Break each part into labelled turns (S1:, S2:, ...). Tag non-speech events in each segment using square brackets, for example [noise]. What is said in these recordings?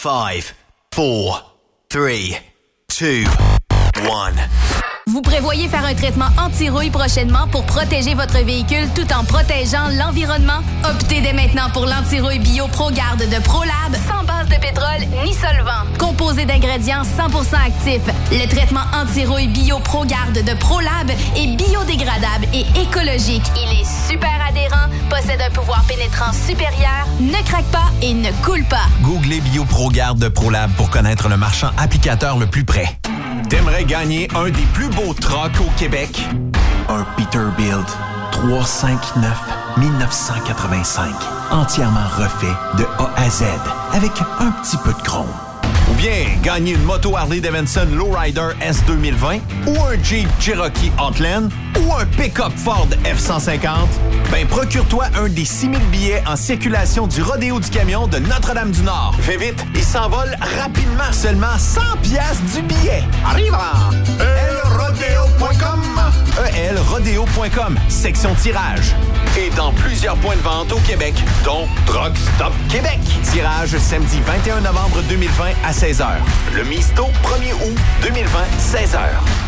S1: 5, 4, 3, 2, 1.
S2: Vous prévoyez faire un traitement anti-rouille prochainement pour protéger votre véhicule tout en protégeant l'environnement? Optez dès maintenant pour l'anti-rouille bio ProGarde de ProLab, sans base de pétrole ni solvant. Composé d'ingrédients 100% actifs, le traitement anti-rouille bio ProGarde de ProLab est biodégradable et écologique. Il est super adhérent, possède un pouvoir pénétrant supérieur, ne craque pas et ne coule pas.
S3: Googlez BioProGarde de ProLab pour connaître le marchand applicateur le plus près. T'aimerais gagner un des plus beaux trucks au Québec? Un Peterbilt 359 1985. Entièrement refait de A à Z avec un petit peu de chrome. Ou bien gagner une moto Harley Davidson Lowrider S 2020 ou un Jeep Cherokee Outland ou un pick-up Ford F-150, ben procure-toi un des 6000 billets en circulation du Rodéo du Camion de Notre-Dame-du-Nord. Fais vite, il s'envole rapidement. Seulement 100 pièces du billet. Arrive elrodeo.com elrodeo.com, section tirage. Et dans plusieurs points de vente au Québec, dont Truck Stop Québec. Tirage samedi 21 novembre 2020 à 16h. Le Misto 1er août 2020, 16h.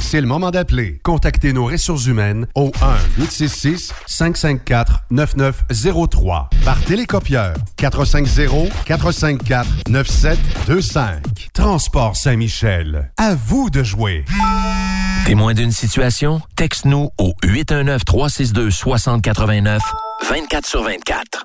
S4: C'est le moment d'appeler. Contactez nos ressources humaines au 1-866-554-9903 par télécopieur 450-454-9725. Transport Saint-Michel. À vous de jouer.
S5: Témoin d'une situation? Texte-nous au 819-362-6089, 24 sur 24.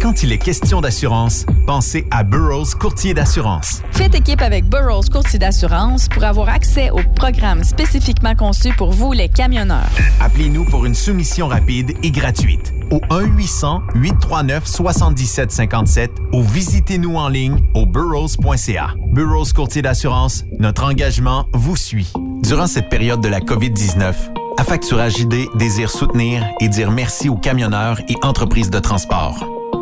S3: Quand il est question d'assurance, pensez à Burroughs Courtier d'assurance.
S6: Faites équipe avec Burroughs Courtier d'assurance pour avoir accès aux programmes spécifiquement conçus pour vous, les camionneurs.
S3: Appelez-nous pour une soumission rapide et gratuite au 1-800-839-7757 ou visitez-nous en ligne au burrows.ca. Burroughs Courtier d'assurance, notre engagement vous suit. Durant cette période de la COVID-19, Affacturage ID désire soutenir et dire merci aux camionneurs et entreprises de transport.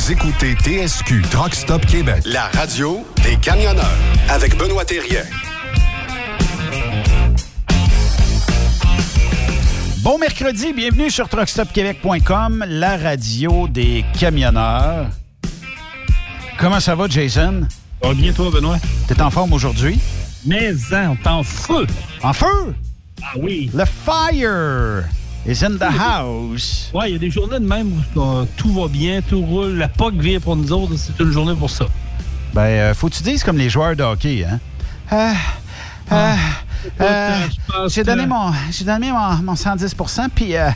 S4: Vous écoutez TSQ Truck Stop Québec.
S1: La radio des camionneurs avec Benoît Thérien.
S7: Bon mercredi, bienvenue sur truckstopquebec.com, la radio des camionneurs. Comment ça va, Jason?
S8: Ça va bien, toi, Benoît?
S7: T'es en forme aujourd'hui?
S8: Mais on en feu!
S7: En feu?
S8: Ah oui!
S7: Le fire is in the house.
S8: Ouais, il y a des journées de même où euh, tout va bien, tout roule, la POC vient pour nous autres, c'est une journée pour ça.
S7: Ben, euh, faut que tu dises comme les joueurs de hockey, hein? Euh, euh, euh,
S8: je pense
S7: j'ai donné,
S8: que-
S7: mon, j'ai donné mon, mon 110% puis euh,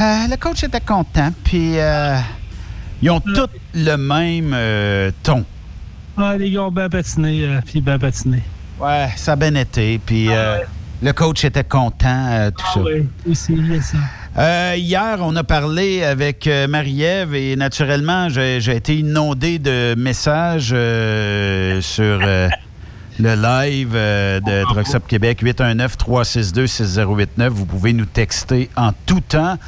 S7: euh, le coach était content, puis euh, ils ont tous le même euh, ton.
S8: Ah, les gars ont bien patiné, euh, puis bien patiné.
S7: Ouais, ça a bien été, puis euh, le coach était content, euh, tout ça.
S8: Ah oui, aussi, ça.
S7: Euh, hier, on a parlé avec euh, Marie-Ève et naturellement, j'ai été inondé de messages euh, [laughs] sur le live de Truckstop Québec 819-362-6089. Vous pouvez nous texter en tout temps.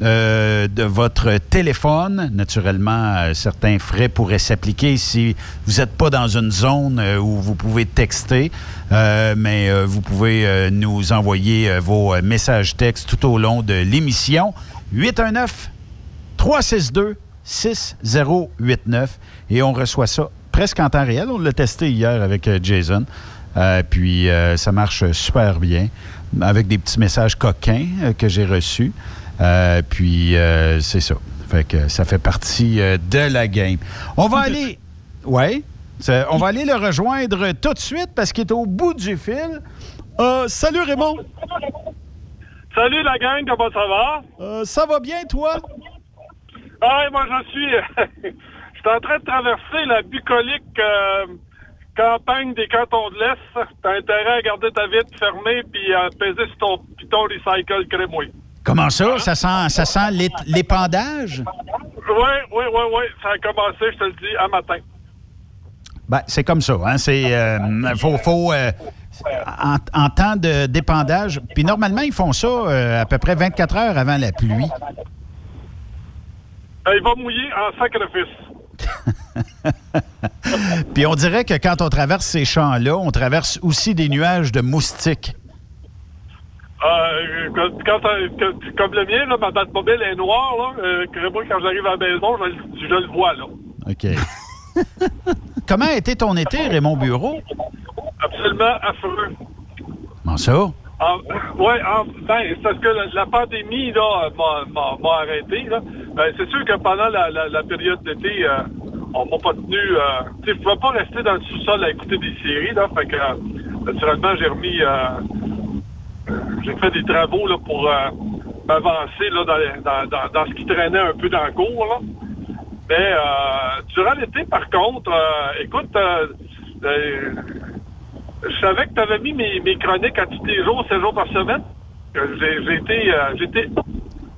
S7: Euh, de votre téléphone. Naturellement, euh, certains frais pourraient s'appliquer si vous n'êtes pas dans une zone euh, où vous pouvez texter, mais vous pouvez nous envoyer vos messages textes tout au long de l'émission. 819 362 6089 et on reçoit ça presque en temps réel. On l'a testé hier avec Jason. Puis ça marche super bien avec des petits messages coquins que j'ai reçus. Euh, puis euh, c'est ça. Fait que ça fait partie euh, de la game. On va aller. C'est- On va aller le rejoindre tout de suite parce qu'il est au bout du fil. Salut Raymond.
S9: Salut la gang, comment ça va?
S7: Ça va bien, toi?
S9: Ah, moi je suis. [laughs] Je suis en train de traverser la bucolique campagne des cantons de l'Est. T'as intérêt à garder ta vitre fermée puis à peser sur ton piton recycle crémouille.
S7: Comment ça? Ça sent, ça sent l'ép- l'épandage?
S9: Oui, oui, oui, oui. Ça a commencé, je te le dis, à matin.
S7: Ben, c'est comme ça. Hein? C'est, euh, faut, faut, euh, en, en temps de dépendage, puis normalement, ils font ça euh, à peu près 24 heures avant la pluie.
S9: Il va mouiller en sacrifice. [laughs]
S7: Puis on dirait que quand on traverse ces champs-là, on traverse aussi des nuages de moustiques.
S9: Euh, quand, quand comme le mien, là, ma batte mobile est noire, là. Euh, quand j'arrive à la maison, je, le- je le vois, là.
S7: OK. [laughs] Comment a été ton été, Raymond Bureau?
S9: Absolument affreux.
S7: Comment ça?
S9: oui, ben, c'est parce que la, la pandémie là, m'a, arrêté. Là. Ben, c'est sûr que pendant la, la- la période d'été, euh, on m'a pas tenu. Euh, tu sais, je pouvais pas rester dans le sous-sol à écouter des séries. Là, fait que, euh, naturellement, j'ai remis. J'ai fait des travaux là, pour euh, m'avancer là, dans, dans, dans- ce qui traînait un peu dans le cours. Mais euh, durant l'été, par contre, euh, écoute, je savais que tu avais mis mes, mes chroniques à tous les jours, 7 jours par semaine. J'ai été, été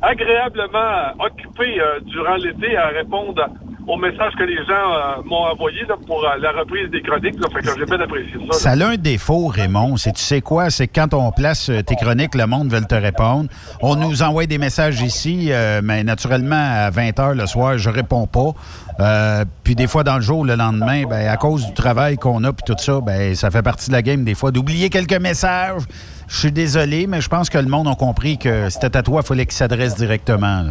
S9: agréablement occupé durant l'été à répondre aux messages que les gens euh, m'ont envoyés là, pour euh, la reprise des chroniques. Là, fait que j'ai bien apprécié ça.
S7: Ça a un défaut, Raymond. C'est tu sais quoi? C'est que quand on place euh, tes chroniques, le monde veut te répondre. On nous envoie des messages ici, mais naturellement, à 20 h le soir, je réponds pas. Puis des fois, dans le jour, le lendemain, ben, à cause du travail qu'on a puis tout ça, ben, ça fait partie de la game des fois d'oublier quelques messages. Je suis désolé, mais je pense que le monde a compris que c'était à toi, il fallait qu'il s'adresse directement.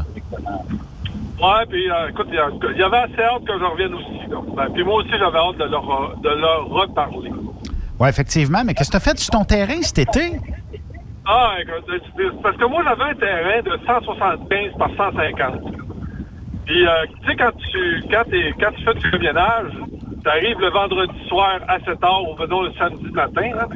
S9: Ouais, puis euh, écoute, il y avait assez hâte que je revienne aussi. Ben, puis moi aussi, j'avais hâte de leur, euh, de leur reparler.
S7: Oui, effectivement, mais qu'est-ce que tu as fait sur ton terrain cet été?
S9: Ah, écoute, parce que moi, j'avais un terrain de 175 par 150. Puis, euh, tu sais, quand tu, quand, quand tu fais du camionnage, tu arrives le vendredi soir à 7 heures ou venons le samedi matin. Là.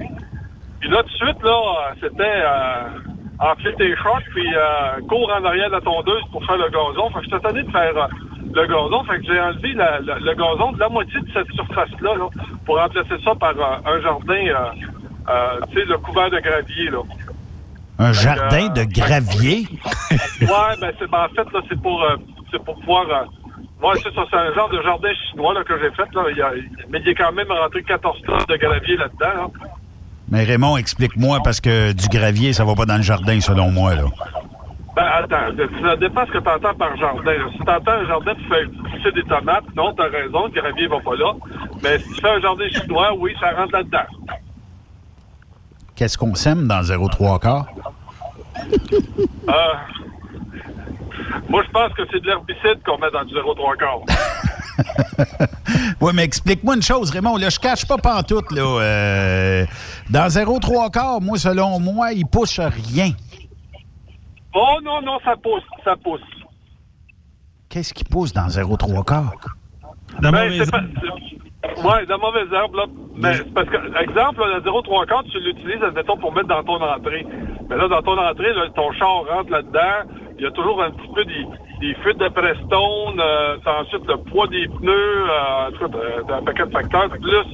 S9: Puis là, tout de suite, là, euh, c'était euh, enfile tes shorts, puis euh, cours en arrière de la tondeuse pour faire le gazon. Fait que j'étais tanné de faire, euh, le gazon. Fait que j'ai enlevé la- la- le gazon de la moitié de cette surface-là là, pour remplacer ça par euh, un jardin, tu sais, le couvert de gravier. Là.
S7: Un
S9: Fait
S7: jardin de gravier?
S9: Ouais, ben, c'est, ben, en fait, là, c'est pour, c'est pour pouvoir... ouais, c'est ça, c'est un genre de jardin chinois là, que j'ai fait. Là. Il y a- mais il a quand même rentré 14 tonnes de gravier là-dedans. là.
S7: Mais Raymond, explique-moi, parce que du gravier, ça va pas dans le jardin, selon moi, là.
S9: Ben, attends, ça dépend ce que tu entends par jardin. Si tu entends un jardin pour faire pousser des tomates, non, tu as raison, le gravier va pas là. Mais si tu fais un jardin chinois, oui, ça rentre là-dedans.
S7: Qu'est-ce qu'on sème dans 0,3 quart?
S9: Euh, moi, je pense que c'est de l'herbicide qu'on met dans du 0,3 quart. [laughs]
S7: Oui, mais explique-moi une chose, Raymond. Là, je cache pas pantoute, là. Euh, dans 0,3 quart, moi, selon moi, il pousse rien.
S9: Oh non, non, ça pousse, ça pousse.
S7: Qu'est-ce qui pousse dans 0,3 quart?
S8: La
S9: Ben,
S8: mauvaise
S9: pas- de la mauvaise herbe, là. Mais c'est parce que, exemple, là, le 0,3 quart, tu l'utilises, admettons, pour mettre dans ton entrée. Mais là, dans ton entrée, là, ton char rentre là-dedans, il y a toujours un petit peu des, des fuites de Prestone, euh, t'as ensuite le poids des pneus, euh, en tout cas, t'as- un paquet de facteurs. Plus,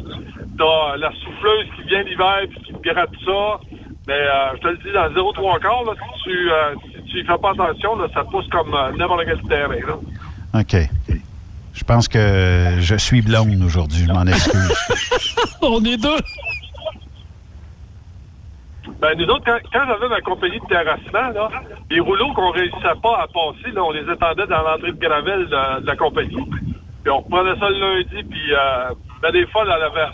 S9: t'as la souffleuse qui vient l'hiver puis qui te gratte ça. Mais euh, je te le dis, dans le 0,3 quart, là, si tu, euh, si tu y fais pas attention, là, ça pousse comme euh, n'importe quel terrain, là.
S7: OK. Je pense que je suis blonde aujourd'hui, je m'en excuse. [laughs]
S8: On est deux.
S9: Ben, nous autres, quand, quand j'avais ma compagnie de terrassement, là, les rouleaux qu'on réussissait pas à passer, là, on les étendait dans l'entrée de gravel de, de la compagnie. Puis on reprenait ça le lundi, puis euh, ben, des fois, là, elle avait,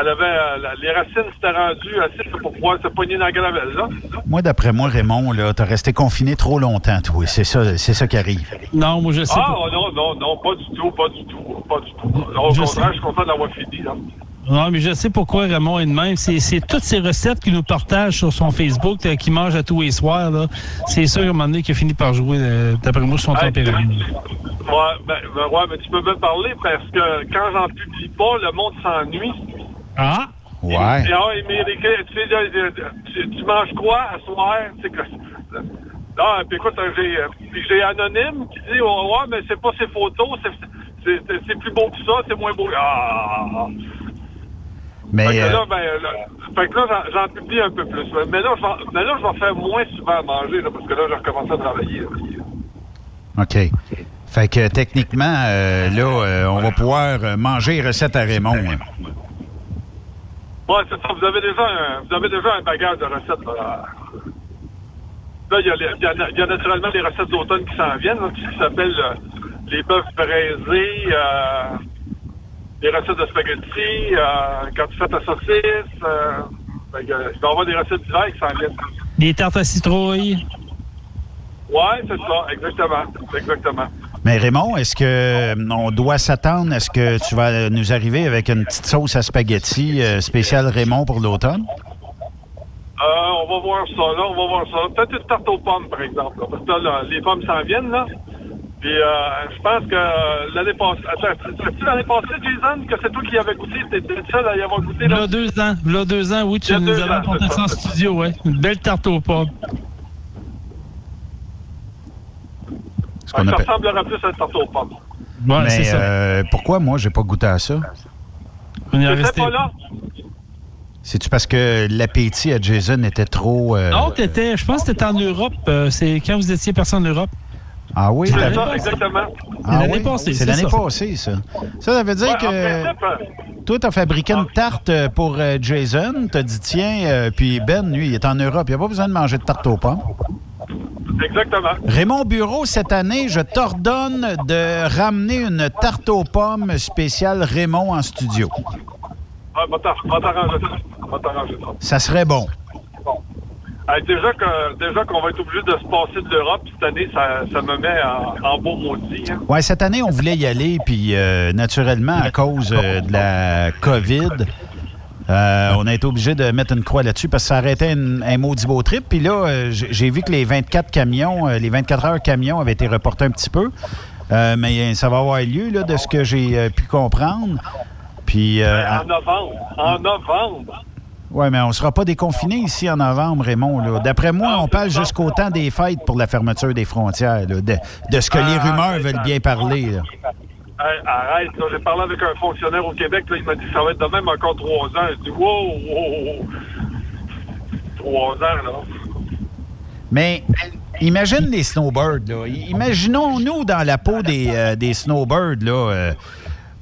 S9: elle avait euh, les racines s'étaient rendues assez pour pouvoir se pogner dans la gravel, là.
S7: moi, d'après moi, Raymond, là, t'as resté confiné trop longtemps, toi. C'est ça, c'est ça qui arrive.
S8: Non, moi, je sais
S9: Ah,
S8: pas.
S9: non, non, non, pas du tout, pas du tout, pas du tout. Au
S8: Je
S9: contraire,
S8: sais.
S9: je suis content d'avoir fini, là.
S8: Non, mais je sais pourquoi Raymond est de même. C'est, c'est toutes ces recettes qu'il nous partage sur son Facebook, là, qu'il mange à tous les soirs. Là. C'est sûr, à un moment donné, qu'il a fini par jouer, euh, d'après moi, sur son
S9: Hey,
S8: tempérament.
S9: Ouais, ben, ben, ouais, mais tu peux me parler parce que quand j'en publie pas, le monde s'ennuie.
S8: Ah!
S7: Ouais.
S9: Et, ah, m'écrit, tu sais, euh, tu, tu manges quoi à soir? C'est que. Ah, puis écoute, euh, j'ai, euh, Anonyme qui dit, oh, ouais, mais c'est pas ses photos, c'est, c'est, c'est- c'est plus beau que ça, c'est moins beau. Ah!
S7: Mais
S9: fait que
S7: euh,
S9: là, ben, là, là, j'en, publie un peu plus. Mais là, je vais, faire moins souvent à manger, là, parce que là, j'ai recommencé à travailler. là.
S7: OK. Fait que techniquement, euh, là, euh, on va pouvoir euh, manger les recettes à Raymond. hein.
S9: Ouais, c'est ça. Vous avez déjà un, vous avez déjà un bagage de recettes. Là, Là, il y, a les- il y a, il y a naturellement des recettes d'automne qui s'en viennent, là, qui s'appellent euh, les bœufs braisés, les recettes de spaghettis, euh, quand tu fais ta saucisse. Euh, fait que, euh, il va y avoir des recettes d'hiver qui s'en viennent.
S8: Des tartes à citrouille.
S9: Ouais, c'est ça, exactement. Exactement.
S7: Mais Raymond, est-ce que euh, on doit s'attendre à ce que tu vas nous arriver avec une petite sauce à spaghetti euh, spéciale Raymond pour l'automne?
S9: Euh, on va voir ça, là, on va voir ça. Peut-être une tarte aux pommes, par exemple, là, parce que là, les pommes s'en viennent, là. Puis, euh, je pense que l'année passée... Attends, c'est-tu l'année passée, Jason, que c'est toi qui y avais goûté? T'étais le seul à y avoir goûté,
S8: Il y
S9: là?
S8: a deux ans. Il y a deux ans, oui, tu nous avais apporté ça en studio, ouais. Une belle tarte aux pommes.
S9: Ça
S7: appelle-
S9: ressemblera plus à une tarte aux pommes.
S8: Ouais,
S7: Mais
S8: ça.
S7: euh, pourquoi moi, j'ai pas goûté à ça?
S8: On y resté.
S9: pas là?
S7: C'est-tu parce que l'appétit à Jason était trop... euh,
S8: Non, t'étais, je pense que t'étais en Europe. euh, c'est quand vous étiez personne en Europe.
S7: Ah oui?
S9: C'est exactement.
S7: Ah
S8: l'année
S7: oui?
S8: passée,
S7: C'est
S8: c'est
S7: l'année passée, ça. Ça, ça veut dire
S9: Ouais,
S7: que
S9: principe,
S7: toi, tu as fabriqué une tarte euh, pour euh, Jason. Tu as dit, tiens, euh, puis Ben, lui, il est en Europe. Il n'a pas besoin de manger de tarte aux pommes.
S9: exactement.
S7: Raymond Bureau, cette année, je t'ordonne de ramener une tarte aux pommes spéciale Raymond en studio.
S9: Ouais, va t'ar- va t'arranger ça. Va t'arranger ça.
S7: Ça serait bon.
S9: Déjà qu'on va être obligé de se passer de l'Europe, cette année, ça, ça me met en, en beau maudit. Hein.
S7: Ouais, cette année, on voulait y aller, puis euh, naturellement, à cause euh, de la COVID, euh, on a été obligé de mettre une croix là-dessus parce que ça arrêtait une- un maudit beau trip. Puis là, j'ai vu que les 24 camions, les 24 heures camions avaient été reportés un petit peu. Mais ça va avoir lieu, là, de ce que j'ai pu comprendre. Puis, euh,
S9: En novembre. En novembre.
S7: Oui, mais on ne sera pas déconfiné ici en novembre, Raymond. D'après moi, on parle jusqu'au temps des fêtes pour la fermeture des frontières, là, de, de ce que les
S9: Ah,
S7: rumeurs veulent bien parler. là.
S9: Hey, arrête, j'ai parlé avec un fonctionnaire au Québec, là, il m'a dit que ça va être de même encore trois ans. Je dis, wow, wow, wow. Trois ans, là.
S7: Mais imagine les snowbirds. Là. Imaginons-nous dans la peau des, euh, des snowbirds. Là, euh,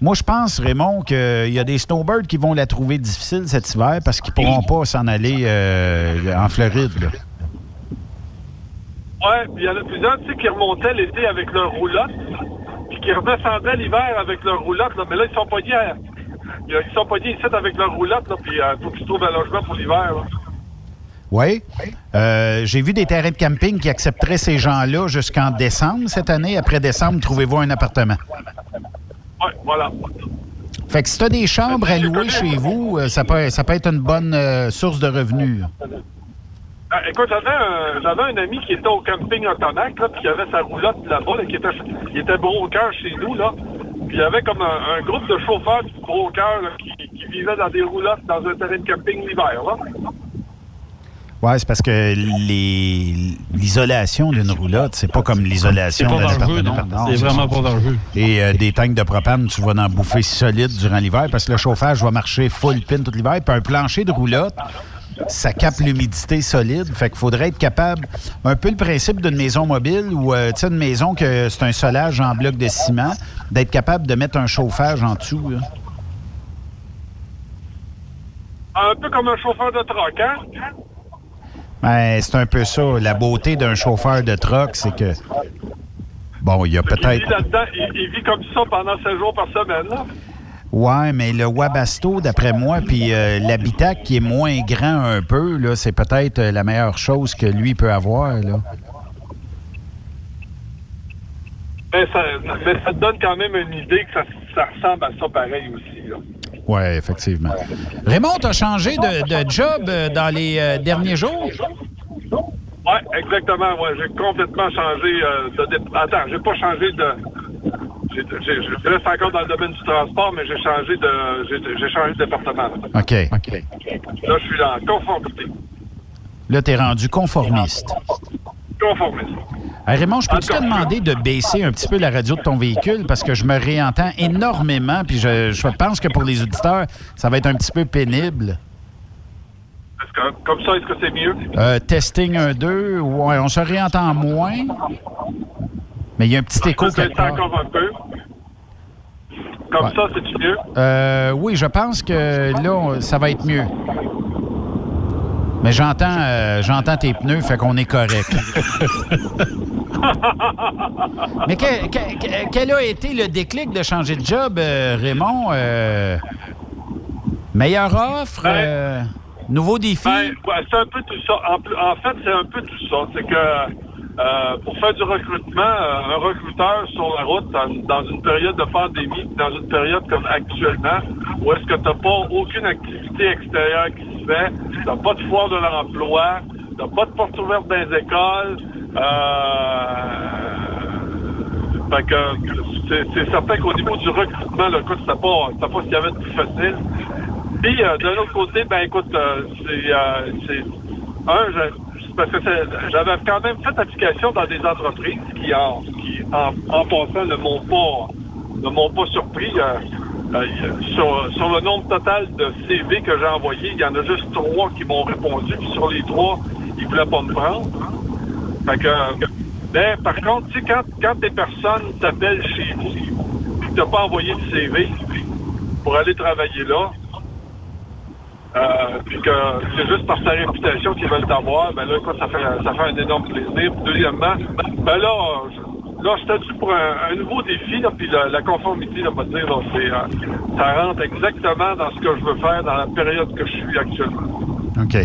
S7: moi, je pense, Raymond, qu'il y a des snowbirds qui vont la trouver difficile cet hiver parce qu'ils ne pourront pas s'en aller euh, en Floride. là.
S9: Ouais, puis il y en a plusieurs, tu sais, qui remontaient l'été avec leur roulotte, puis qui redescendaient l'hiver avec leur roulotte, là. Mais là, ils sont pognés à- Ils sont pognés ici avec leur roulotte, là, puis il faut qu'ils trouvent un logement pour l'hiver.
S7: Oui. Euh, J'ai vu des terrains de camping qui accepteraient ces gens-là jusqu'en décembre cette année. Après décembre, trouvez-vous un appartement?
S9: Ouais, voilà.
S7: Fait que si tu as des chambres à louer chez vous, euh, ça peut, ça peut être une bonne euh, source de revenus.
S9: Ah, écoute, j'avais un, ami qui était au camping Otonac, là, puis qui avait sa roulotte là-bas, là, qui était, il était broker chez nous, là. Puis il y avait comme un, un groupe de chauffeurs brokers là, qui, qui vivaient dans des roulottes dans un terrain de camping l'hiver, là.
S7: Oui, c'est parce que l'isolation d'une roulotte, c'est pas comme l'isolation
S8: C'est pas
S7: d'un
S8: dangereux,
S7: appartement.
S8: non. C'est vraiment pas dangereux.
S7: Et euh, des tanks de propane, tu vas en bouffer solide durant l'hiver parce que le chauffage va marcher full pin tout l'hiver. Puis un plancher de roulotte, ça capte l'humidité solide. Fait qu'il faudrait être capable, un peu le principe d'une maison mobile ou, euh, tu sais, une maison que c'est un solage en bloc de ciment, d'être capable de mettre un chauffage en dessous. là.
S9: Un peu comme un chauffeur de troc, hein?
S7: Ben, c'est un peu ça. La beauté d'un chauffeur de truck, c'est que, bon, il y a peut-être...
S9: il, il vit comme ça pendant 7 jours par semaine, là.
S7: Ouais, mais le Wabasto, d'après moi, puis euh, l'habitacle qui est moins grand un peu, là, c'est peut-être euh, la meilleure chose que lui peut avoir, là.
S9: Mais ça, mais ça te donne quand même une idée que ça, ça ressemble à ça pareil aussi, là.
S7: Oui, effectivement. Raymond, t'as changé de, de job euh, dans les euh, derniers jours?
S9: Ouais, exactement. Ouais, j'ai complètement changé euh, de. dé- Attends, j'ai pas changé de. Je reste encore dans le domaine du transport, mais j'ai changé de. J'ai changé de département. Là,
S7: OK.
S9: Là, je suis dans conformité.
S7: Là, t'es rendu conformiste.
S9: Conformiste.
S7: Raymond, je peux-tu te demander de baisser un petit peu la radio de ton véhicule? Parce que je me réentends énormément, puis je, je pense que pour les auditeurs, ça va être un petit peu pénible.
S9: Est-ce que, comme ça, est-ce que c'est mieux?
S7: Euh, testing 1-2, ouais, on se réentend moins, mais il y a un petit écho
S9: Ça
S7: quelque part.
S9: encore un peu. Comme
S7: Ouais.
S9: ça, c'est mieux?
S7: Euh, oui, je pense que là, on- ça va être mieux. Mais j'entends euh, j'entends tes pneus, fait qu'on est correct. [laughs] Mais que- que- que- quel a été le déclic de changer de job, euh, Raymond? Euh, meilleure offre? euh, nouveau défi?
S9: Ben, c'est un peu tout ça. En, fait, c'est un peu tout ça. C'est que pour faire du recrutement, un recruteur sur la route, dans, dans une période de pandémie, dans une période comme actuellement, où est-ce que tu n'as pas aucune activité extérieure qui se fait, tu n'as pas de foire de l'emploi, tu n'as pas de porte ouverte dans les écoles, euh, c'est- certain qu'au niveau du recrutement, le écoute, c'était pas, pas ce qu'il y avait de plus facile. Puis, euh, d'un autre côté, ben écoute, euh, c'est, euh, c'est- un, parce que j'avais quand même fait application dans des entreprises qui, en, qui, en, passant, ne m'ont pas, ne m'ont pas surpris. Euh, sur, le nombre total de CV que j'ai envoyés, il y en a juste trois qui m'ont répondu. Puis sur les trois, ils voulaient pas me prendre. Fait que, ben, par contre, quand, quand des personnes t'appellent chez vous, puis t'as pas envoyé de CV pour aller travailler là, euh, puis que c'est juste par sa réputation qu'ils veulent t'avoir, ben là, écoute, ça fait, ça fait un énorme plaisir. Deuxièmement, ben là, là, j'étais dû pour un, un nouveau défi, là, puis la, la conformité, là, va dire, là, c'est, euh, ça rentre exactement dans ce que je veux faire dans la période que je suis actuellement.
S7: OK.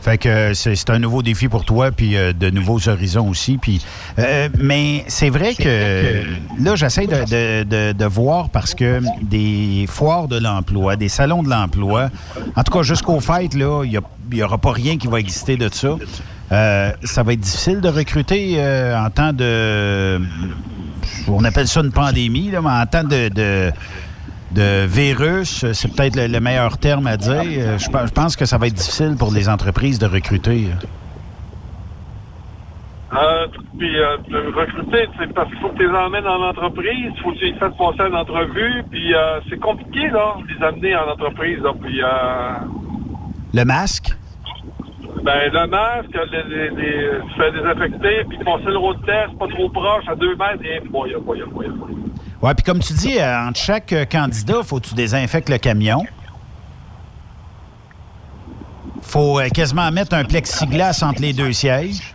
S7: Fait que euh, c'est c'est un nouveau défi pour toi, puis euh, de nouveaux horizons aussi. Puis, euh, mais c'est vrai que là, j'essaie de, de- de- de voir parce que des foires de l'emploi, des salons de l'emploi, en tout cas jusqu'au fait, là, il n'y aura pas rien qui va exister de ça. Euh, ça va être difficile de recruter euh, en temps de. On appelle ça une pandémie, là, mais en temps de- de de virus, c'est peut-être le, le meilleur terme à dire. Euh, Je, pe- je pense que ça va être difficile pour les entreprises de recruter.
S9: Euh, puis euh, de recruter, c'est parce qu'il faut que tu les emmènes en entreprise, il faut que tu les fasses passer une entrevue, puis euh, c'est compliqué, là, de les amener en entreprise, là, puis euh,
S7: Le masque?
S9: Ben, le masque, les, les, les, tu fais désinfecter, puis passer le road test, pas trop proche, à deux mètres, et boya, boya, boya.
S7: Oui, puis comme tu dis, euh, entre chaque euh, candidat, faut que tu désinfectes le camion? faut euh, quasiment mettre un plexiglas entre les deux sièges?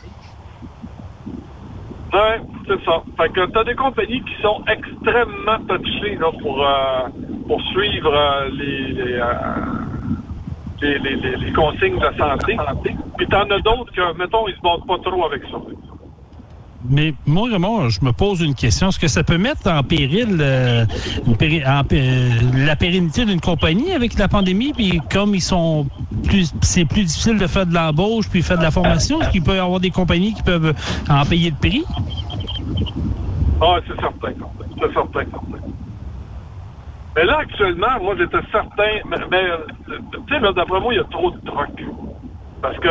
S9: Ouais, c'est ça. Fait que t'as des compagnies qui sont extrêmement touchées là, pour, euh, pour suivre les, les, les, les, les- les consignes de santé. Puis t'en as d'autres que, mettons, ils se battent pas trop avec ça.
S8: Mais moi, Raymond, je me pose une question. Est-ce que ça peut mettre en péril euh, péri- en euh, la pérennité d'une compagnie avec la pandémie? Puis comme ils sont plus, c'est plus difficile de faire de l'embauche puis faire de la formation, est-ce qu'il peut y avoir des compagnies qui peuvent en payer le prix?
S9: Ah, c'est certain. C'est certain. Mais là, actuellement, moi, j'étais certain. Mais, mais, tu sais, là, d'après moi, il y a trop de trucs. Parce que,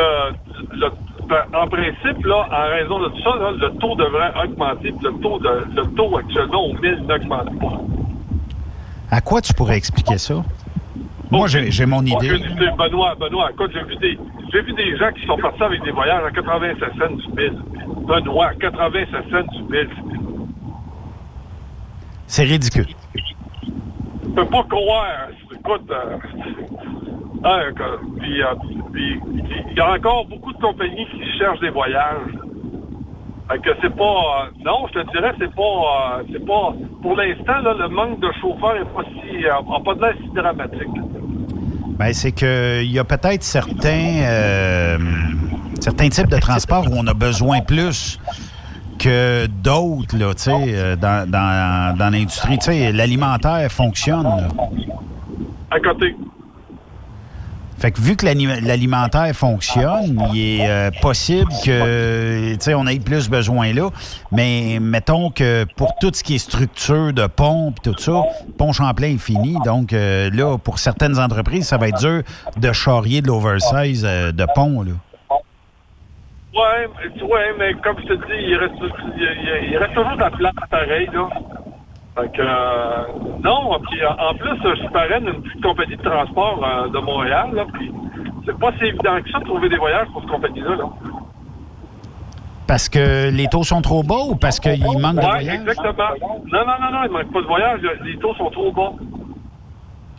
S9: le- ben, en principe, là, en raison de tout ça, là, le taux devrait augmenter. puis Le taux, de, le taux actuellement au 1000 n'augmente pas.
S7: À quoi tu pourrais expliquer ça? Moi, j'ai mon idée.
S9: Benoît, Benoît, écoute, j'ai vu des, j'ai vu des gens qui sont partis avec des voyages à 87 cents du 1000. Benoît, 87 cents du 1000.
S7: C'est ridicule.
S9: Je peux pas croire. Écoute, euh, hein, euh, il y a encore beaucoup de compagnies qui cherchent des voyages. C'est pas. euh, non, je te dirais, c'est pas. euh, c'est pas. Pour l'instant, le manque de chauffeurs est pas si. pas de l'air si dramatique.
S7: Ben, c'est qu'il y a peut-être certains, certains types de transports où on a besoin plus que d'autres, là, tu sais, euh, dans, dans, dans l'industrie. Tu sais, l'alimentaire fonctionne. là.
S9: À côté.
S7: Fait que vu que l'alimentaire fonctionne, il est euh, possible que, tu sais, on ait plus besoin là. Mais mettons que pour tout ce qui est structure de pompe, tout ça, pont Champlain est fini. Donc euh, là, pour certaines entreprises, ça va être dur de charrier de l'oversize euh, de pont, là.
S9: Ouais, mais, ouais, mais comme je te dis, il reste, il, reste toujours de la place pareil, là. Fait que, euh, non, puis en en plus, je suis parrain d'une petite compagnie de transport euh, de Montréal, là, puis c'est pas si évident que ça de trouver des voyages pour cette compagnie-là, là.
S7: Parce que les taux sont trop bas ou parce qu'il manque de voyages?
S9: exactement. Non, non, non, non, il manque pas de voyage, les taux sont trop bons.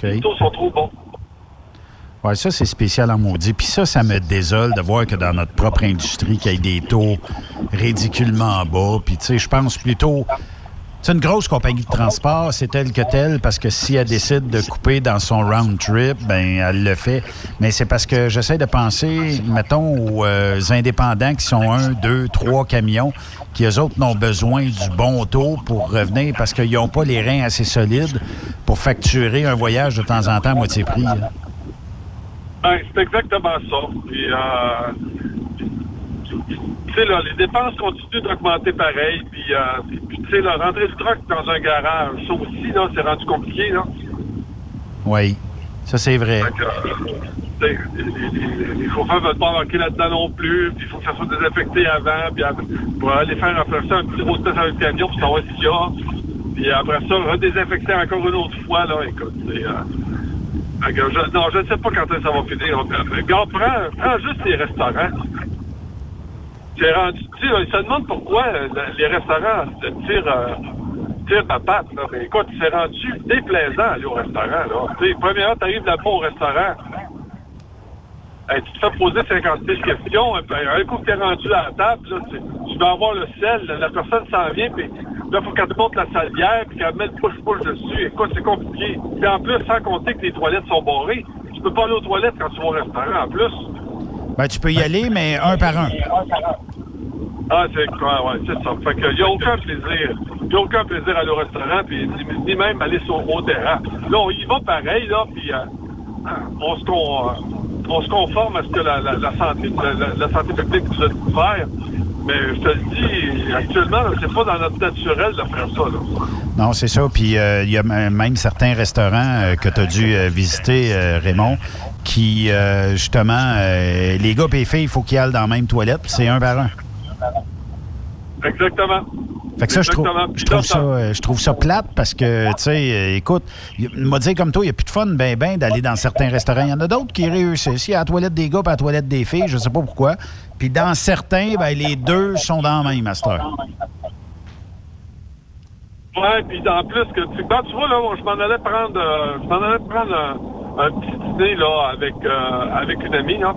S9: Les taux sont trop bons.
S7: Ça, c'est spécial en maudit. Puis ça, ça me désole de voir que dans notre propre industrie, qu'il y ait des taux ridiculement bas. Puis, tu sais, je pense plutôt... C'est une grosse compagnie de transport, c'est telle que telle, parce que si elle décide de couper dans son round trip, ben elle le fait. Mais c'est parce que j'essaie de penser, mettons, aux euh, indépendants qui sont un, deux, trois camions, qui eux autres n'ont besoin du bon taux pour revenir parce qu'ils n'ont pas les reins assez solides pour facturer un voyage de temps en temps à moitié prix. là.
S9: Ben, c'est exactement ça. Puis, euh, tu sais, là, les dépenses continuent d'augmenter pareil. Puis, euh, tu sais, le truck dans un garage, ça aussi, là, c'est rendu compliqué, là.
S7: Oui, ça c'est vrai.
S9: Que, euh, les, chauffeurs veulent pas embarquer là-dedans non plus. Puis, il faut que ça soit désinfecté avant. Puis, après, pour aller faire après ça un petit road test avec le camion pour savoir s'il y a. Puis, après ça, redésinfecter encore une autre fois, là. Écoute, c'est... je, non, je ne sais pas quand ça va finir. Regarde, prends, prends juste les restaurants. C'est rendu, tu sais, ils se demandent pourquoi euh, les restaurants tirent, euh, tirent ma patte. Là. Écoute, c'est rendu déplaisant aller au restaurant. Là. Tu premièrement, tu arrives là-bas au restaurant, hey, tu te fais poser 50 000 questions. puis, un coup que tu es rendu à la table, là, tu, tu dois avoir le sel, la personne s'en vient, puis là, il faut qu'elle te montre la salière, puis qu'elle mette push-push dessus. Écoute, c'est compliqué. Puis en plus, sans compter que les toilettes sont barrées, tu peux pas aller aux toilettes quand tu vas au restaurant en plus.
S7: Ben, tu peux y aller, mais un par un.
S9: Ah, c'est quoi, ouais, c'est ça. Fait que, y a aucun plaisir. Y a aucun plaisir à aller au restaurant, puis ni, ni même aller sur au terrain. Là, on y va pareil, là, puis euh, on, se con- euh, on se conforme à ce que la, la, la santé, la, santé publique nous a dit faire. Mais je te le dis, actuellement, c'est pas dans notre naturel de faire ça. Là.
S7: Non, c'est ça. Puis euh, il y a même certains restaurants euh, que tu as dû euh, visiter, Raymond, qui, justement, les gars et les filles, il faut qu'ils aillent dans la même toilette, c'est un par un.
S9: Exactement.
S7: Fait que ça, je trouve,
S9: Exactement.
S7: je trouve ça, euh, je trouve ça plate parce que, tu sais, euh, écoute, m'a dit comme toi, il n'y a plus de fun, ben, ben, d'aller dans certains restaurants. Il y en a d'autres qui réussissent. Il y a la toilette des gars et la toilette des filles, je sais pas pourquoi. Puis dans certains, ben, les deux sont dans la même master.
S9: Ouais, puis en plus que tu, quand tu vois là, je m'en allais prendre, euh, je m'en allais prendre un, un petit dîner là avec euh, avec une amie là.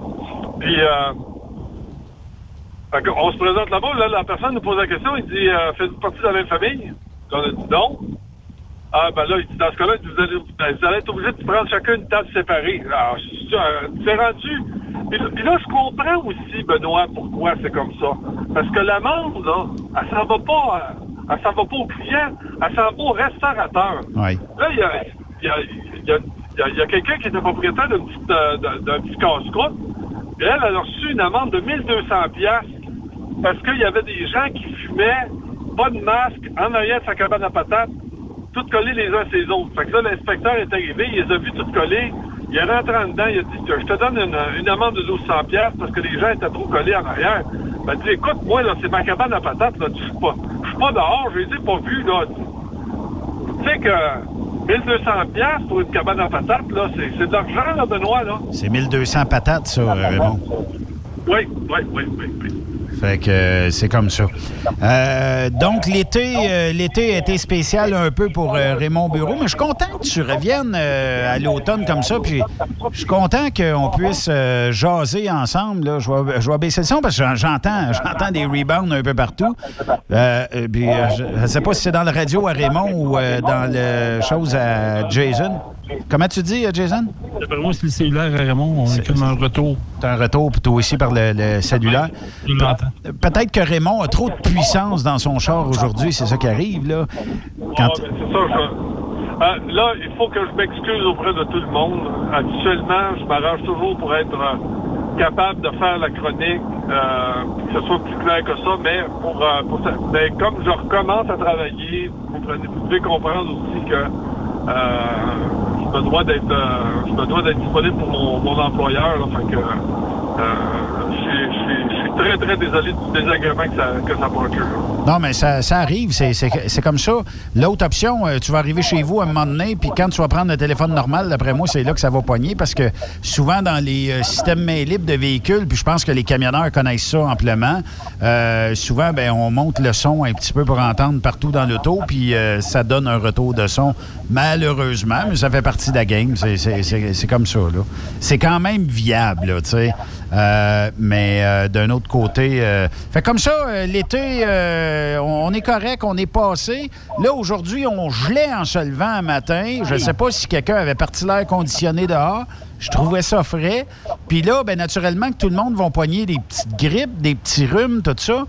S9: Puis euh, fait on se présente là-bas, là, la personne nous pose la question, il dit euh, faites-vous partie de la même famille? On a dit non. Ah ben là, il dit dans ce cas-là, vous, allez, ben, vous allez être obligés de prendre chacun une table séparée. Alors, euh, c'est rendu. Puis, là, je comprends aussi, Benoît, pourquoi c'est comme ça. Parce que l'amende, là, elle s'en va pas, euh, elle s'en va pas au client, elle s'en va au restaurateur.
S7: Oui.
S9: Là, il y a, il y a, il y a, y quelqu'un qui était propriétaire d'une petite, euh, d'un d'un petit casse-croûte. Et elle, elle a reçu une amende de 1200 piastres parce qu'il y avait des gens qui fumaient, pas de masque, en arrière de sa cabane à patates, tout collés les uns ses autres. Fait que là, l'inspecteur est arrivé, il les a vus tout collés. Il est rentré en dedans, il a dit, je te donne une, une amende de 1200 piastres parce que les gens étaient trop collés en arrière. Il dit, écoute, moi, là, c'est ma cabane à patates, là, je suis pas, je suis pas dehors, je les ai pas vus, là. Tu sais que 1200 piastres pour une cabane à patates, là, c'est, de l'argent, là, Benoît, là.
S7: C'est 1200 patates, ça, euh, Raymond.
S9: Oui, oui, oui, oui, oui.
S7: Fait que euh, c'est comme ça. Euh, donc, l'été euh, l'été a été spécial un peu pour Raymond Bureau, mais je suis content que tu reviennes à l'automne comme ça. Puis je suis content qu'on puisse jaser ensemble. Là. Je, vais, je vais baisser le son parce que j'en- j'entends j'entends des rebounds un peu partout. Puis, je ne sais pas si c'est dans le radio à Raymond ou dans le chose à Jason. Comment tu dis, Jason?
S8: D'après moi, c'est le cellulaire à Raymond. On est comme un retour.
S7: T'as un retour plutôt aussi par le, le cellulaire.
S8: Je l'entends.
S7: Peut-être que Raymond a trop de puissance dans son char aujourd'hui, c'est ça qui arrive, là.
S9: Euh, là, il faut que je m'excuse auprès de tout le monde. Habituellement, je m'arrange toujours pour être euh, capable de faire la chronique, euh, que ce soit plus clair que ça, mais pour, mais comme je recommence à travailler, vous, devez comprendre aussi que je me dois d'être disponible pour mon, employeur. Je suis- je suis- très, très désolé du désagrément que ça, que ça procure.
S7: Non, mais ça, ça arrive, c'est- comme ça. L'autre option, euh, tu vas arriver chez vous à un moment donné, puis quand tu vas prendre le téléphone normal, d'après moi, c'est là que ça va poigner, parce que souvent dans les euh, systèmes main libres de véhicules, puis je pense que les camionneurs connaissent ça amplement, euh, souvent, ben, on monte le son un petit peu pour entendre partout dans l'auto, puis euh, ça donne un retour de son, malheureusement, mais ça fait partie de la game, c'est- comme ça. C'est quand même viable, tu sais. Euh, mais euh, d'un autre côté, euh, fait comme ça, l'été, on, est correct, on est passé. Là, aujourd'hui, on gelait en se levant un matin. Je ne sais pas si quelqu'un avait parti l'air conditionné dehors. Je trouvais ça frais. Puis là, ben, naturellement, que tout le monde va poigner des petites grippes, des petits rhumes, tout ça.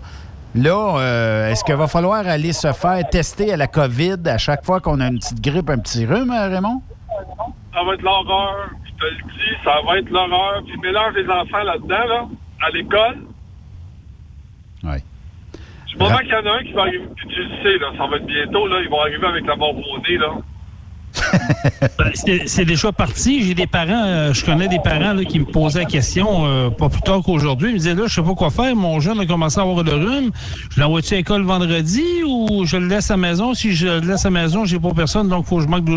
S7: Là, euh, est-ce qu'il va falloir aller se faire tester à la COVID à chaque fois qu'on a une petite grippe, un petit rhume, Raymond?
S9: ça va être l'horreur. Je te le dis, ça va être l'horreur. Puis mélange les enfants là-dedans, là, à l'école.
S7: Oui.
S9: Du moment qu'il y en a un qui va arriver, puis tu le sais, là, ça va être bientôt, là, ils vont arriver avec la mort au nez, là.
S8: Ben, C'est déjà parti. J'ai des parents, euh, je connais des parents qui me posaient la question euh, pas plus tard qu'aujourd'hui. Ils me disaient là, je sais pas quoi faire. Mon jeune a commencé à avoir le rhume. Je l'envoie-tu à l'école vendredi ou je le laisse à la maison? Si je le laisse à la maison, j'ai pas personne, donc faut que je manque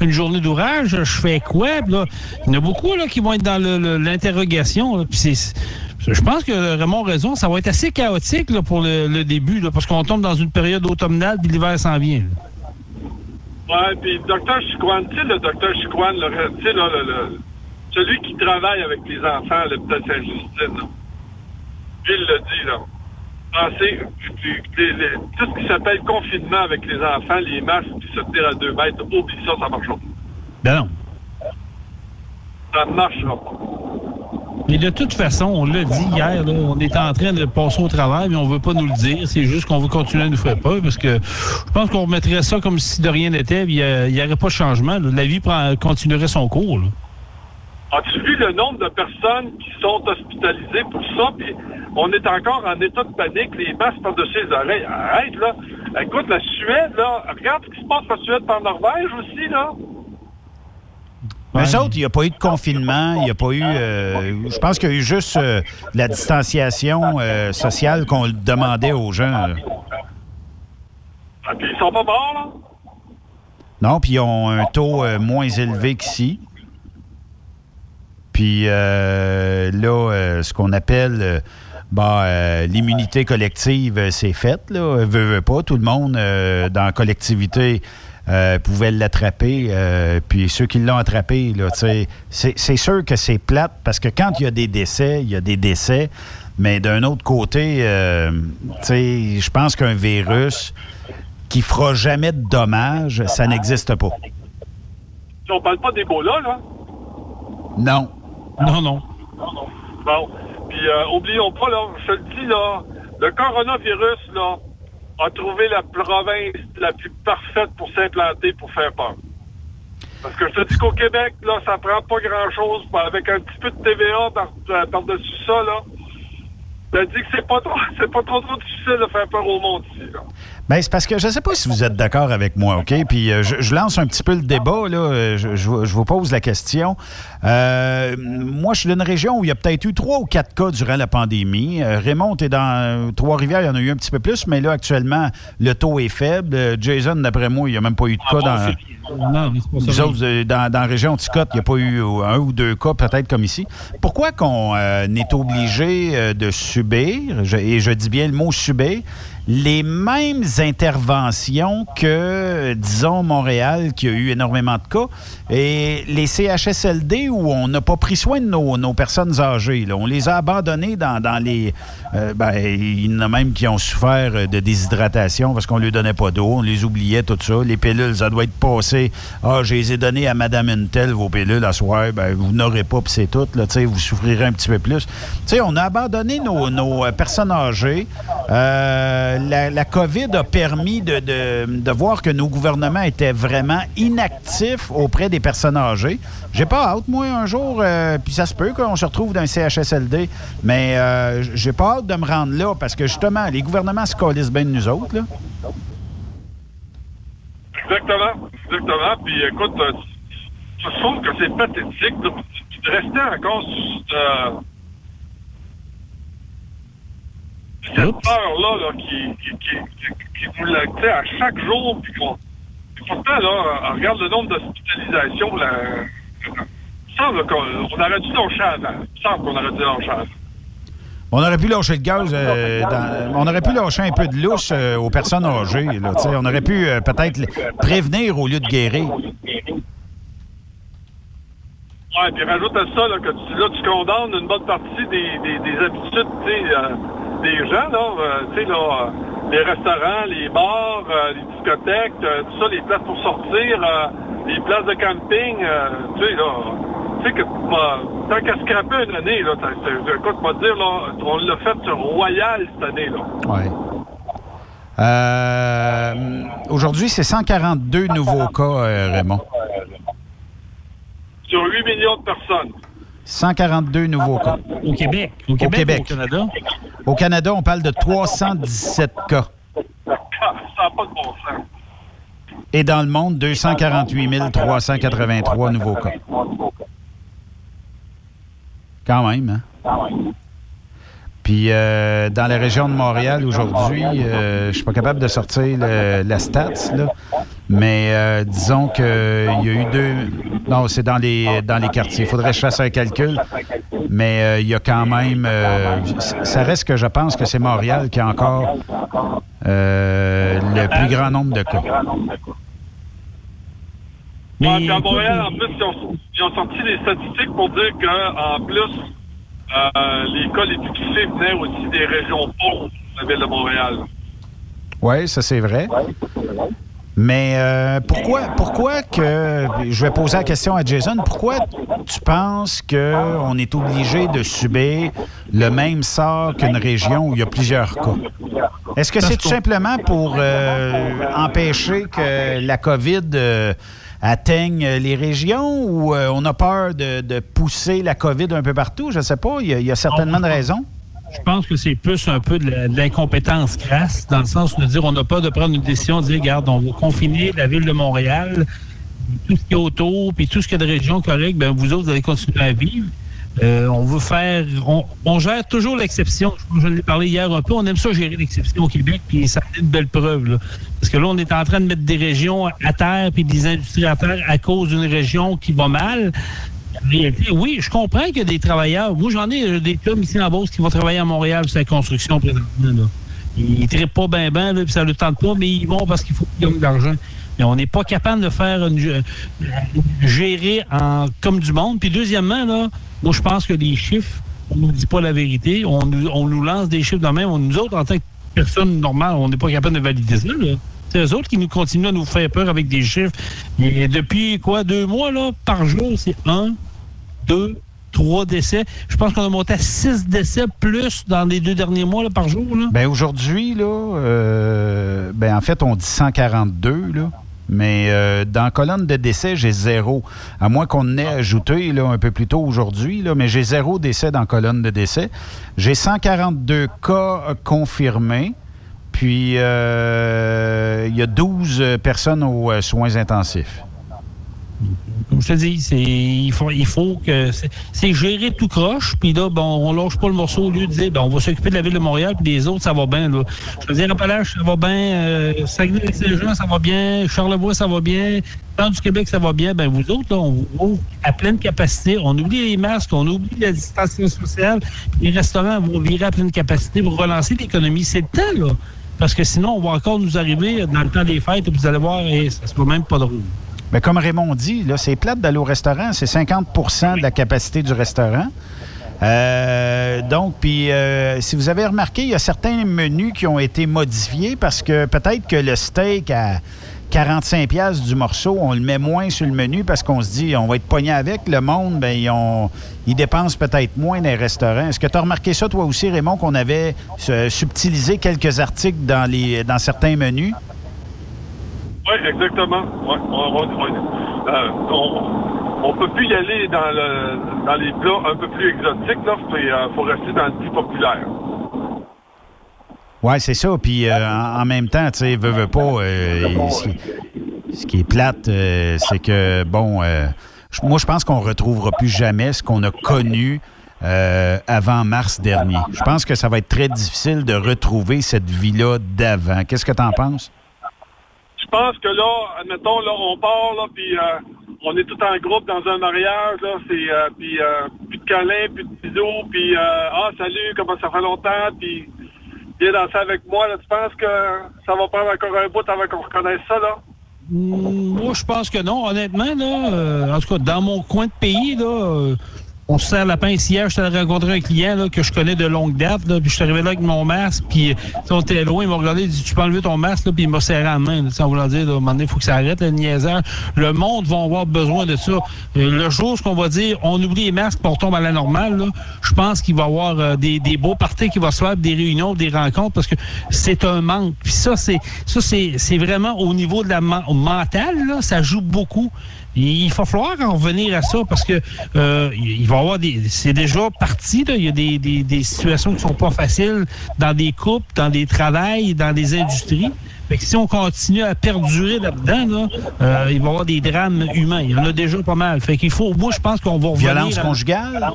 S8: une journée d'ouvrage. Je fais quoi? Il y en a beaucoup là, qui vont être dans l'interrogation. je pense que Raymond a raison. Ça va être assez chaotique pour le, début, parce qu'on tombe dans une période automnale puis l'hiver s'en vient.
S9: Ouais, puis le docteur Chiquan, tu sais, le docteur Chiquan, tu sais, là, celui qui travaille avec les enfants à l'hôpital Saint-Justine, il le dit, là. Pensez, les- tout ce qui s'appelle confinement avec les enfants, les masques, puis se tenir à deux mètres, oublie ça, ça marchera pas.
S8: Ben non.
S9: Ça ne marchera pas.
S8: Mais de toute façon, on l'a dit hier, là, on est en train de passer au travail, mais on veut pas nous le dire. C'est juste qu'on veut continuer à nous faire peur parce que je pense qu'on remettrait ça comme si de rien n'était. Il n'y aurait pas de changement. là. La vie prend- continuerait son cours. là.
S9: As-tu vu le nombre de personnes qui sont hospitalisées pour ça? Puis on est encore en état de panique, les masques par-dessus les oreilles. Arrête, là. Écoute, la Suède, là, regarde ce qui se passe en Suède par Norvège aussi, là.
S7: Mais eux autres, il n'y a pas eu de confinement, il n'y a pas eu. euh, je pense qu'il y a eu juste euh, la distanciation euh, sociale qu'on demandait aux gens. là.
S9: Puis ils sont pas morts, là?
S7: Non, puis ils ont un taux euh, moins élevé qu'ici. Puis euh, là, euh, ce qu'on appelle euh, bah, euh, l'immunité collective, c'est fait. Là. Veut, veut pas. Tout le monde euh, dans la collectivité euh, pouvait l'attraper. euh, puis ceux qui l'ont attrapé, c'est c'est sûr que c'est plate parce que quand il y a des décès, il y a des décès. Mais d'un autre côté, euh, tu sais, je pense qu'un virus qui fera jamais de dommages, ça n'existe pas.
S9: On parle pas d'Ebola, là?
S7: Non.
S8: Non, non.
S9: Bon. Puis, euh, oublions pas, là, je te le dis, là, le coronavirus, là, a trouvé la province la plus parfaite pour s'implanter, pour faire peur. Parce que je te dis qu'au Québec, là, ça prend pas grand-chose. Avec un petit peu de TVA euh, par-dessus ça, là, je te dis que c'est pas trop, [laughs] c'est pas trop, trop difficile de faire peur au monde ici, là.
S7: Ben, c'est parce que je ne sais pas si vous êtes d'accord avec moi, OK? Puis euh, je, je lance un petit peu le débat, là. Euh, Je, je vous- je vous pose la question. Euh, moi, je suis d'une région où il y a peut-être eu trois ou quatre cas durant la pandémie. Euh, Raymond, tu es dans Trois-Rivières, il y en a eu un petit peu plus, mais là, actuellement, le taux est faible. Jason, d'après moi, il n'y a même pas eu de cas dans.
S8: Non,
S7: autres, dans, dans la région Ticotte, il n'y a pas eu un ou deux cas, peut-être comme ici. Pourquoi qu'on euh, est obligé de subir, je- et je dis bien le mot subir, les mêmes interventions que, disons, Montréal, qui a eu énormément de cas, et les CHSLD où on n'a pas pris soin de nos, personnes âgées. là. On les a abandonnés dans, dans les... euh, ben, il y en a même qui ont souffert de déshydratation parce qu'on ne leur donnait pas d'eau, on les oubliait, tout ça. Les pilules, ça doit être passé. Ah, je les ai données à Madame Untel, vos pilules, à soir. Ben, vous n'aurez pas, puis c'est tout. Là, vous souffrirez un petit peu plus. Sais, on a abandonné nos, nos, euh, personnes âgées. Euh, la, COVID a permis de, voir que nos gouvernements étaient vraiment inactifs auprès des personnes âgées. J'ai pas hâte, moi, un jour, euh, puis ça se peut qu'on se retrouve dans un CHSLD, mais euh, j'ai pas hâte de me rendre là parce que justement, les gouvernements se colissent bien de nous autres.
S9: Exactement, exactement. Puis écoute, euh, je trouve que c'est pathétique de, de rester encore sur euh, cette peur-là là, qui, qui, qui, nous à chaque jour. Puis qu'on, puis pourtant, là, on regarde le nombre d'hospitalisations. Là, il semble qu'on on aurait dû lâcher avant. Il semble qu'on aurait dû lâcher avant.
S7: On aurait pu lâcher le gaz, euh, dans- on aurait pu lâcher un peu de lousse euh, aux personnes âgées. Là, on aurait pu euh, peut-être prévenir au lieu de guérir.
S9: Ouais, puis rajoute à ça là, que tu, là, tu condamnes une bonne partie des, des, des habitudes tu sais, des gens, là, euh, tu sais, là, euh, les restaurants, les bars, euh, les discothèques, tout ça, les places pour sortir, les places de camping, tu sais, là, tu sais que tant qu'à scraper une année, là, écoute, moi dire, là, on l'a fait sur Royal cette année, là.
S7: Ouais. Euh, Aujourd'hui, c'est 142 nouveaux cas, euh, Raymond.
S9: Sur 8 millions de personnes.
S7: 142 nouveaux cas.
S8: Au Québec. Au Québec,
S7: Québec.
S8: ou au Canada?
S7: Au Canada, on parle de 317 cas. Et dans le monde, 248 383 nouveaux cas. Quand même, hein? Puis euh, dans la région de Montréal aujourd'hui, euh, je suis pas capable de sortir la stats, là, mais euh, disons qu'il y a eu deux... Non, c'est dans les, dans les quartiers. Il faudrait que je fasse un calcul, mais euh, il y a quand même... euh, ça reste que je pense que c'est Montréal qui a encore le plus grand nombre de cas.
S9: Ouais, puis à Montréal, en plus, ils ont, ils ont sorti des statistiques pour dire qu'en plus, euh, les cas les plus touchés venaient aussi des régions pauvres de la ville de Montréal.
S7: Oui, ça c'est vrai. Mais euh, pourquoi, pourquoi que, je vais poser la question à Jason, pourquoi tu penses qu'on est obligé de subir le même sort qu'une région où il y a plusieurs cas? Est-ce que c'est tout simplement pour euh, empêcher que la COVID euh, atteigne les régions ou euh, on a peur de, de pousser la COVID un peu partout? Je ne sais pas, il y a, il y a certainement de raisons.
S8: je pense que c'est plus un peu de l'incompétence crasse, dans le sens de dire on n'a pas de prendre une décision, de dire, regarde, on va confiner la ville de Montréal, tout ce qui est autour, puis tout ce qui est de région correcte, ben vous autres, vous allez continuer à vivre. Euh, on veut faire. On, gère toujours l'exception. Je, l'ai parlé hier un peu. On aime ça gérer l'exception au Québec, puis ça a une belle preuve. Parce que là, on est en train de mettre des régions à terre, puis des industries à terre à cause d'une région qui va mal. oui, je comprends qu'il y a des travailleurs. Moi, j'en ai euh, des hommes ici en Beauce qui vont travailler à Montréal sur la construction présentement. Ils ne trippent pas bien, bien, puis ça ne le tente pas, mais ils vont parce qu'il faut qu'ils gagnent de l'argent mais on n'est pas capable de faire une, euh, gérer comme du monde. Puis deuxièmement, là, moi, je pense que les chiffres, on ne nous dit pas la vérité. On nous, lance des chiffres de même. nous autres, en tant que personne normale, on n'est pas capable de valider ça. C'est eux autres qui nous continuent à nous faire peur avec des chiffres. Et depuis quoi, deux mois, là, par jour, c'est un, deux, trois décès. Je pense qu'on a monté à six décès plus dans les deux derniers mois là, par jour. Là.
S7: Ben aujourd'hui, là, euh, ben en fait, on dit 142, là. Mais euh, dans la colonne de décès, j'ai zéro. À moins qu'on ait ajouté là, un peu plus tôt aujourd'hui, mais j'ai zéro décès dans la colonne de décès. J'ai 142 cas confirmés. Puis, euh, il y a 12 personnes aux euh, soins intensifs
S8: comme je te dis, il faut, que c'est gérer tout croche, puis là, bon, on lâche pas le morceau au lieu de dire, ben, on va s'occuper de la ville de Montréal, puis les autres, ça va bien. Là. Je veux dire, Appalaches, ça va bien, euh, Saguenay-Saint-Jean, ça va bien, Charlevoix, ça va bien, Tant du Québec, ça va bien. Ben vous autres, là, on ouvre à pleine capacité. On oublie les masques, on oublie la distanciation sociale. Les restaurants vont virer à pleine capacité pour relancer l'économie. C'est le temps, là. Parce que sinon, on va encore nous arriver dans le temps des fêtes, et vous allez voir, et ça sera même pas drôle.
S7: Mais comme Raymond dit, là, c'est plate d'aller au restaurant. C'est 50% de la capacité du restaurant. Euh, donc, puis euh, si vous avez remarqué, il y a certains menus qui ont été modifiés parce que peut-être que le steak à 45 pièces du morceau, on le met moins sur le menu parce qu'on se dit on va être pogné avec. Le monde, ben ils, ont, ils dépensent peut-être moins dans les restaurants. Est-ce que tu as remarqué ça toi aussi, Raymond, qu'on avait euh, subtilisé quelques articles dans, les, dans certains menus?
S9: Oui, exactement. Euh, on, ne peut plus y aller dans, le, dans les plats un peu plus exotiques, là. Il euh, faut rester dans le plus populaire.
S7: Oui, c'est ça. Puis euh, en, même temps, tu sais, veut, pas. ce, qui est plate, c'est que, bon, moi, je pense qu'on retrouvera plus jamais ce qu'on a connu avant mars dernier. Je pense que ça va être très difficile de retrouver cette vie-là d'avant. Qu'est-ce que tu en penses?
S9: Je pense que là, admettons, là, on part, là, puis euh, on est tout en groupe dans un mariage, là, c'est, euh, puis euh, plus de câlins, plus de bisous, puis ah, salut, comment ça fait longtemps, puis viens danser avec moi, là, tu penses que ça va prendre encore un bout avant qu'on reconnaisse ça, là?
S8: Hmm, moi, je pense que non, honnêtement, là, en tout cas, dans mon coin de pays, là, on se sert la pince hier, je t'ai rencontré un client là, que je connais de longue date, là, puis je suis arrivé là avec mon masque, puis on était loin, il m'a regardé, il dit Tu peux enlever ton masque, là, puis il m'a serré la main. Là, voulant dire, là, à un moment donné, il faut que ça arrête, le niaisage. Le monde va avoir besoin de ça. Euh, le jour qu'on va dire on oublie les masques pour tomber à la normale, je pense qu'il va y avoir euh, des, des, beaux parties qui vont se faire, des réunions, des rencontres, parce que c'est un manque. Puis ça, c'est ça, c'est vraiment au niveau de la mentale, là, ça joue beaucoup. Il va falloir en revenir à ça parce que euh, il va y avoir des. C'est déjà parti, là. Il y a des, des, des situations qui sont pas faciles dans des couples, dans des travails, dans des industries. Fait que si on continue à perdurer là-dedans, euh, il va y avoir des drames humains. Il y en a déjà pas mal. Fait qu'il faut, moi, je pense qu'on va revenir...
S7: Violence conjugale?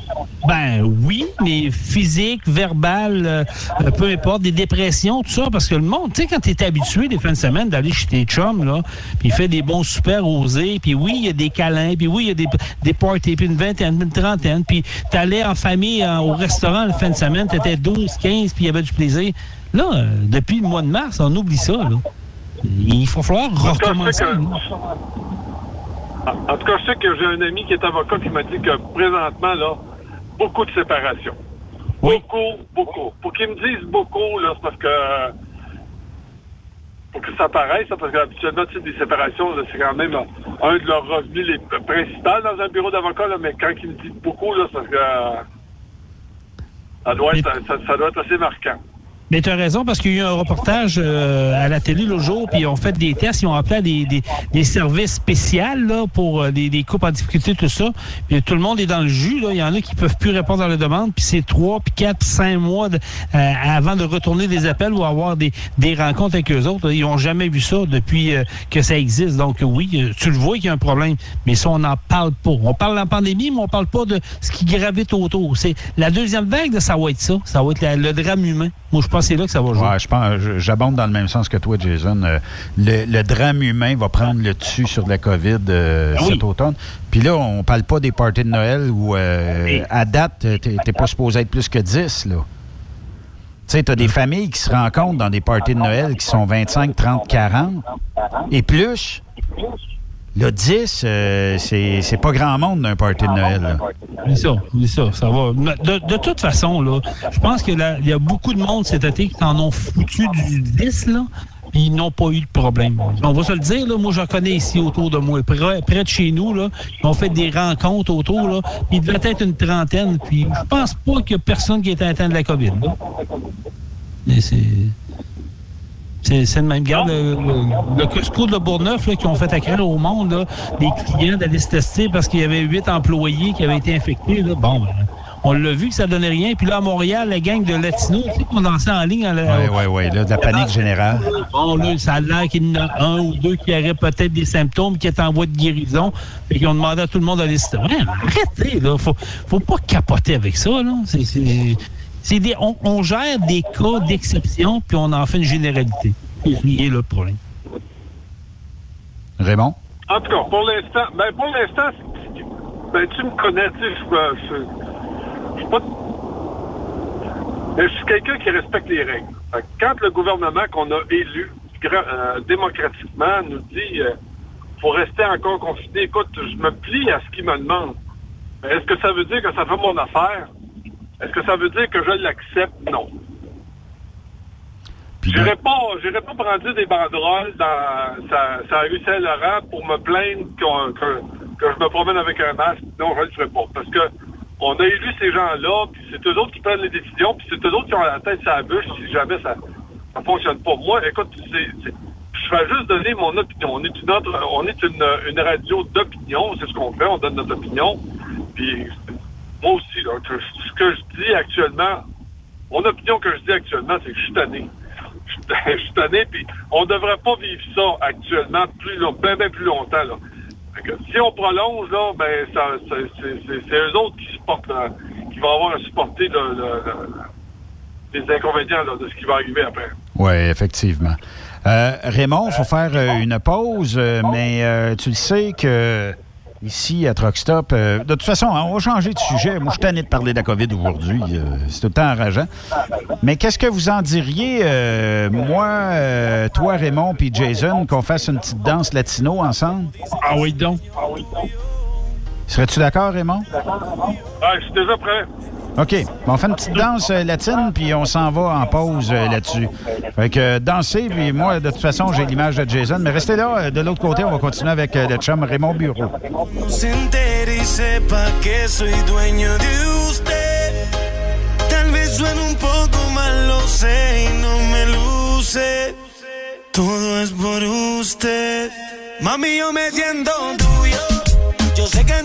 S8: Ben oui, mais physique, verbale, euh, peu importe, des dépressions, tout ça, parce que le monde, tu sais, quand tu es habitué des fins de semaine d'aller chez tes chums, là, puis il fait des bons super osés, puis oui, il y a des câlins, puis oui, il y a des, des parties, puis une vingtaine, une trentaine, puis tu allais en famille euh, au restaurant la fin de semaine, tu étais 12, 15, puis il y avait du plaisir. Là, euh, depuis le mois de mars, on oublie ça. Là. Il faut falloir recommencer. En
S9: tout cas, je sais que j'ai un ami qui est avocat qui m'a dit que présentement, là, beaucoup de séparation. Beaucoup, beaucoup. Pour qu'ils me disent beaucoup, là, c'est parce que pour que ça paraisse, parce qu'habituellement, tu sais, des séparations, c'est quand même un de leurs revenus les principaux dans un bureau d'avocat, mais quand ils me disent beaucoup, là, c'est parce que ça doit, être, ça doit être assez marquant.
S8: Mais tu as raison, parce qu'il y a eu un reportage euh, à la télé l'autre jour, puis ils ont fait des tests, ils ont appelé à des, des, des services spéciaux là, pour euh, des, des couples en difficulté, tout ça. Puis tout le monde est dans le jus. Là. Il y en a qui peuvent plus répondre à la demande, puis c'est trois, puis quatre, cinq mois de- euh, avant de retourner des appels ou avoir des, des rencontres avec eux autres. Ils n'ont jamais vu ça depuis euh, que ça existe. Donc oui, euh, tu le vois qu'il y a un problème, mais ça, on n'en parle pas. On parle de la pandémie, mais on parle pas de ce qui gravite autour. C'est la deuxième vague, ça va être ça. Ça va être le drame humain. Moi, pense que c'est là que ça va jouer?
S7: Ouais, je pense, j'abonde dans le même sens que toi, Jason. Euh, le, le drame humain va prendre le dessus sur la COVID euh,
S8: Ah oui.
S7: cet automne. Puis là, on parle pas des parties de Noël où, euh, à date, t'es t'es pas supposé être plus que 10, là. Tu sais, t'as des familles qui se rencontrent dans des parties de Noël qui sont 25, 30, 40 et plus. Là, 10, euh, c'est pas grand monde d'un party de Noël. là.
S8: Ça, ça, ça va. De, de toute façon, là, je pense qu'il y a beaucoup de monde cet été qui en ont foutu du 10, là, puis ils n'ont pas eu de problème. On va se le dire, là, moi, j'en connais ici autour de moi, près, près de chez nous, là, ils ont fait des rencontres autour, là, puis il devait être une trentaine, puis je pense pas qu'il y a personne qui est atteint de la COVID. là. Mais c'est... C'est le même garde. Le, le- Costco de Bourgneuf, là, qui ont fait accroire au monde, là, des clients d'aller se tester parce qu'il y avait huit employés qui avaient été infectés. Là. Bon, ben, on l'a vu que ça donnait rien. Puis là, à Montréal, la gang de Latino, tu sais, qu'on dansait en ligne.
S7: Oui, oui, oui. Là, de la panique générale.
S8: Bon, là, ça a l'air qu'il y en a un ou deux qui auraient peut-être des symptômes, qui étaient en voie de guérison, et qui ont demandé à tout le monde d'aller se tester. Ouais, Arrêtez, là. Faut, faut pas capoter avec ça, là. C'est, c'est, des, on, on gère des cas d'exception, puis on en fait une généralité. C'est le problème.
S7: Raymond?
S9: En tout cas, pour l'instant, ben pour l'instant, ben tu me connais, tu sais, je suis pas. Mais je suis quelqu'un qui respecte les règles. Quand le gouvernement qu'on a élu euh, démocratiquement nous dit euh, faut rester encore confiné, écoute, je me plie à ce qu'il me demande. Est-ce que ça veut dire que ça fait mon affaire? Est-ce que ça veut dire que je l'accepte? Non. J'irai pas, j'irai pas prendre des banderoles dans sa, sa rue Saint-Laurent pour me plaindre que, que je me promène avec un masque. Non, je le ferai pas. Parce que on a élu ces gens-là, puis c'est eux autres qui prennent les décisions, puis c'est eux autres qui ont la tête sur la bûche si jamais ça ça fonctionne pas. Moi, écoute, c'est, je vais juste donner mon opinion. On est une autre, on est une, une radio d'opinion, c'est ce qu'on fait, on donne notre opinion. Puis aussi, ce que je dis actuellement, mon opinion que je dis actuellement, c'est que je suis tanné. Je suis tanné, puis on devrait pas vivre ça actuellement plus long, bien, bien plus longtemps. Là. Fait que si on prolonge, là, ben ça, ça- c'est, eux autres qui supportent, là, qui vont avoir à supporter le- le- le- les inconvénients là, de ce qui va arriver après.
S7: Oui, effectivement. Euh, Raymond, il faut faire euh, une pause, euh, mais euh, tu le sais que ici, à Truck Stop, euh, de toute façon, hein, on va changer de sujet. Moi, je suis tanné de parler de la COVID aujourd'hui. euh, c'est tout le temps enrageant. Mais qu'est-ce que vous en diriez, euh, moi, euh, toi, Raymond, puis Jason, qu'on fasse une petite danse latino ensemble?
S8: Ah oui, donc.
S7: Serais-tu d'accord, Raymond?
S9: Ah, je suis déjà prêt.
S7: OK. On fait une petite danse euh, latine, puis on s'en va en pause euh, là-dessus. Fait que euh, danser, puis moi, de toute façon, j'ai l'image de Jason. Mais restez là, de l'autre côté, on va continuer avec le chum Raymond Bureau.
S10: me que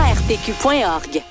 S11: ARPQ.org.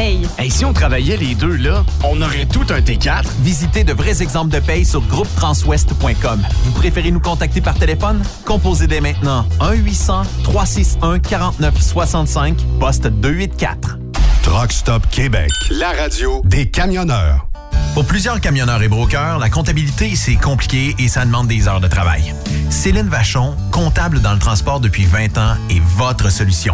S6: paye.
S12: Hey, si on travaillait les deux, là, on aurait tout un T4.
S3: Visitez de vrais exemples de paye sur groupetranswest.com. Vous préférez nous contacter par téléphone? Composez dès maintenant 1-800-361-4965, poste 284.
S4: Truck Stop Québec.
S1: La radio
S4: Des camionneurs.
S3: Pour plusieurs camionneurs et brokers, la comptabilité, c'est compliqué et ça demande des heures de travail. Céline Vachon, comptable dans le transport depuis 20 ans, est votre solution.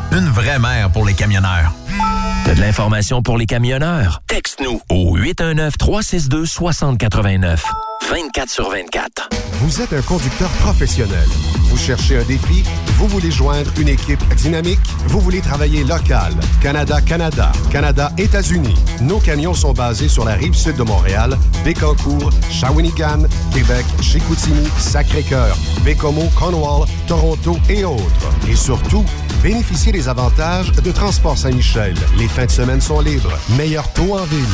S3: Une vraie mère pour les camionneurs.
S5: T'as de l'information pour les camionneurs? Texte-nous au 819-362-6089. 24 sur 24.
S4: Vous êtes un conducteur professionnel. Vous cherchez un défi? Vous voulez joindre une équipe dynamique? Vous voulez travailler local? Canada-Canada, Canada-États-Unis. Nos camions sont basés sur la rive sud de Montréal, Bécancour, Shawinigan, Québec, Chicoutimi, Sacré-Cœur, Bécomo, Cornwall, Toronto et autres. Et surtout, bénéficiez des avantages de Transport Saint-Michel. Les fins de semaine sont libres. Meilleur taux en ville.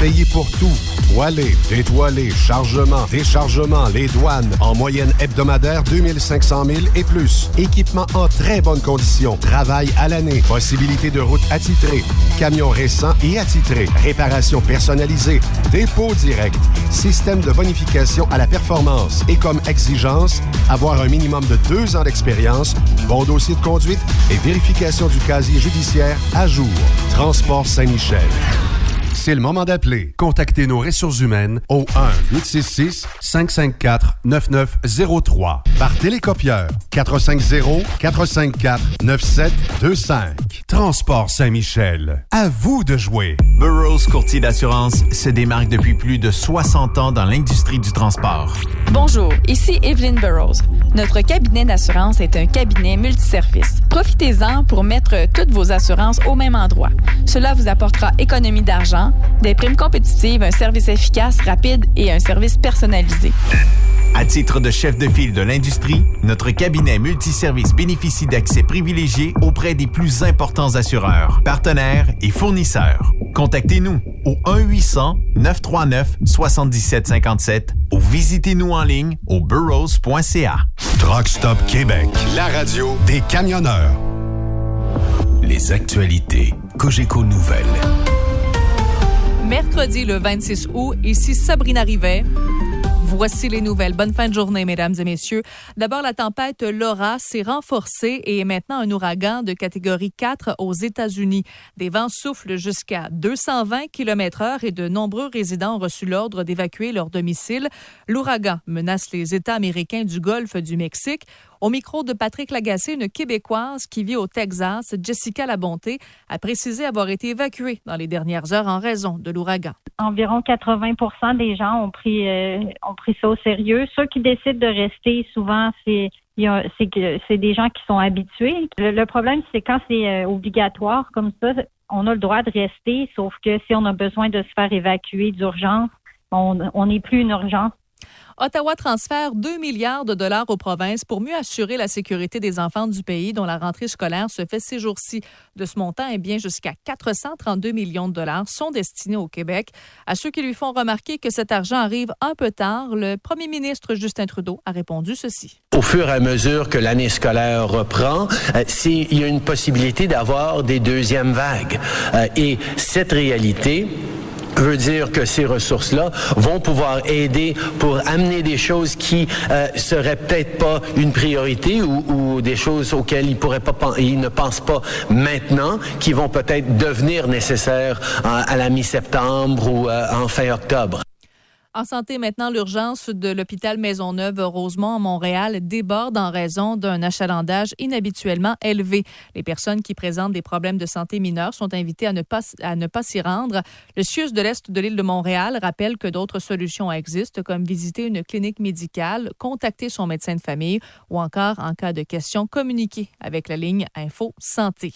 S4: Payé pour tout. Toilé, détoilé, chargement, déchargement, les douanes. En moyenne hebdomadaire, 2500 000 et plus. Équipement en très bonne condition. Travail à l'année. Possibilité de route attitrée. Camions récents et attitrés. Réparation personnalisée. Dépôt direct. Système de bonification à la performance. Et comme exigence, avoir un minimum de deux ans d'expérience, bon dossier de conduite et vérification du casier judiciaire à jour. Transport Saint-Michel. C'est le moment d'appeler. Contactez nos ressources humaines au 1-866-554-9903 par télécopieur 450-454-9725. Transport Saint-Michel. À vous de jouer.
S3: Burroughs Courtier d'assurance se démarque depuis plus de 60 ans dans l'industrie du transport.
S6: Bonjour, ici Evelyn Burrows. Notre cabinet d'assurance est un cabinet multiservice. Profitez-en pour mettre toutes vos assurances au même endroit. Cela vous apportera économie d'argent, des primes compétitives, un service efficace, rapide et un service personnalisé.
S3: À titre de chef de file de l'industrie, notre cabinet multiservice bénéficie d'accès privilégié auprès des plus importants assureurs, partenaires et fournisseurs. Contactez-nous au 1-800-939-7757 ou visitez-nous en ligne au burrows.ca.
S4: Truck Stop Québec.
S1: La radio
S4: Des camionneurs.
S5: Les actualités Cogeco Nouvelles.
S13: Mercredi le 26 août, ici Sabrina Rivet. Voici les nouvelles. Bonne fin de journée, mesdames et messieurs. D'abord, la tempête Laura s'est renforcée et est maintenant un ouragan de catégorie 4 aux États-Unis. Des vents soufflent jusqu'à 220 km heure et de nombreux résidents ont reçu l'ordre d'évacuer leur domicile. L'ouragan menace les États américains du Golfe du Mexique. Au micro de Patrick Lagacé, une Québécoise qui vit au Texas, Jessica Labonté, a précisé avoir été évacuée dans les dernières heures en raison de l'ouragan.
S14: Environ 80% des gens ont pris, euh, ont pris ça au sérieux. Ceux qui décident de rester, souvent, c'est c'est des gens qui sont habitués. Le, problème, c'est quand c'est euh, obligatoire comme ça, on a le droit de rester, sauf que si on a besoin de se faire évacuer d'urgence, on n'est plus une urgence
S13: Ottawa transfère 2 milliards de dollars aux provinces pour mieux assurer la sécurité des enfants du pays dont la rentrée scolaire se fait ces jours-ci. De ce montant, eh bien, jusqu'à 432 millions de dollars sont destinés au Québec. À ceux qui lui font remarquer que cet argent arrive un peu tard, le premier ministre Justin Trudeau a répondu ceci.
S15: Au fur et à mesure que l'année scolaire reprend, euh, il y a une possibilité d'avoir des deuxièmes vagues. Euh, et cette réalité, veut dire que ces ressources-là vont pouvoir aider pour amener des choses qui euh, seraient peut-être pas une priorité ou, des choses auxquelles ils pourraient pas ils ne pensent pas maintenant, qui vont peut-être devenir nécessaires à la mi-septembre ou euh, en fin octobre.
S13: En santé, maintenant, l'urgence de l'hôpital Maisonneuve-Rosemont à Montréal déborde en raison d'un achalandage inhabituellement élevé. Les personnes qui présentent des problèmes de santé mineurs sont invitées à ne pas, à ne pas s'y rendre. Le CIUS de l'Est de l'île de Montréal rappelle que d'autres solutions existent, comme visiter une clinique médicale, contacter son médecin de famille ou encore, en cas de questions, communiquer avec la ligne Info Santé.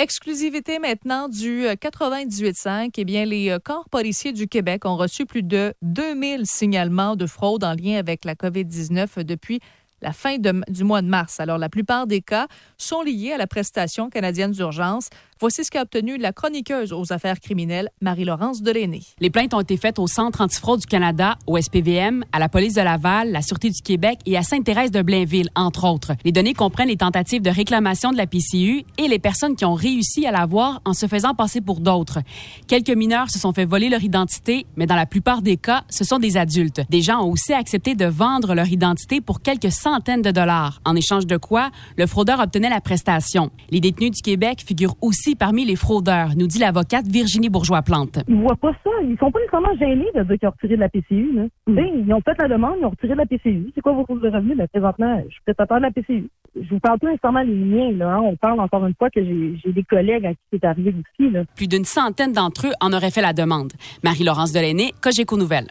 S13: Exclusivité maintenant du 98.5. Euh, eh bien, les euh, corps policiers du Québec ont reçu plus de 2000 signalements de fraude en lien avec la COVID-19 depuis la fin du mois de mars. Alors, la plupart des cas sont liés à la prestation canadienne d'urgence. Voici ce qu'a obtenu la chroniqueuse aux affaires criminelles, Marie-Laurence Delaney.
S16: Les plaintes ont été faites au Centre antifraude du Canada, au SPVM, à la police de Laval, la Sûreté du Québec et à Sainte-Thérèse de Blainville, entre autres. Les données comprennent les tentatives de réclamation de la PCU et les personnes qui ont réussi à l'avoir en se faisant passer pour d'autres. Quelques mineurs se sont fait voler leur identité, mais dans la plupart des cas, ce sont des adultes. Des gens ont aussi accepté de vendre leur identité pour quelques centaines de dollars, en échange de quoi le fraudeur obtenait la prestation. Les détenus du Québec figurent aussi parmi les fraudeurs, nous dit l'avocate Virginie Bourgeois-Plante.
S17: Ils voient pas ça. Ils sont pas nécessairement gênés de dire qu'ils ont retiré de la PCU. Hmm. Ils ont fait la demande, ils ont retiré de la PCU. C'est quoi vos sources de revenus? Ben, présentement, je suis prestataire de la PCU. Je vous parle pas nécessairement des miens. Là, hein. On parle encore une fois que j'ai des collègues à qui c'est arrivé aussi. Là.
S16: Plus d'une centaine d'entre eux en auraient fait la demande. Marie-Laurence Delaney, Cogeco Nouvelles.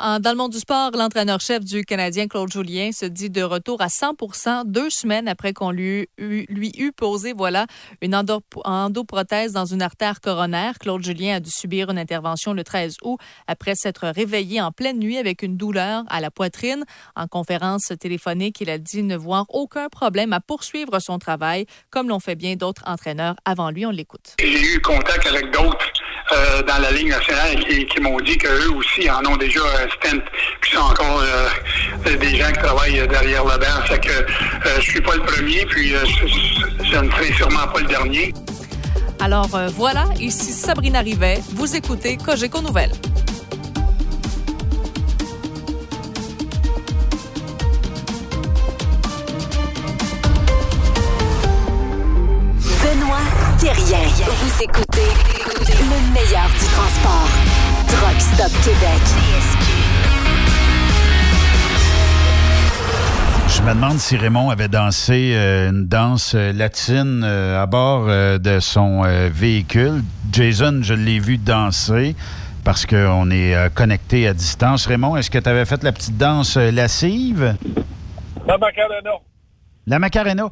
S13: Dans le monde du sport, l'entraîneur-chef du Canadien, Claude Julien, se dit de retour à 100% deux semaines après qu'on lui, lui eut posé voilà, une endoprothèse dans une artère coronaire. Claude Julien a dû subir une intervention le 13 août après s'être réveillé en pleine nuit avec une douleur à la poitrine. En conférence téléphonique, il a dit ne voir aucun problème à poursuivre son travail, comme l'ont fait bien d'autres entraîneurs avant lui. On l'écoute.
S18: J'ai eu contact avec d'autres euh, dans la Ligue nationale qui, qui m'ont dit qu'eux aussi en ont déjà un stent. Puis c'est encore euh, des gens qui travaillent derrière la banc. Fait que euh, je suis pas le premier, puis je ne serai sûrement pas le dernier.
S13: Alors voilà, ici Sabrina Rivet. Vous écoutez Cogeco Nouvelles.
S11: Vous écoutez le meilleur du transport. Truck Stop Québec.
S7: Je me demande si Raymond avait dansé euh, une danse euh, latine euh, à bord de son véhicule. Jason, je l'ai vu danser parce qu'on est connecté à distance. Raymond, est-ce que tu avais fait la petite danse lascive?
S9: La Macarena.
S7: La Macarena.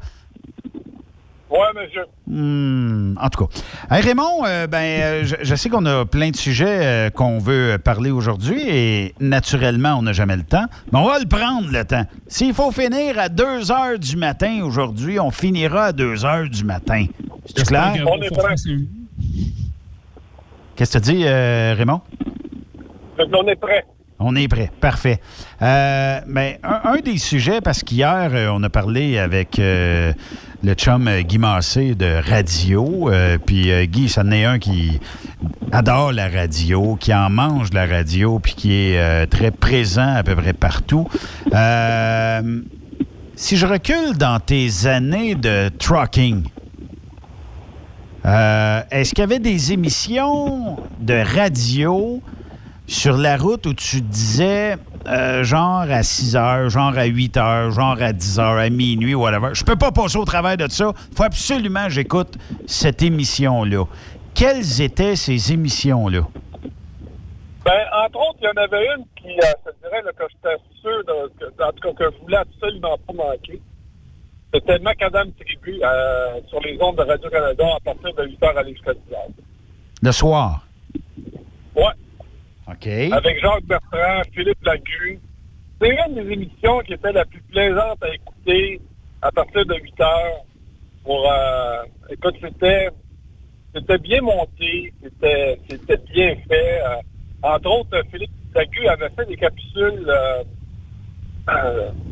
S9: Oui, monsieur.
S7: Hmm, en tout cas. Raymond, euh, ben, euh, je, sais qu'on a plein de sujets euh, qu'on veut parler aujourd'hui et naturellement, on n'a jamais le temps, mais on va le prendre le temps. S'il faut finir à 2 heures du matin aujourd'hui, on finira à 2 heures du matin. C'est clair?
S9: On est prêt.
S7: Qu'est-ce que tu dis, Raymond?
S9: On est prêt.
S7: On est prêt. Parfait. Euh, mais un, des sujets, parce qu'hier, euh, on a parlé avec euh, le chum Guy Massé de radio. puis Guy, ça en est un qui adore la radio, qui en mange la radio, puis qui est très présent à peu près partout. Si je recule dans tes années de trucking, est-ce qu'il y avait des émissions de radio sur la route où tu disais euh, genre à 6 heures, genre à 8 heures, genre à 10 heures, à minuit, whatever. Je peux pas passer au travers de ça. Il faut absolument que j'écoute cette émission-là. Quelles étaient ces émissions-là?
S9: Ben, entre autres, il y en avait une qui, euh, je te dirais, là, que j'étais sûr, de, que, en tout cas, que je voulais absolument pas manquer. C'était Macadam Tribu euh, sur les ondes de Radio-Canada à partir de 8 heures à jusqu'à 10 heures.
S7: Le soir.
S9: Avec Jacques Bertrand, Philippe Lagu. C'est une des émissions qui était la plus plaisante à écouter à partir de 8 heures. Pour, euh, écoute, c'était, c'était bien monté, c'était, bien fait. Euh, entre autres, Philippe Lagu avait fait des capsules euh,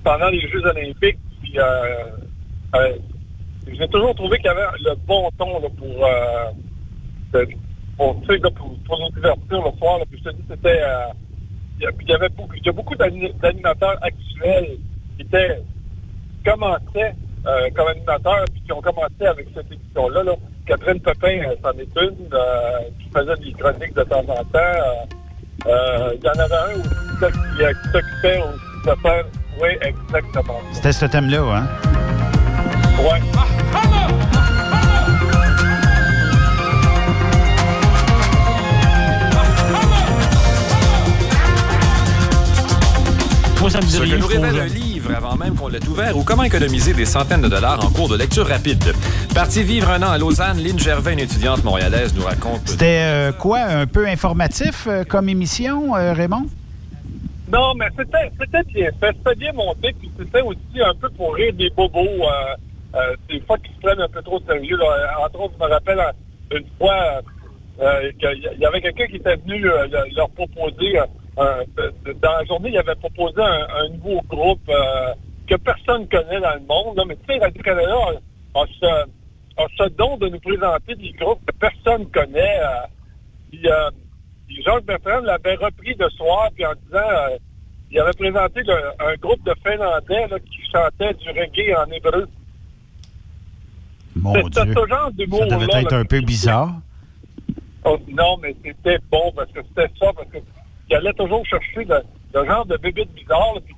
S9: pendant les Jeux olympiques. J'ai toujours trouvé qu'il y avait le bon ton pour, pour, tu sais, là, pour, pour nous divertir le soir. Là, puis je te dis, c'était... euh, il y avait beaucoup, il y a beaucoup d'ani- d'animateurs actuels qui étaient qui commençaient euh, comme animateurs puis qui ont commencé avec cette émission-là. Là. Catherine Pepin, euh, c'en est une, euh, qui faisait des chroniques de temps en temps. Euh, euh, Il y en avait un aussi là, qui, qui s'occupait aussi de faire... Oui, exactement.
S7: C'était ce thème-là, hein?
S9: Ouais.
S8: Moi, ça me dit
S19: Ce que
S8: rien,
S19: nous révèle un livre avant même qu'on l'ait ouvert ou comment économiser des centaines de dollars en cours de lecture rapide. Partie vivre un an à Lausanne, Lynn Gervais, une étudiante montréalaise, nous raconte...
S7: C'était euh, quoi, un peu informatif euh, comme émission, euh, Raymond?
S9: Non, mais c'était c'était bien fait, c'était bien monté, puis c'était aussi un peu pour rire des bobos, euh, euh, des fois qui se prennent un peu trop sérieux. Là. Entre autres, je me rappelle une fois euh, qu'il y avait quelqu'un qui était venu euh, le- leur proposer, euh, dans la journée, il avait proposé un, un nouveau groupe euh, que personne connaît dans le monde. Là, mais tu sais, Radio-Canada a, a ce, a ce don de nous présenter des groupes que personne connaît. euh, puis, Jacques Bertrand l'avait repris de soir, puis en disant, il avait présenté le- un groupe de Finlandais là, qui chantait du reggae en hébreu.
S7: Mon Dieu.
S9: ce genre d'humour.
S7: Ça devait
S9: là,
S7: être un peu bizarre.
S9: Oh, non, mais c'était bon parce que c'était ça, parce que il allait toujours chercher le, genre de bébite bizarre, puis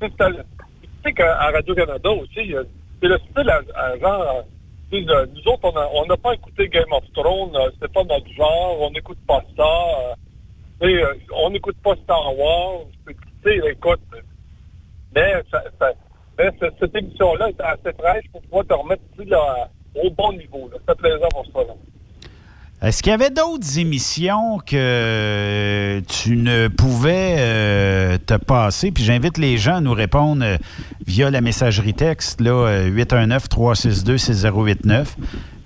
S9: tu sais, qu'à Radio-Canada aussi, c'est le style à, genre, sais, le- nous autres, on n'a pas écouté Game of Thrones, euh, c'est pas notre genre, on n'écoute pas ça, euh, euh, on n'écoute pas Star Wars, tu sais, écoute, mais, ça, mais ce- cette émission-là était assez fraîche pour pouvoir te remettre au bon niveau. C'était plaisant pour ça, là.
S7: Est-ce qu'il y avait d'autres émissions que tu ne pouvais euh, te passer? Puis j'invite les gens à nous répondre euh, via la messagerie texte, là, euh, 819-362-6089.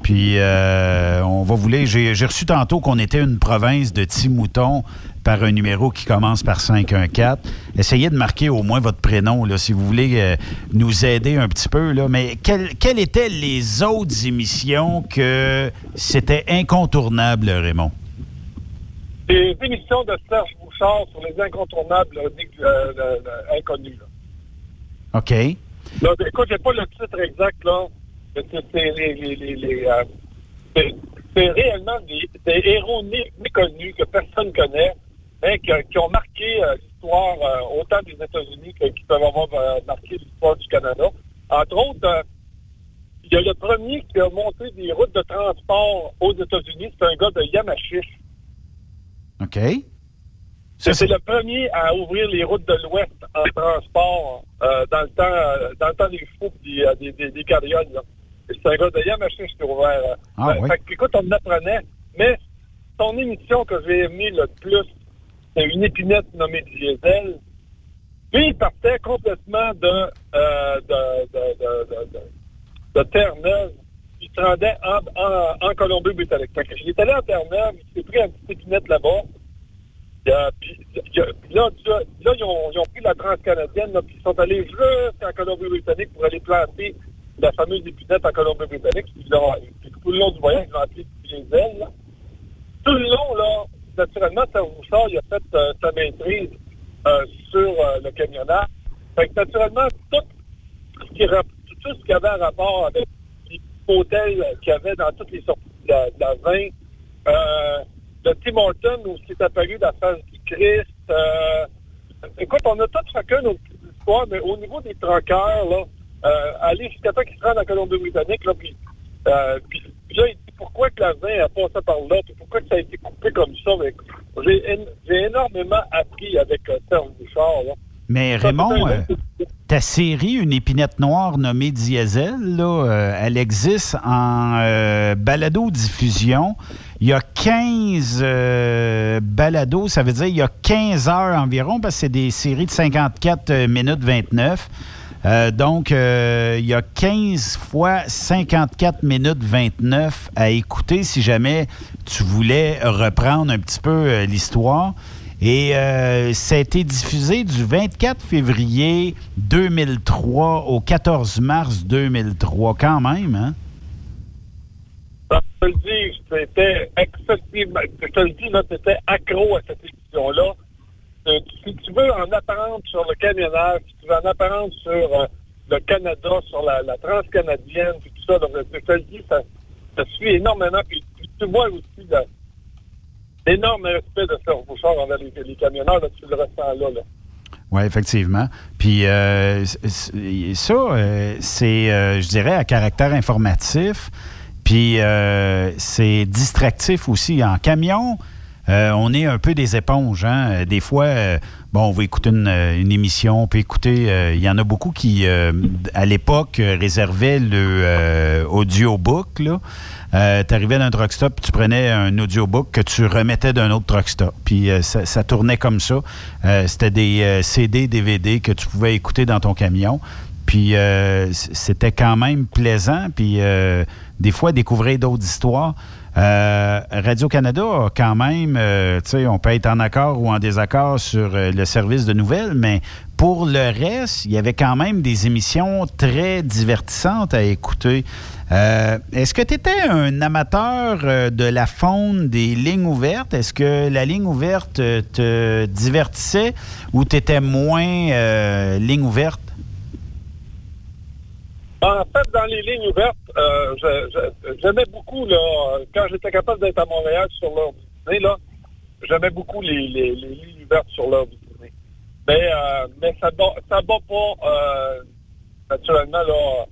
S7: Puis euh, on va vous lire. J'ai reçu tantôt qu'on était une province de petits moutons par un numéro qui commence par 514. Essayez de marquer au moins votre prénom là, si vous voulez euh, nous aider un petit peu. Là. Mais quelles, quelles étaient les autres émissions que c'était incontournable, Raymond?
S9: des émissions de Serge Bouchard sur les incontournables euh, euh, inconnus. Là.
S7: OK.
S9: Là, écoute, j'ai pas le titre exact, là. C'est les, les, les, les, euh, c'est- réellement des, des héros mé- méconnus que personne connaît, mais qui, qui ont marqué euh, l'histoire euh, autant des États-Unis que qui peuvent avoir euh, marqué l'histoire du Canada. Entre autres, il y a le premier qui a monté des routes de transport aux États-Unis, c'est un gars de Yamachiche.
S7: OK.
S9: C'était le premier à ouvrir les routes de l'Ouest en transport euh, dans le temps euh, dans le temps des fous et des, des, des, des carrioles. C'est un gars de Yamashita qui a ouvert.
S7: Ah,
S9: fait que, écoute, on apprenait. Mais son émission que j'ai aimée le plus, une épinette nommée Diesel. Lui, il partait complètement de, euh, de, de, Terre-Neuve. Il se rendait en, en, Colombie-Britannique. Il est allé en Terre-Neuve, il s'est pris un petit épinette là-bas. Là, là, ils, ont, ils ont pris la transcanadienne, puis ils sont allés jusqu'en Colombie-Britannique pour aller planter la fameuse épinette en Colombie-Britannique. Tout le long du voyage, ils l'ont appelé Diesel. Tout le long, là, naturellement, Serge Bouchard, il a fait euh, sa maîtrise euh, sur euh, le camionnage. Fait que naturellement, tout ce qui, tout ce qui avait un rapport avec les hôtels qu'il y avait dans toutes les sorties de la, de la 20, euh, le Tim Horton, où c'est apparu la face du Christ. écoute, on a tous chacun nos petites mais au niveau des troqueurs, là, aller jusqu'à temps qu'ils se rendent en Colombie-Britannique, là, puis, puis, là, il dit pourquoi que la 20 a passé par là, puis pourquoi que ça a été coupé comme ça. J'ai, én- j'ai énormément appris avec euh, Serge Bouchard. Là.
S7: Mais
S9: Ça,
S7: Raymond, euh, ta série Une épinette noire nommée Diesel, là, euh, elle existe en euh, balado-diffusion. Il y a 15 euh, balados, ça veut dire il y a 15 heures environ, parce que c'est des séries de 54 euh, minutes 29. Euh, donc, euh, il y a 15 fois 54 minutes 29 à écouter si jamais tu voulais reprendre un petit peu euh, l'histoire. Et ça a été diffusé du 24 février 2003 au 14 mars 2003, quand même, hein?
S9: Je te le dis, c'était excessivement. Je te le dis, c'était accro à cette émission-là. Euh, si tu veux en apprendre sur le camionnage, si tu veux en apprendre sur euh, le Canada, sur la, transcanadienne, tout ça, je te ça, ça suit énormément. Puis, puis tu vois aussi l'énorme respect de Serge Bouchard envers les, les camionneurs, là, tu le ressens là.
S7: Oui, effectivement. Puis euh, ça, c'est, je dirais, à caractère informatif. Puis c'est distractif aussi. En camion, euh, on est un peu des éponges. Hein? Des fois, euh, bon, on va écouter une, euh, une émission, on peut écouter. euh, Il y en a beaucoup qui, euh, à l'époque, euh, réservaient le euh, audiobook. Là. Euh, tu arrivais d'un truck stop, puis tu prenais un audiobook que tu remettais d'un autre truck stop. Puis euh, ça, ça tournait comme ça. Euh, C'était des euh, CD, DVD que tu pouvais écouter dans ton camion. Puis euh, c'était quand même plaisant. Puis euh, des fois, découvrir d'autres histoires. Euh, Radio-Canada quand même, euh, tu sais, on peut être en accord ou en désaccord sur euh, le service de nouvelles, mais pour le reste, il y avait quand même des émissions très divertissantes à écouter. Est-ce que tu étais un amateur de la faune des lignes ouvertes? Est-ce que la ligne ouverte te divertissait ou tu étais moins ligne ouverte?
S9: En fait, dans les lignes ouvertes, euh, j'aimais beaucoup, là, quand j'étais capable d'être à Montréal sur l'heure du dîner, là, j'aimais beaucoup les, les- lignes ouvertes sur l'heure du dîner. Mais, euh, mais ça bat, ça bat pas, euh, naturellement, là,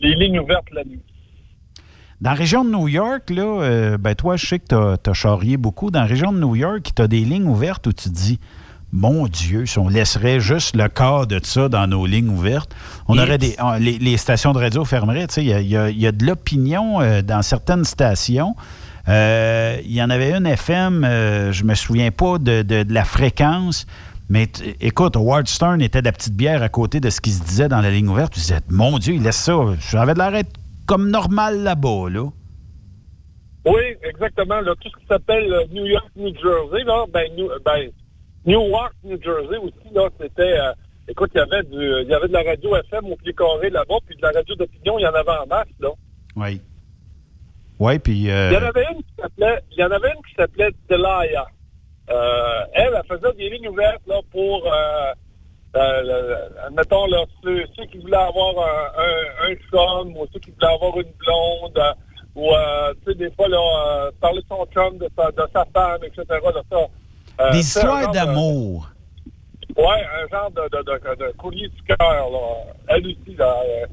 S9: les lignes ouvertes la nuit.
S7: Dans la région de New York, là, ben toi, je sais que tu as, charrié beaucoup. Dans la région de New York, tu as des lignes ouvertes où tu dis Mon Dieu, si on laisserait juste le cas de ça dans nos lignes ouvertes, on
S8: Et-
S7: aurait des. ah, les, les stations de radio fermeraient. Tu sais, Il y a, il y a- y a de l'opinion euh, dans certaines stations. Euh, Il y en avait une FM, euh, je me souviens pas de, de- de la fréquence, mais écoute, Howard Stern était de la petite bière à côté de ce qui se disait dans la ligne ouverte. Tu disais, mon Dieu, il laisse ça. J'avais de l'arrêt comme normal là-bas, là.
S9: Oui, exactement. Là, tout ce qui s'appelle New York, New Jersey, là, ben, New, ben, Newark, New Jersey aussi, là, c'était. euh, écoute, il y avait du, il y avait de la radio FM au pied carré là-bas, puis de la radio d'opinion, il y en avait en masse, là.
S7: Oui. Oui, puis. euh,
S9: Il y en avait une qui s'appelait, il y en avait une qui s'appelait Delia. Euh, elle, elle faisait des lignes ouvertes là pour, euh, euh, admettons là, ceux, ceux qui voulaient avoir un, un, un chum ou ceux qui voulaient avoir une blonde ou tu sais des fois là parler de son chum, de sa, de sa femme, etc. Là, ça, euh,
S7: des histoires
S9: genre de-
S7: d'amour.
S9: Ouais, un genre de, de, de, courrier du cœur là. Elle aussi là. euh,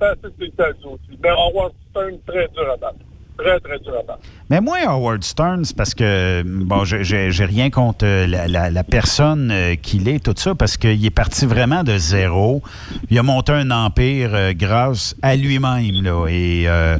S9: c'est spécial aussi. Mais Howard Stern très dur à battre. Très, très dur à battre.
S7: Mais moi, Howard Stern, c'est parce que, bon, j'ai rien contre la, la- la personne euh, qu'il est, tout ça, parce qu'il est parti vraiment de zéro. Il a monté un empire euh, grâce à lui-même, là. Et euh,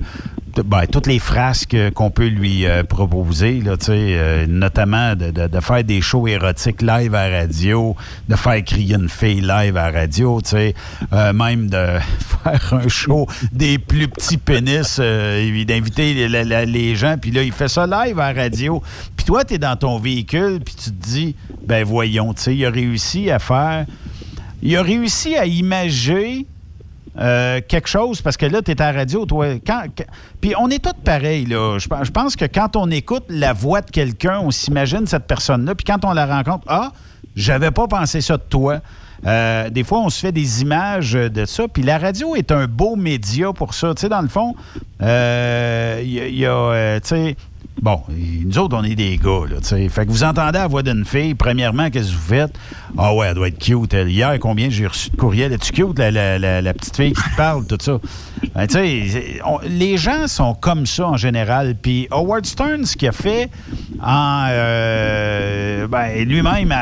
S7: ben, toutes les frasques qu'on peut lui euh, proposer, là, euh, notamment de, de- faire des shows érotiques live à radio, de faire crier une fille live à radio, euh, même de [laughs] faire un show des plus petits pénis, euh, d'inviter les, les gens, puis là, il fait ça live à radio. Puis toi, tu es dans ton véhicule, puis tu te dis, ben voyons, il a réussi à faire... Il a réussi à imager euh, quelque chose, parce que là, tu es à la radio, toi. Puis on est tous pareils, là. Je, pense- que quand on écoute la voix de quelqu'un, on s'imagine cette personne-là, puis quand on la rencontre, ah, j'avais pas pensé ça de toi. Euh, des fois, on se fait des images de ça. Puis la radio est un beau média pour ça. Tu sais, dans le fond, euh, il il y a, euh, tu sais, bon, nous autres, on est des gars, là, tu. Fait que vous entendez la voix d'une fille, premièrement, qu'est-ce que vous faites? Ah ouais, elle doit être cute. Hier, combien j'ai reçu de courriel? Es-tu cute, la, la- la- petite fille qui te parle, tout ça? Ben, tu sais, les gens sont comme ça en général. Puis Howard Stern, ce qu'il a fait en euh, ben, lui-même,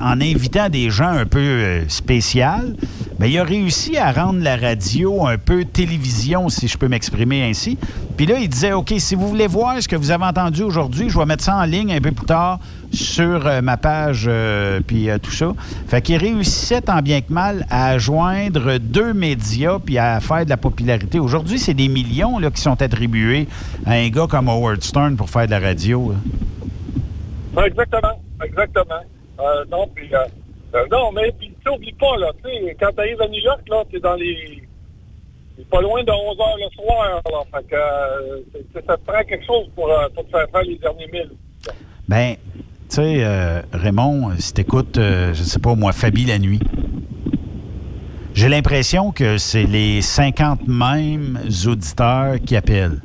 S7: en invitant des gens un peu euh, spécial, ben, il a réussi à rendre la radio un peu télévision, si je peux m'exprimer ainsi. Puis là, il disait, OK, si vous voulez voir ce que vous avez entendu aujourd'hui, je vais mettre ça en ligne un peu plus tard sur euh, ma page, euh, puis euh, tout ça. Fait qu'il réussissait tant bien que mal à joindre deux médias puis à faire de la popularité. Aujourd'hui, c'est des millions là, qui sont attribués à un gars comme Howard Stern pour faire de la radio. là.
S9: Ouais, exactement, exactement. Non, puis, non, mais oublie pas, là, tu sais, quand t'arrives à New York, là, t'es dans les... t'es pas loin de 11 heures le soir, là, fait que euh, ça te prend quelque chose pour, euh, pour te faire faire les derniers milles.
S7: Ben, tu sais, euh, Raymond, si t'écoutes, euh, je sais pas moi, Fabi la nuit, j'ai l'impression que c'est les 50 mêmes auditeurs qui appellent.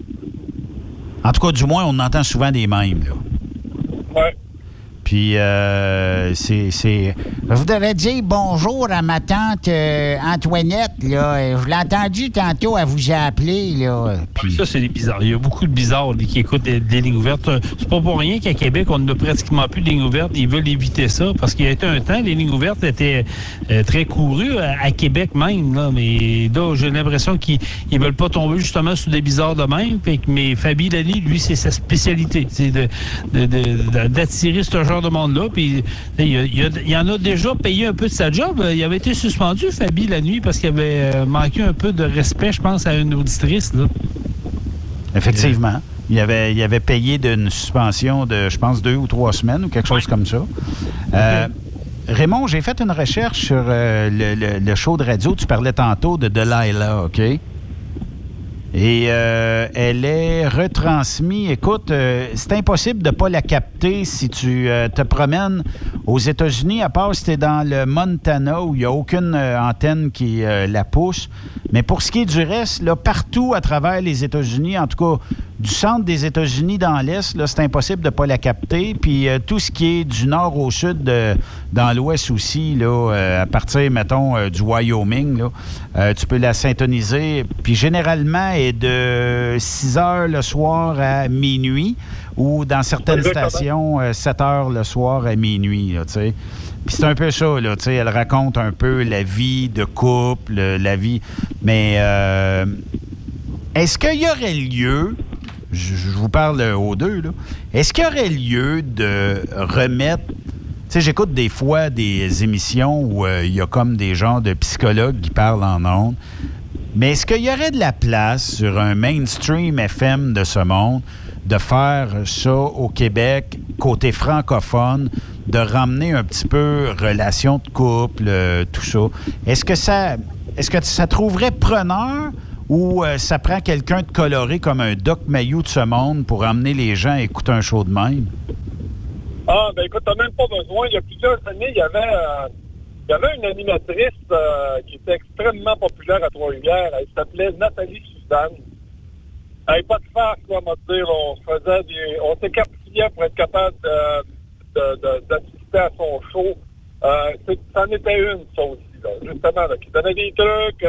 S7: En tout cas, du moins, on entend souvent des mêmes, là.
S9: Ouais.
S7: Puis, euh, c'est.
S20: Je voudrais dire bonjour à ma tante euh, Antoinette. Là. Je l'ai entendu tantôt, elle vous a appelé. Là.
S8: Ça, c'est des bizarres. Il y a beaucoup de bizarres qui écoutent des, lignes ouvertes. Euh, C'est pas pour rien qu'à Québec, on n'a pratiquement plus de lignes ouvertes. Ils veulent éviter ça parce qu'il y a été un temps, les lignes ouvertes étaient euh, très courues à, à Québec même. Là. Mais là, j'ai l'impression qu'ils ne veulent pas tomber justement sur des bizarres de même. Mais Fabi Lali, lui, c'est sa spécialité. D'attirer ce genre de monde-là. Puis il y en a déjà payé un peu de sa job. Il avait été suspendu, Fabi, la nuit, parce qu'il avait euh, manqué un peu de respect, je pense, à une auditrice. Là.
S7: Effectivement. Il avait, il avait payé d'une suspension de, je pense, deux ou trois semaines ou quelque chose comme ça. Euh, Raymond, j'ai fait une recherche sur euh, le, le- le show de radio. Tu parlais tantôt de Delilah, OK? Et euh, elle est retransmise. Écoute, euh, c'est impossible de ne pas la capter si tu euh, te promènes aux États-Unis, à part si tu es dans le Montana où il n'y a aucune antenne qui la pousse. Mais pour ce qui est du reste, là, partout à travers les États-Unis, en tout cas du centre des États-Unis dans l'Est, c'est impossible de ne pas la capter. Puis euh, tout ce qui est du nord au sud, de- dans l'Ouest aussi, là, euh, à partir, mettons, euh, du Wyoming, là, euh, tu peux la syntoniser. Puis généralement, elle est de 6 heures le soir à minuit ou dans certaines stations, euh, 7 heures le soir à minuit, tu sais. Puis c'est un peu ça, là, tu sais, elle raconte un peu la vie de couple, la vie... Mais euh, est-ce qu'il y aurait lieu, je, vous parle aux deux, est-ce qu'il y aurait lieu de remettre... Tu sais, j'écoute des fois des émissions où euh, il y a comme des gens de psychologues qui parlent en ondes. Mais est-ce qu'il y aurait de la place sur un mainstream FM de ce monde de faire ça au Québec, côté francophone, de ramener un petit peu relation de couple, euh, tout ça? Est-ce que ça est-ce que ça trouverait preneur ou euh, ça prend quelqu'un de coloré comme un Doc Mayou de ce monde pour amener les gens à écouter un show de même?
S9: Ah, ben écoute, t'as même pas besoin. Il y a plusieurs années, il y avait, euh, il y avait une animatrice euh, qui était extrêmement populaire à Trois-Rivières. Elle s'appelait Nathalie Suzanne. Elle n'avait pas de farce, là, on dire. On faisait des... On s'écartillait pour être capable d'assister à son show. Euh, c'en était une, ça aussi, là, justement, qui donnait des trucs,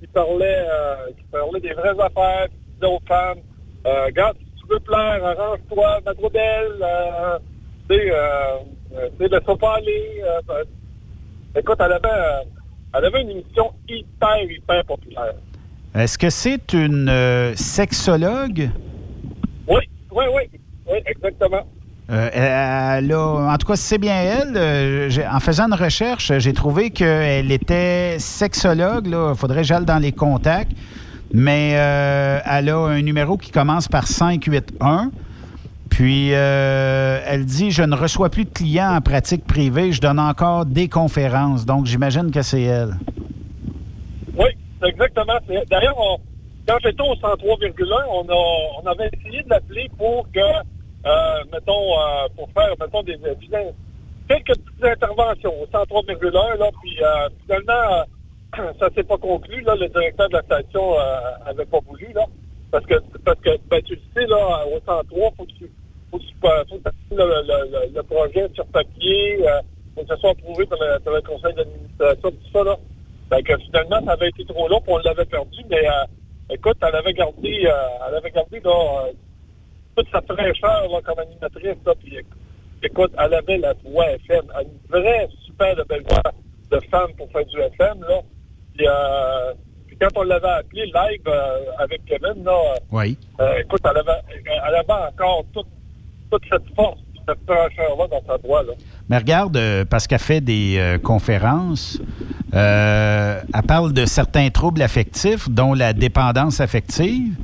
S9: qui parlait euh, qui parlait des vraies affaires, qui disait aux femmes, euh, regarde, si tu veux plaire, arrange-toi, ma trop belle, euh, tu sais, euh, euh, laisse-toi pas aller. ben, écoute, elle avait, elle avait une émission hyper, hyper populaire.
S7: Est-ce que c'est une sexologue?
S9: Oui, oui, oui, oui, exactement.
S7: Euh, en tout cas, c'est bien elle, euh, en faisant une recherche, j'ai trouvé qu'elle était sexologue. Il faudrait que j'aille dans les contacts. Mais euh, elle a un numéro qui commence par 581. Puis, euh, elle dit Je ne reçois plus de clients en pratique privée, je donne encore des conférences. Donc, j'imagine que c'est elle.
S9: Oui, exactement. D'ailleurs, quand j'étais au 103,1, on, on avait essayé de l'appeler pour que, euh, mettons, euh, pour faire, mettons, des, quelques petites interventions au 103,1, là, puis euh, finalement, euh, [clears throat] ça s'est pas conclu, là, le directeur de la station euh, avait pas voulu, là, parce que, parce que, ben, tu le sais, là, au 103, faut que faut que tu, euh, faut que tu- le, le- le- projet sur papier, euh, faut que ça soit approuvé par le, conseil d'administration, tout ça, là. Fait que finalement, ça avait été trop long, on l'avait perdu, mais euh, écoute, elle avait gardé, euh, elle avait gardé là, euh, toute sa fraîcheur là, comme animatrice, là, puis écoute, elle avait la voix FM, une vraie super de belle voix de femme pour faire du FM, là. Puis, euh, puis quand on l'avait appelée live euh, avec Kevin, là,
S7: Oui.
S9: euh, écoute, elle avait, elle avait encore toute, toute cette force, cette fraîcheur-là dans sa voix, là.
S7: Mais regarde, parce qu'elle fait des conférences, elle parle de certains troubles affectifs, dont la dépendance affective,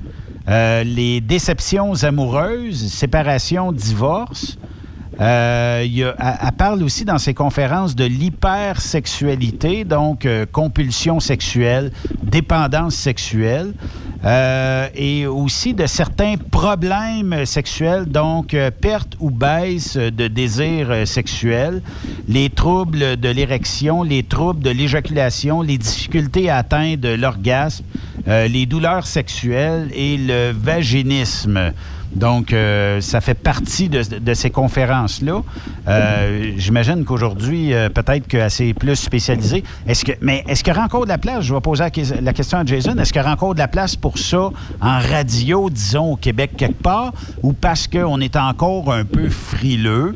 S7: euh, les déceptions amoureuses, séparation, divorce. Euh, a- elle parle aussi dans ses conférences de l'hypersexualité, donc euh, compulsion sexuelle, dépendance sexuelle, euh, et aussi de certains problèmes sexuels, donc euh, perte ou baisse de désir euh, sexuel, les troubles de l'érection, les troubles de l'éjaculation, les difficultés à atteindre l'orgasme, euh, les douleurs sexuelles et le vaginisme. Donc, euh, ça fait partie de, de ces conférences-là. Euh, J'imagine qu'aujourd'hui, euh, peut-être qu'elle s'est plus spécialisée. Est-ce que, mais est-ce qu'il y aura encore de la place? Je vais poser la, que- question à Jason. Est-ce qu'il y aura encore de la place pour ça en radio, disons, au Québec quelque part? Ou parce qu'on est encore un peu frileux?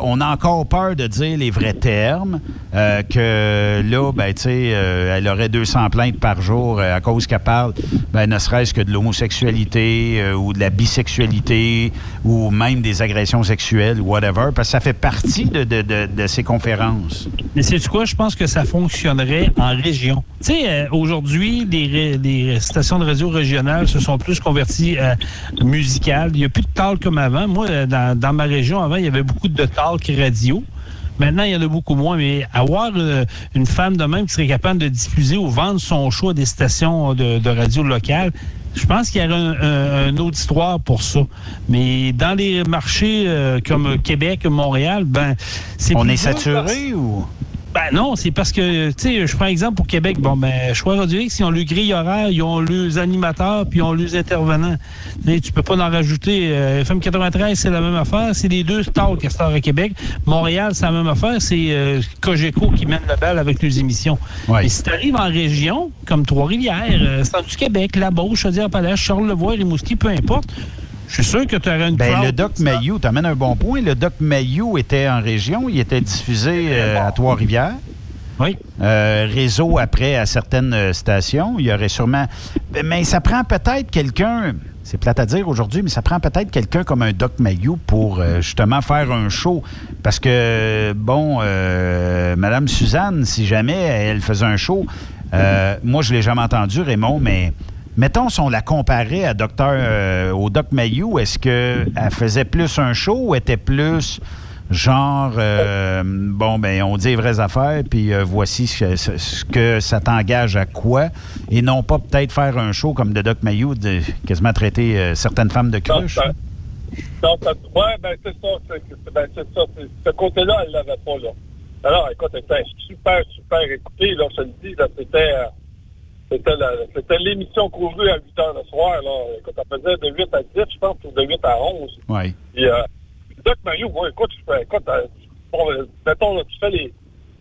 S7: On a encore peur de dire les vrais termes. Euh, que là, ben, tu sais, euh, elle aurait 200 plaintes par jour euh, à cause qu'elle parle, ben, ne serait-ce que de l'homosexualité ou de la bisexualité ou même des agressions sexuelles, whatever, parce que ça fait partie de, de- de- ces conférences.
S8: Mais c'est quoi? Je pense que ça fonctionnerait en région. Tu sais, aujourd'hui, les, les stations de radio régionales se sont plus converties à musicales. Il n'y a plus de talk comme avant. Moi, dans, dans ma région, avant, il y avait beaucoup de talk radio. Maintenant, il y en a beaucoup moins, mais avoir euh, une femme de même qui serait capable de diffuser ou vendre son choix des stations de, de radio locales, je pense qu'il y aurait un, un- un auditoire pour ça. Mais dans les marchés euh, comme Québec, Montréal, ben, c'est
S7: On est saturé ou?
S8: Ben non, c'est parce que, tu sais, je prends exemple pour Québec. Bon, ben, Choix Radio X, ils ont le grille horaire, ils ont les animateurs, puis ils ont les intervenants. Tu peux pas en rajouter. Euh, FM 93, c'est la même affaire. C'est les deux stars qui startent à Québec. Montréal, c'est la même affaire. C'est euh, Cogeco qui mène la balle avec les émissions.
S7: Ouais.
S8: Et si tu arrives en région, comme Trois-Rivières, euh, Centre du Québec, La Beauce, Chaudière-Appalaches, Charlevoix, Rimouski, peu importe, je suis sûr que tu aurais une
S7: Ben,
S8: crowd
S7: le Doc Mayou, tu amènes un bon point. Le Doc Mayou était en région, il était diffusé euh, à Trois-Rivières.
S8: Oui.
S7: réseau après à certaines euh, stations. Il y aurait sûrement. Mais ça prend peut-être quelqu'un. C'est plate à dire aujourd'hui, mais ça prend peut-être quelqu'un comme un Doc Mayou pour euh, justement faire un show. Parce que, bon, euh, Madame Suzanne, si jamais elle faisait un show, euh, moi, je ne l'ai jamais entendu, Raymond, mais mettons si on la comparait à docteur, euh, au Doc Mayou, est-ce qu'elle faisait plus un show ou était plus genre, euh, bon, ben, on dit les vraies affaires, puis euh, voici ce que, ce- ce que ça t'engage à quoi, et non pas peut-être faire un show comme de Doc Mayou, de quasiment traiter euh, certaines femmes de cruche?
S9: Donc, ça- ouais, ben, c'est ça. c'est- Ben, ça. Ce côté-là, elle l'avait pas, là. Alors, écoute, elle était super, super écoutée, là, je te le dis, là, c'était, euh, c'était, l'émission courue à 8 heures le soir, là. Écoute, elle faisait de 8 à 10, je pense, ou de 8 à 11.
S7: Oui.
S9: Puis, euh, Doc Mario, moi, écoute, je fais, écoute, euh, bon, euh, mettons, là, tu fais les,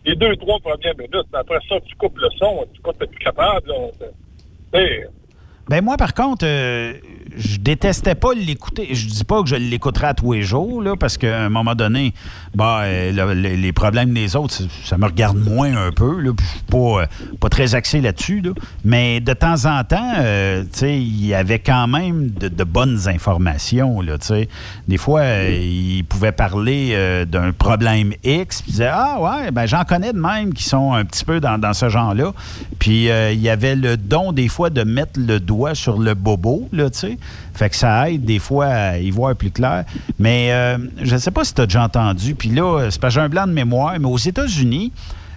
S9: les deux, trois premières minutes, mais après ça, tu coupes le son, tu coupes, t'es plus capable, là.
S7: Ben moi, par contre, euh, je détestais pas l'écouter. Je dis pas que je l'écouterais à tous les jours, là, parce qu'à un moment donné, ben, euh, le- le- les problèmes des autres, ça, me regarde moins un peu. Là, puis je suis pas, euh, très axé là-dessus. là. Mais de temps en temps, euh, il y avait quand même de, bonnes informations. Là. Des fois, euh, il pouvait parler d'un problème X, puis disait Ah ouais, ben j'en connais de même qui sont un petit peu dans, dans ce genre-là. Puis il y avait le don des fois de mettre le doigt sur le bobo, là. Fait que ça aide des fois à y voir plus clair. Mais je ne sais pas si tu as déjà entendu. Puis là, c'est pas j'ai un blanc de mémoire, mais aux États-Unis,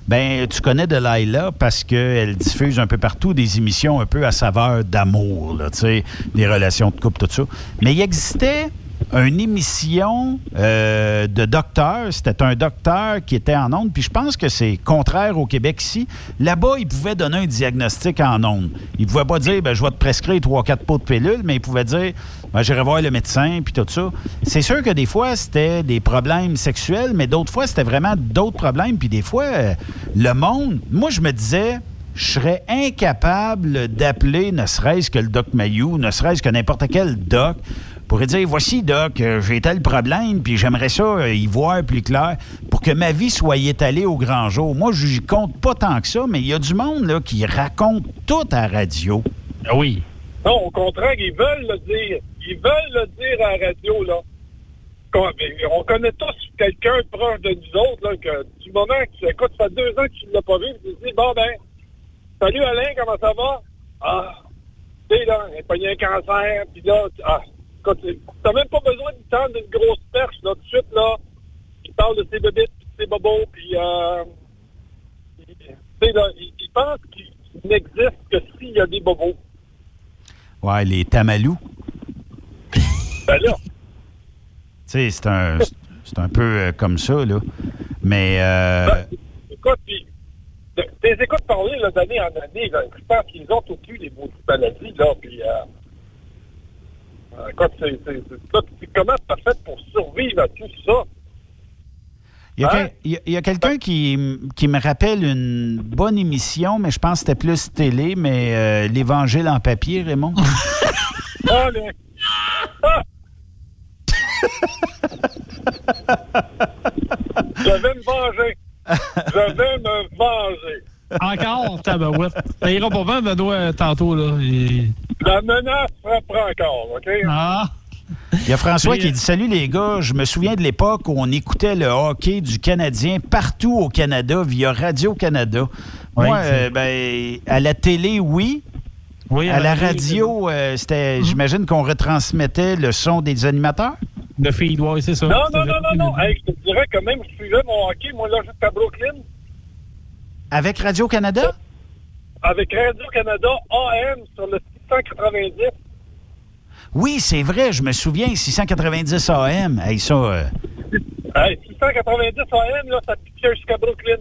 S7: Ben, tu connais Delilah parce qu'elle diffuse un peu partout des émissions un peu à saveur d'amour, tu sais, des relations de couple, tout ça. Mais il existait une émission euh, de docteur. C'était un docteur qui était en ondes. Puis je pense que c'est contraire au Québec ici. Là-bas, il pouvait donner un diagnostic en ondes. Il pouvait pas dire, ben, je vais te prescrire trois, quatre pots de pilules, mais il pouvait dire, ben, j'irai voir le médecin, puis tout ça. C'est sûr que des fois, c'était des problèmes sexuels, mais d'autres fois, c'était vraiment d'autres problèmes. Puis des fois, euh, le monde, moi, je me disais, je serais incapable d'appeler ne serait-ce que le doc Mayou, ne serait-ce que n'importe quel doc, pour dire voici, doc, euh, j'ai tel problème, puis j'aimerais ça euh, y voir plus clair pour que ma vie soit étalée au grand jour. Moi, je compte pas tant que ça, mais il y a du monde là, qui raconte tout à la radio.
S8: Ah oui.
S9: Non, au contraire, ils veulent le dire. Ils veulent le dire à la radio, là. On connaît tous quelqu'un proche de nous autres, là, que du moment que tu écoute, ça fait deux ans que tu ne l'as pas vu, tu te dis, bon, ben, salut Alain, comment ça va? Ah, tu sais, là, il a pogné un cancer, puis là, tu- ah, t'as même pas besoin de temps d'une grosse perche, là, tout de suite, là, il parle de ses bébés, puis de ses bobos, puis, euh, il- là, il, il pense qu'il n'existe que s'il y a des bobos.
S7: Ouais, les tamalous.
S9: Ben là, [laughs]
S7: Tu sais, c'est un, c'est un peu euh, comme ça, là. Mais, euh,
S9: écoute, puis, de- t'es écoutes parler là, d'année en année, là, je pense qu'ils ont tous eu les maudites maladies, là, puis, euh, écoute, c'est, c'est, c'est, là, c'est comment t'as fait pour survivre à tout ça?
S7: il y a,
S9: Hein?
S7: il y a- quelqu'un qui, qui me rappelle une bonne émission, mais je pense que c'était plus télé, mais euh, l'Évangile en papier, Raymond. [laughs]
S9: Ah, Ah! [laughs] Je vais me venger. Je vais me venger.
S8: Encore, tabarouette. Ça ira pas bien, Benoît, euh, tantôt, là.
S9: La menace reprend encore, OK?
S8: Ah!
S7: Il y a François qui dit Salut les gars, je me souviens de l'époque où on écoutait le hockey du Canadien partout au Canada via Radio-Canada.
S8: Oui,
S7: Moi, euh, ben, à la télé, oui.
S8: Oui,
S7: à la radio, euh, c'était,
S8: Mhm.
S7: j'imagine qu'on retransmettait le son des animateurs.
S8: Le feed, oui, c'est ça.
S9: Non, non, non, non, non. Hey, je te dirais que même je suivais mon hockey, moi, là, jusqu'à Brooklyn,
S7: Avec Radio-Canada?
S9: avec Radio-Canada AM sur le 690.
S7: Oui, c'est vrai, je me souviens, 690 AM. Hey, ça, euh,
S9: Hey, 690 AM, là, ça piquait jusqu'à Brooklyn.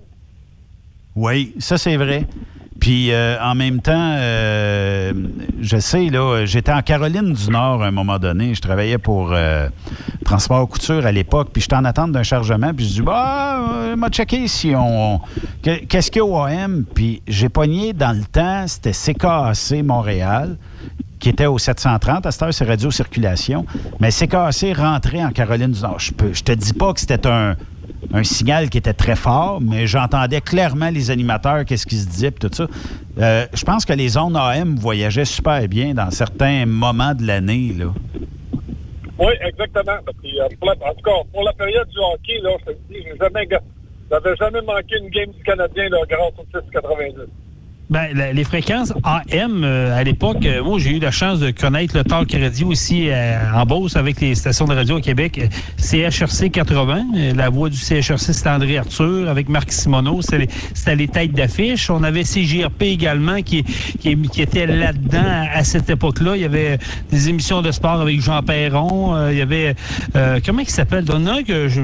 S7: oui, ça c'est vrai. Puis euh, en même temps, euh, je sais, là, j'étais en Caroline du Nord à un moment donné. Je travaillais pour euh, Transport Couture à l'époque. Puis j'étais en attente d'un chargement. Puis je dis, bah, euh, m'a checké si on. que- Qu'est-ce qu'il y a au? Puis j'ai pogné dans le temps, c'était CKAC Montréal qui était au 730. À cette heure, c'est Radio Circulation. Mais CKAC rentrait en Caroline du Nord. Je, peux, je te dis pas que c'était un, un signal qui était très fort, mais j'entendais clairement les animateurs, qu'est-ce qu'ils se disaient, puis tout ça. Euh, je pense que les zones AM voyageaient super bien dans certains moments de l'année. là.
S9: Oui, exactement. Euh, en tout cas, pour la période du hockey, là, je j'ai jamais, jamais manqué une game du Canadien là, grâce au 690.
S8: Ben, les fréquences AM, euh, à l'époque, euh, moi, j'ai eu la chance de connaître le talk radio aussi euh, en Beauce avec les stations de radio au Québec. CHRC 80, euh, la voix du CHRC, c'était André Arthur avec Marc Simoneau. C'était les, les têtes d'affiche. On avait CJRP également qui, qui, qui était là-dedans à, cette époque-là. Il y avait des émissions de sport avec Jean Perron. Euh, il y avait, euh, comment il s'appelle? Il que je,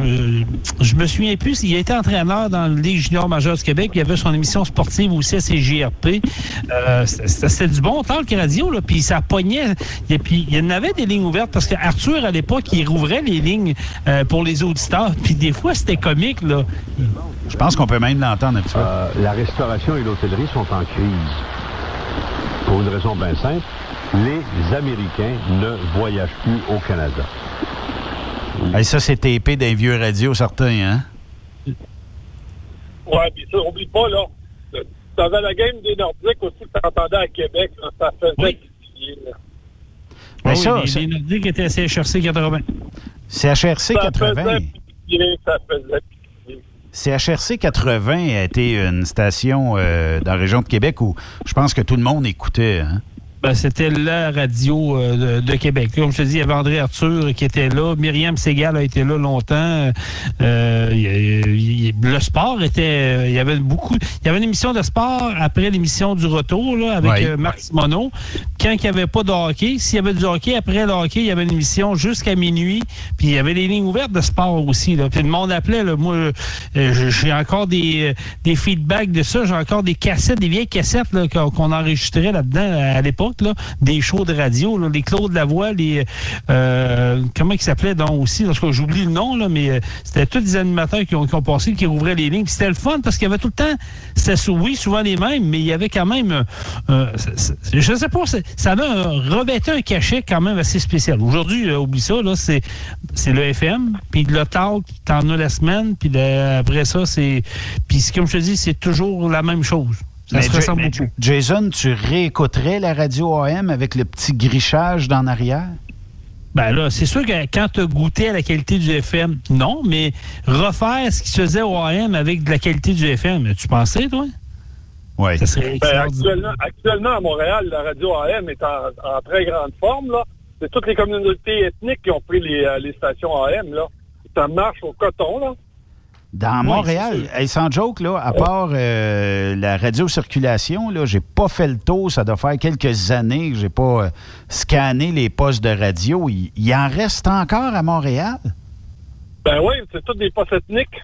S8: je me souviens plus. Il été entraîneur dans la Ligue junior majeure du Québec. Il y avait son émission sportive aussi à CJRP. Euh, c'était c'était du bon talk radio, là, puis ça pognait. Et puis, il y en avait des lignes ouvertes parce qu'Arthur, à l'époque, il rouvrait les lignes euh, pour les auditeurs. Puis des fois, c'était comique, là.
S7: Je pense qu'on peut même l'entendre. un petit peu.
S21: Euh, la restauration et l'hôtellerie sont en crise. Pour une raison bien simple, les Américains ne voyagent plus au Canada.
S7: Hey, ça, c'est TP d'un vieux radio, certains, hein?
S9: Ouais, puis ça, oublie pas, là, t'avais la game des Nordiques aussi que t'entendais à Québec, là, ça faisait pitié, là.
S8: Ah oui,
S7: ça,
S8: les,
S7: ça-
S8: les Nordiques étaient à CHRC 80.
S7: CHRC
S9: Ça
S7: 80.
S9: faisait pitié, ça faisait pitié.
S7: CHRC 80 a été une station euh, dans la région de Québec où je pense que tout le monde écoutait. hein.
S8: Ben, c'était la radio euh, de, de Québec. Comme je te dis, il y avait André Arthur qui était là. Myriam Segal a été là longtemps. Euh, y y le sport était. Il y avait beaucoup. Il y avait une émission de sport après l'émission du retour là, avec
S7: Ouais.
S8: euh, Marc Simoneau. Quand il n'y avait pas de hockey, s'il y avait du hockey, après le hockey, il y avait une émission jusqu'à minuit. Puis il y avait des lignes ouvertes de sport aussi. Là. Puis le monde appelait. Là, moi, euh, j'ai- encore des, euh, des feedbacks de ça. J'ai encore des cassettes, des vieilles cassettes qu'on enregistrait là-dedans à l'époque. Des shows de radio. Là, les Claude Lavoie, les. euh, comment ils s'appelaient donc aussi? En tout j'oublie le nom, là, mais euh, c'était tous des animateurs qui ont, qui passé, qui rouvraient les lignes. C'était le fun parce qu'il y avait tout le temps. C'était oui, souvent les mêmes, mais il y avait quand même. euh, euh, je sais pas, ça a revêtait un cachet quand même assez spécial. Aujourd'hui, oublie ça, là, c'est, c'est le FM, puis le talk, t'en as la semaine, puis après ça, c'est. Puis comme je te dis, c'est toujours la même chose. Ça
S7: Mais
S8: se ressemble beaucoup.
S7: Jason, tu réécouterais la radio AM avec le petit grichage d'en arrière?
S8: Ben là, c'est sûr que quand tu as goûté à la qualité du FM, non, mais refaire ce qui se faisait au AM avec de la qualité du FM, tu pensais, toi?
S7: Oui.
S8: Ça serait
S9: Ben, actuellement, actuellement, à Montréal, la radio AM est en, en très grande forme. Là. C'est toutes les communautés ethniques qui ont pris les, euh, les stations AM. Là. Ça marche au coton. Là.
S7: Dans
S9: Oui,
S7: Montréal, hey, sans joke, là, à part euh, la radiocirculation, là, j'ai pas fait le tour. Ça doit faire quelques années que j'ai pas euh, scanné les postes de radio. Il, il en reste encore à Montréal?
S9: Ben oui, c'est tous des postes ethniques.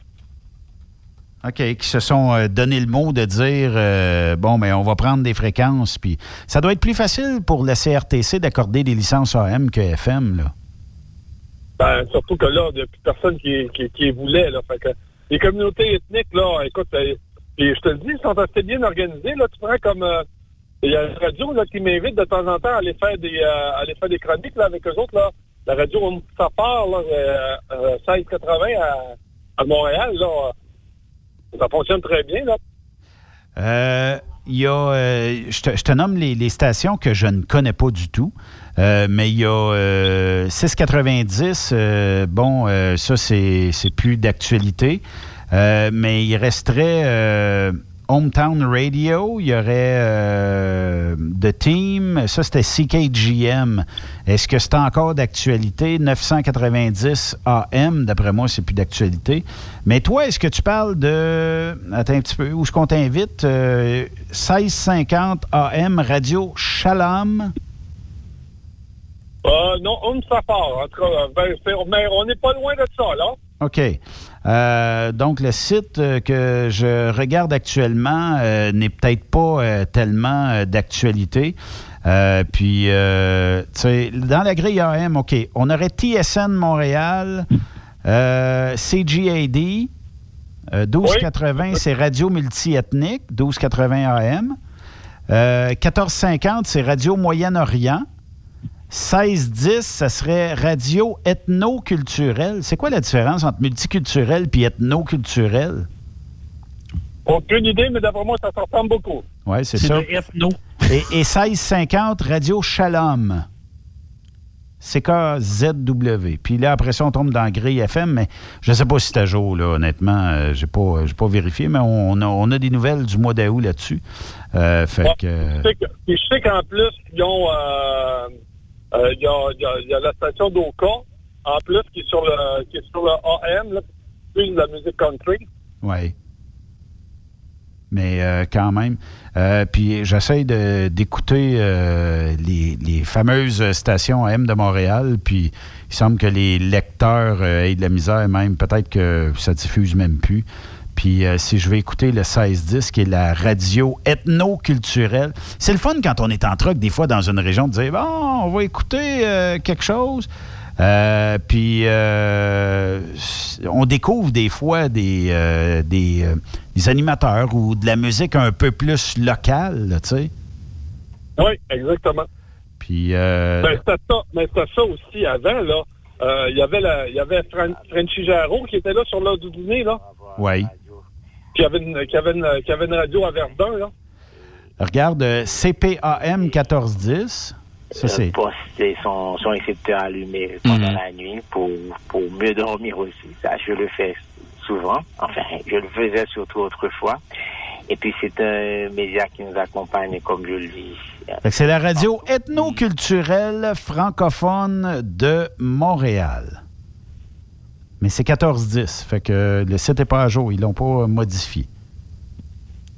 S7: OK, qui se sont euh, donné le mot de dire euh, bon, mais on va prendre des fréquences. Puis ça doit être plus facile pour la CRTC d'accorder des licences AM que FM, là.
S9: Ben, surtout que là, il n'y a plus personne qui, qui, voulait. Là. Fait que les communautés ethniques, là, écoute, euh, et je te le dis, ils sont assez bien organisés. Là. Tu prends comme. euh, Il y a une radio là, qui m'invite de temps en temps à aller faire des, euh, aller faire des chroniques là, avec eux autres. Là. La radio ça part, là, euh, euh, 1680 à, à Montréal. Là, ça fonctionne très bien. Là.
S7: Euh, Il y a, je, te, je te nomme les stations que je ne connais pas du tout, Euh, mais il y a euh, 690, euh, bon, euh, ça c'est plus d'actualité, mais il resterait Hometown Radio, il y aurait The Team, ça c'était CKGM. Est-ce que c'est encore d'actualité? 990 AM, d'après moi, c'est plus d'actualité. Mais toi, est-ce que tu parles de. Attends un petit peu, où est-ce qu'on t'invite? Euh, 1650 AM Radio Shalom.
S9: Euh, non, on. En tout cas, ben, mais on n'est pas loin de ça, là.
S7: OK. Euh, donc, le site euh, que je regarde actuellement euh, n'est peut-être pas tellement d'actualité. Puis, tu sais, dans la grille AM, OK, on aurait TSN Montréal, euh, CGAD, euh, 1280, c'est Radio Multiethnique, 1280 AM. Euh, 1450, c'est Radio Moyen-Orient. 1610, ça serait radio ethno-culturel. C'est quoi la différence entre multiculturel et ethno-culturel?
S9: Aucune idée, mais d'après moi, ça s'en ressemble beaucoup.
S7: Oui, c'est ça.
S8: ethno.
S7: Et, et 1650, Radio Shalom. CKZW. Puis là, après ça, on tombe dans Grille FM, mais je ne sais pas si c'est à jour, là, honnêtement. Euh, j'ai pas, j'ai pas vérifié, mais on a, on a des nouvelles du mois d'août là-dessus. Euh, fait
S9: Ouais.
S7: que... euh,
S9: Je sais que- puis je sais qu'en plus, ils ont. euh, Il y, a, il y a- la station d'Oka, en plus, qui est sur le, qui est sur le AM, de la musique country.
S7: Oui. Mais euh, quand même. Euh, puis j'essaie d'écouter euh, les, les fameuses stations AM de Montréal. Puis il semble que les lecteurs euh, aient de la misère, même peut-être que ça diffuse même plus. Puis euh, si je vais écouter le 16-10, qui est la radio ethno-culturelle, c'est le fun quand on est en truck, des fois, dans une région, de dire Bon, on va écouter euh, quelque chose. Euh, puis on découvre des fois des, des, des animateurs ou de la musique un peu plus locale, tu sais.
S9: Oui, exactement.
S7: Puis
S9: Ben, c'était ça, mais c'était ça aussi avant, là. Il y avait, la, y avait Fran- Frenchy Jarreau qui était là sur l'heure du dîner, là.
S7: oui.
S9: Qui avait, une, qui, avait une, qui avait une radio à Verdun, là.
S7: Regarde, euh, CPAM 1410. Ça, c'est.
S22: poster son, son récepteur allumé pendant la nuit pour, pour mieux dormir aussi. Ça, je le fais souvent. Enfin, je le faisais surtout autrefois. Et puis c'est un média qui nous accompagne, comme je le dis.
S7: C'est la radio ethnoculturelle francophone de Montréal. Mais c'est 14-10. Fait que le site n'est pas à jour. Ils l'ont pas modifié.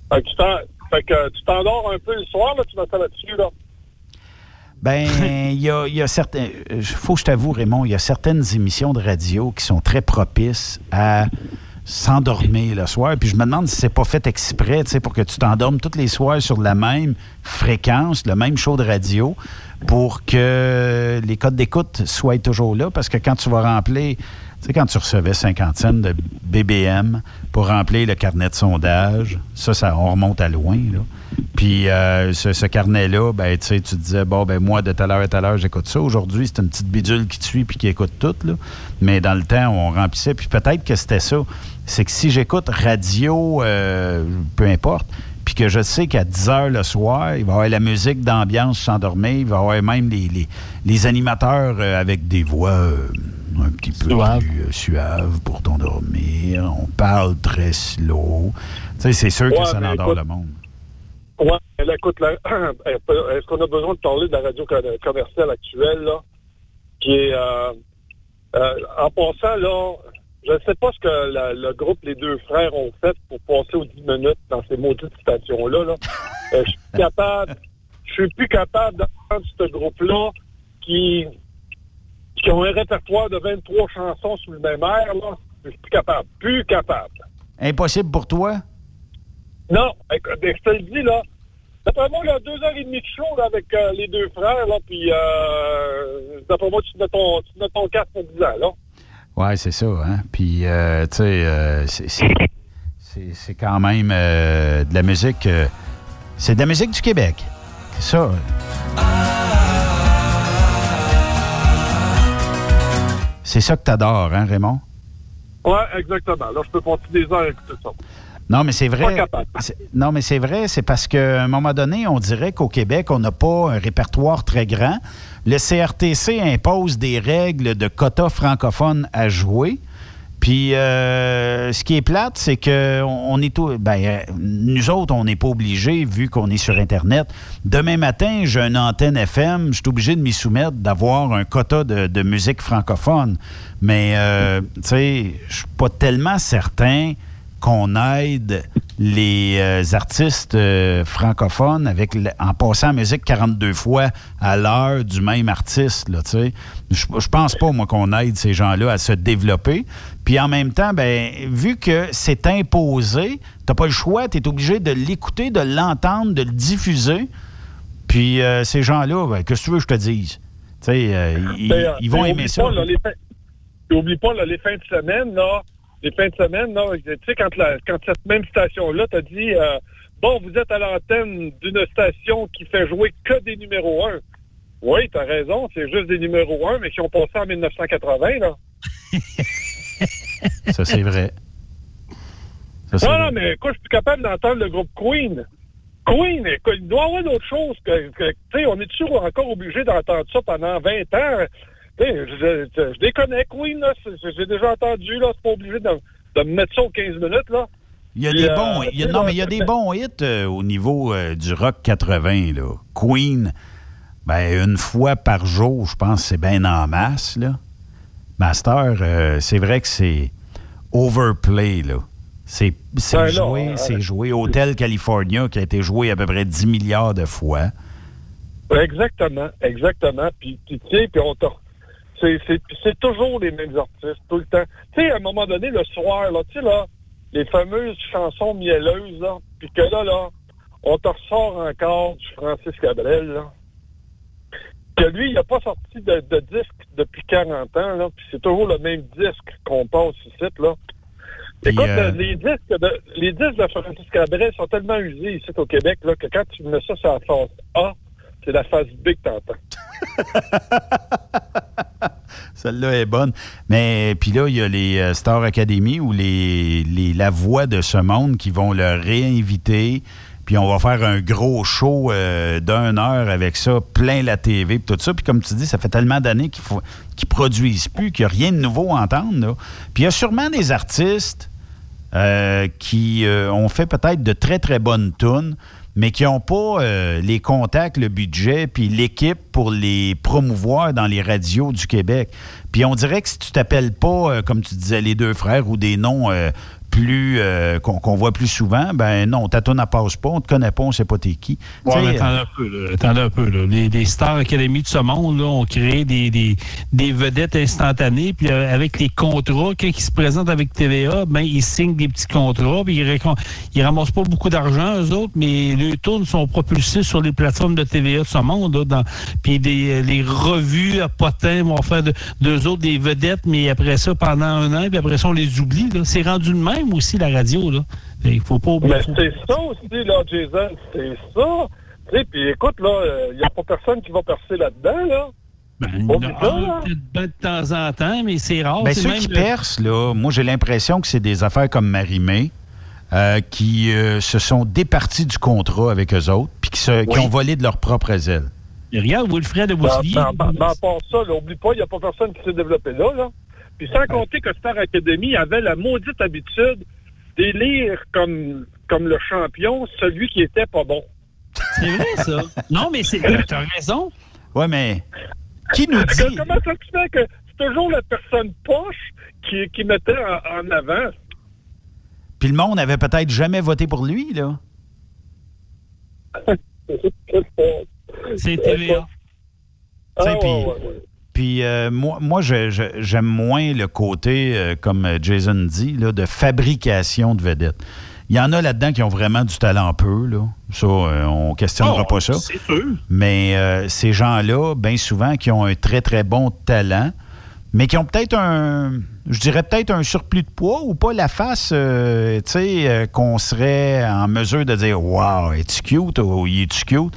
S9: Fait que tu t'endors un peu le soir, là, tu ça là-dessus, là?
S7: Ben, [laughs] il y a, y a certains. Il faut que je t'avoue, Raymond, il y a certaines émissions de radio qui sont très propices à s'endormir le soir. Puis je me demande si c'est pas fait exprès, tu sais, pour que tu t'endormes tous les soirs sur la même fréquence, le même show de radio, pour que les codes d'écoute soient toujours là. Parce que quand tu vas remplir, sais, quand tu recevais 50 cents de BBM pour remplir le carnet de sondage, ça, ça on remonte à loin, là. Puis euh, ce, ce carnet-là, ben, tu tu disais, bon, ben moi, de telle heure à telle heure, j'écoute ça. Aujourd'hui, c'est une petite bidule qui te suit puis qui écoute tout, là. Mais dans le temps, on remplissait. Puis peut-être que c'était ça. C'est que si j'écoute radio, euh, peu importe, puis que je sais qu'à 10 heures le soir, il va y avoir la musique d'ambiance s'endormir, il va y avoir même les, les- les animateurs euh, avec des voix euh, un petit peu plus euh, suaves pour t'endormir. On parle très slow. Tu sais, c'est sûr que ça endort
S9: écoute,
S7: le monde.
S9: Ouais, elle écoute, [clears throat] est-ce qu'on a besoin de parler de la radio co- commerciale actuelle, là, qui est, euh, euh, en passant, là, je ne sais pas ce que la- le groupe Les Deux Frères ont fait pour passer aux 10 minutes dans ces maudites stations-là, là. Je suis plus capable, je suis plus capable d'entendre ce groupe-là qui, qui ont un répertoire de 23 chansons sous le même air, là. Je suis plus capable, plus capable.
S7: Impossible pour toi?
S9: Non, écoute, je te le dis, là. D'après moi, il y a deux heures et demie de show là, avec euh, les deux frères, là, puis euh, d'après moi, tu mets ton, tu mets ton casque pour 10 ans, là.
S7: Ouais, c'est ça, hein. Puis, euh, tu sais, euh, c'est- c'est- c'est c'est quand même euh, de la musique. c'est de la musique du Québec. C'est ça. C'est ça que t'adores, hein, Raymond?
S9: Ouais, exactement. Là, je peux passer des heures à écouter ça.
S7: Non, mais c'est vrai. Non, mais c'est vrai, c'est parce qu'à un moment donné, on dirait qu'au Québec, on n'a pas un répertoire très grand. Le CRTC impose des règles de quotas francophones à jouer. Puis, euh, ce qui est plate, c'est que on est. Ben, nous autres, on n'est pas obligés, vu qu'on est sur Internet. Demain matin, j'ai une antenne FM, je suis obligé de m'y soumettre, d'avoir un quota de, de musique francophone. Mais, euh, tu sais, je suis pas tellement certain qu'on aide les euh, artistes euh, francophones avec en passant la musique 42 fois à l'heure du même artiste. Là, tu sais. je, je pense pas, moi, qu'on aide ces gens-là à se développer. Puis en même temps, ben, vu que c'est imposé, t'as pas le choix, tu es obligé de l'écouter, de l'entendre, de le diffuser. Puis euh, ces gens-là, ben, qu'est-ce que tu veux que je te dise? Tu sais, ils,
S9: euh,
S7: ils vont
S9: mais
S7: aimer ça.
S9: Là, les fins- puis oublie pas, là, les fins de semaine, là, les fins de semaine, là, tu sais, quand, la- quand cette même station-là t'a dit, euh, bon, vous êtes à l'antenne d'une station qui fait jouer que des numéros 1. Oui, t'as raison, c'est juste des numéros 1, mais qui ont passé en 1980, là.
S7: Ça, c'est vrai. Ça,
S9: non,
S7: vrai.
S9: non, mais écoute, je suis capable d'entendre le groupe Queen. Queen, écoute, il doit y avoir d'autres choses que, que- tu sais, on est toujours encore obligé d'entendre ça pendant 20 ans? Je, je, je là, j'ai déjà entendu, là, c'est pas obligé de, de me mettre ça aux 15 minutes, là.
S7: Il y a
S9: Puis,
S7: des
S9: euh,
S7: bons, il y a-
S9: tu sais,
S7: non, mais il y a des [laughs] bons hits euh, au niveau euh, du rock 80. Là. Queen, ben, une fois par jour, je pense que c'est bien en masse. Là. Master, c'est vrai que c'est overplay. Là. C'est
S9: Ben
S7: joué, c'est joué. Hotel California qui a été joué à peu près 10 milliards de fois.
S9: Exactement, exactement. Puis, puis, tu sais, puis on te- c'est, toujours les mêmes artistes, tout le temps. Tu sais, à un moment donné, le soir, là, tu sais, là, les fameuses chansons mielleuses, là, puis que là, là, on te ressort encore du Francis Cabrel, là. Que lui, il n'a pas sorti de, de disque depuis 40 ans, là, puis c'est toujours le même disque qu'on passe ici, là. Écoute,
S7: euh,
S9: les, disques de, les disques de Francis Cabrel sont tellement usés ici au Québec, là, que quand tu mets ça sur la phase A, c'est la phase B que t'entends. [laughs]
S7: Celle-là est bonne. Mais puis là, il y a les euh, Star Academy ou les, La Voix de ce monde qui vont le réinviter. Puis on va faire un gros show euh, d'une heure avec ça, plein la TV, puis tout ça. Puis comme tu dis, ça fait tellement d'années qu'ils qu'ils produisent plus, qu'il n'y a rien de nouveau à entendre. Puis il y a sûrement des artistes euh, qui ont fait peut-être de très, très bonnes tunes, mais qui n'ont pas euh, les contacts, le budget, puis l'équipe pour les promouvoir dans les radios du Québec. Puis on dirait que si tu t'appelles pas, euh, comme tu disais, les deux frères ou des noms euh, plus euh, qu'on voit plus souvent, ben non, ta tune ne passe pas, on te connaît pas, on sait pas t'es qui.
S8: Ouais, mais attendez un peu, là. Attendez un peu, là. Les, les Star Academy de ce monde, là, ont créé des, des, des vedettes instantanées, puis euh, avec les contrats, quand ils se présentent avec TVA, ben, ils signent des petits contrats, puis ils, ils ramassent pas beaucoup d'argent, eux autres, mais les tours sont propulsés sur les plateformes de TVA de ce monde, là, dans, puis des, les revues à potins vont faire de, d'eux autres des vedettes, mais après ça, pendant un an, puis après ça, on les oublie. C'est rendu de même aussi, la radio, là. Il faut pas oublier.
S9: Mais c'est ça aussi, là, Jason, c'est ça. Tu sais, puis écoute, là, il n'y a pas personne qui va percer là-dedans, là.
S8: Ben,
S9: Pas
S8: il a
S9: hein?
S8: peut-être ben de temps en temps, mais c'est rare.
S7: Ben, ceux
S8: même
S7: qui
S8: le-
S7: percent, là, moi, j'ai l'impression que c'est des affaires comme Marie-Mé euh, qui euh, se sont départis du contrat avec eux autres puis qui, se- qui
S9: Oui.
S7: ont volé de leur propre aile.
S8: Regarde, Wilfred de
S9: Ben,
S8: Boutillier.
S9: ben, ben, ben, à part ça, là, oublie pas, il n'y a pas personne qui s'est développé là, là. Puis sans compter que Star Academy avait la maudite habitude d'élire comme, comme le champion celui qui était pas bon.
S8: C'est vrai, ça. Non, mais c'est. T'as raison.
S7: Ouais, mais qui nous
S9: Que-
S7: dit?
S9: Comment ça se fait que c'est toujours la personne poche qui, qui mettait en, en avant?
S7: Puis le monde avait peut-être jamais voté pour lui, là. [laughs]
S8: C'est TVA.
S9: Ah,
S7: puis-
S9: ouais, ouais, ouais.
S7: Puis euh, moi, moi j'aime moins le côté, euh, comme Jason dit, là, de fabrication de vedettes. Il y en a là-dedans qui ont vraiment du talent peu, là. Ça, euh, on questionnera
S8: Oh,
S7: pas ça.
S8: C'est sûr.
S7: Mais euh, ces gens-là, bien souvent, qui ont un très, très bon talent, mais qui ont peut-être un, je dirais peut-être un surplus de poids ou pas la face, euh, tu sais, euh, qu'on serait en mesure de dire Wow, es-tu cute? Ou il est-tu cute?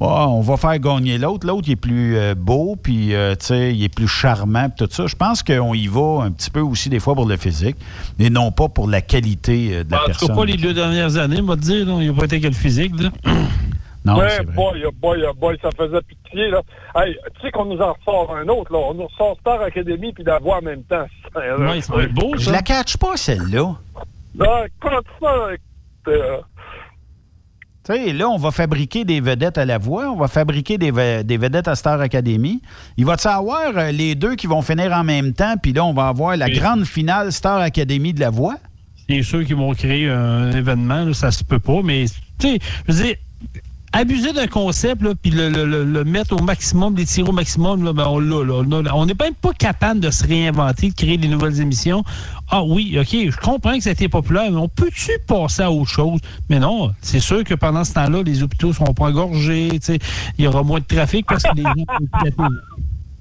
S7: Bon, on va faire gagner l'autre. L'autre, il est plus euh, beau, puis euh, tu sais, il est plus charmant, puis tout ça. Je pense qu'on y va un petit peu aussi des fois pour le physique, et non pas pour la qualité euh, de la
S8: En tout
S7: personne.
S8: cas, pas les deux dernières années, on va te dire. là. Il n'y a pas été que le physique. Là. [clears throat]
S7: Non,
S9: ouais,
S7: c'est vrai.
S9: boy, oh boy, oh boy, ça faisait pitié, là. Hey, tu sais qu'on nous en ressort un autre, là. On nous ressort Star Academy puis la voix en même temps. [laughs]
S8: Ouais, ça va être beau,
S7: Je la catch pas, celle-là.
S9: Ah, écoute ça, euh,
S7: Tu sais, là, on va fabriquer des vedettes à la voix, on va fabriquer des, ve- des vedettes à Star Academy. Il va-tu avoir euh, les deux qui vont finir en même temps, puis là, on va avoir la grande finale Star Academy de la voix?
S8: C'est sûr qu'ils vont créer un événement, là, ça se peut pas, mais tu sais, je veux dire, abuser d'un concept, là, puis le, le- le- le mettre au maximum, les tirer au maximum, là, ben, on l'a, là, on n'est même pas capable de se réinventer, de créer des nouvelles émissions. Ah oui, OK, je comprends que ça a été populaire, mais on peut-tu passer à autre chose? Mais non, c'est sûr que pendant ce temps-là, les hôpitaux seront pas engorgés, tu sais, il y aura moins de trafic parce que les gens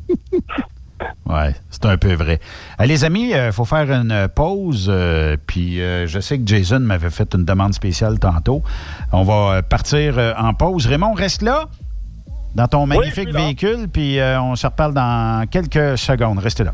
S8: [laughs]
S7: Ouais, c'est un peu vrai. Euh, les amis, il faut faire une pause. euh, puis euh, je sais que Jason m'avait fait une demande spéciale tantôt. On va euh, partir euh, en pause. Raymond, reste là, dans ton magnifique véhicule, puis euh, on se reparle dans quelques secondes. Restez là.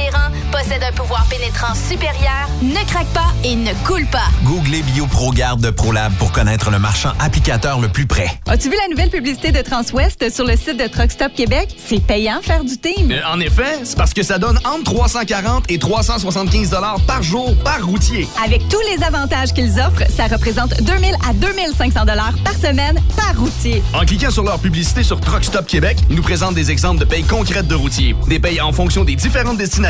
S11: adhérent, possède un pouvoir pénétrant supérieur, ne craque pas et ne coule pas.
S3: Googlez BioProGuard de ProLab pour connaître le marchand applicateur le plus près.
S6: As-tu vu la nouvelle publicité de Transwest sur le site de Truck Stop Québec? C'est payant faire du team.
S23: Euh, en effet, c'est parce que ça donne entre 340 et 375 par jour par routier.
S6: Avec tous les avantages qu'ils offrent, ça représente 2000 à 2500 dollars par semaine par routier.
S23: En cliquant sur leur publicité sur Truck Stop Québec, ils nous présentent des exemples de payes concrètes de routiers, des payes en fonction des différentes destinations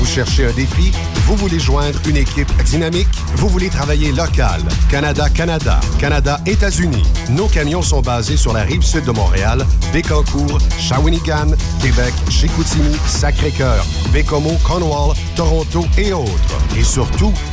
S4: Vous cherchez un défi? Vous voulez joindre une équipe dynamique? Vous voulez travailler local? Canada-Canada, Canada-États-Unis. Nos camions sont basés sur la rive sud de Montréal, Bécancour, Shawinigan, Québec, Chicoutimi, Sacré-Cœur, Bécomo, Cornwall, Toronto et autres. Et surtout,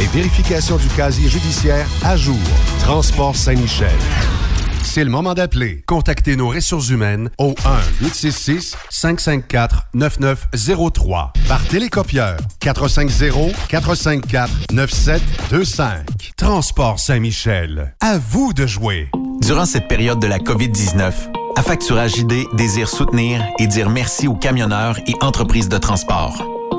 S4: et vérification du casier judiciaire à jour. Transport Saint-Michel. C'est le moment d'appeler. Contactez nos ressources humaines au 1-866-554-9903 par télécopieur 450-454-9725. Transport Saint-Michel. À vous de jouer.
S3: Durant cette période de la COVID-19, Affacturage ID désire soutenir et dire merci aux camionneurs et entreprises de transport.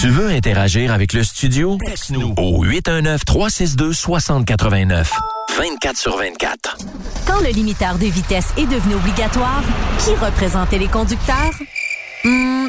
S5: Tu veux interagir avec le studio? Texte-nous au 819-362-6089. 24 sur 24.
S11: Quand le limiteur de vitesse est devenu obligatoire, qui représentait les conducteurs? Hmm,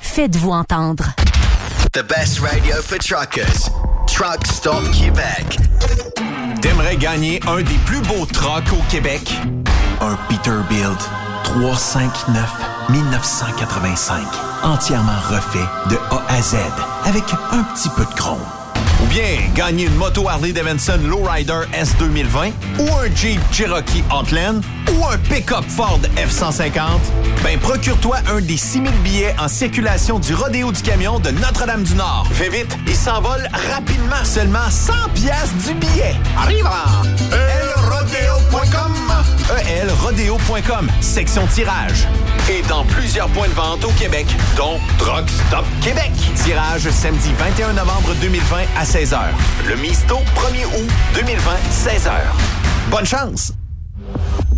S11: Faites-vous entendre.
S24: The best radio for truckers. Truck Stop Québec.
S3: T'aimerais gagner un des plus beaux trucks au Québec? Un Peterbilt 359 1985. Entièrement refait de A à Z avec un petit peu de chrome. Ou bien gagner une moto Harley Davidson Lowrider S 2020 ou un Jeep Cherokee Outland ou un pick-up Ford F-150, ben procure-toi un des 6000 billets en circulation du Rodéo du Camion de Notre-Dame-du-Nord. Fais vite, il s'envole rapidement. Seulement 100 pièces du billet. Arrive! elrodeo.com elrodeo.com, section tirage. Et dans plusieurs points de vente au Québec, dont Truck Stop Québec. Tirage samedi 21 novembre 2020 à 16h. Le Misto 1er août 2020, 16h. Bonne chance!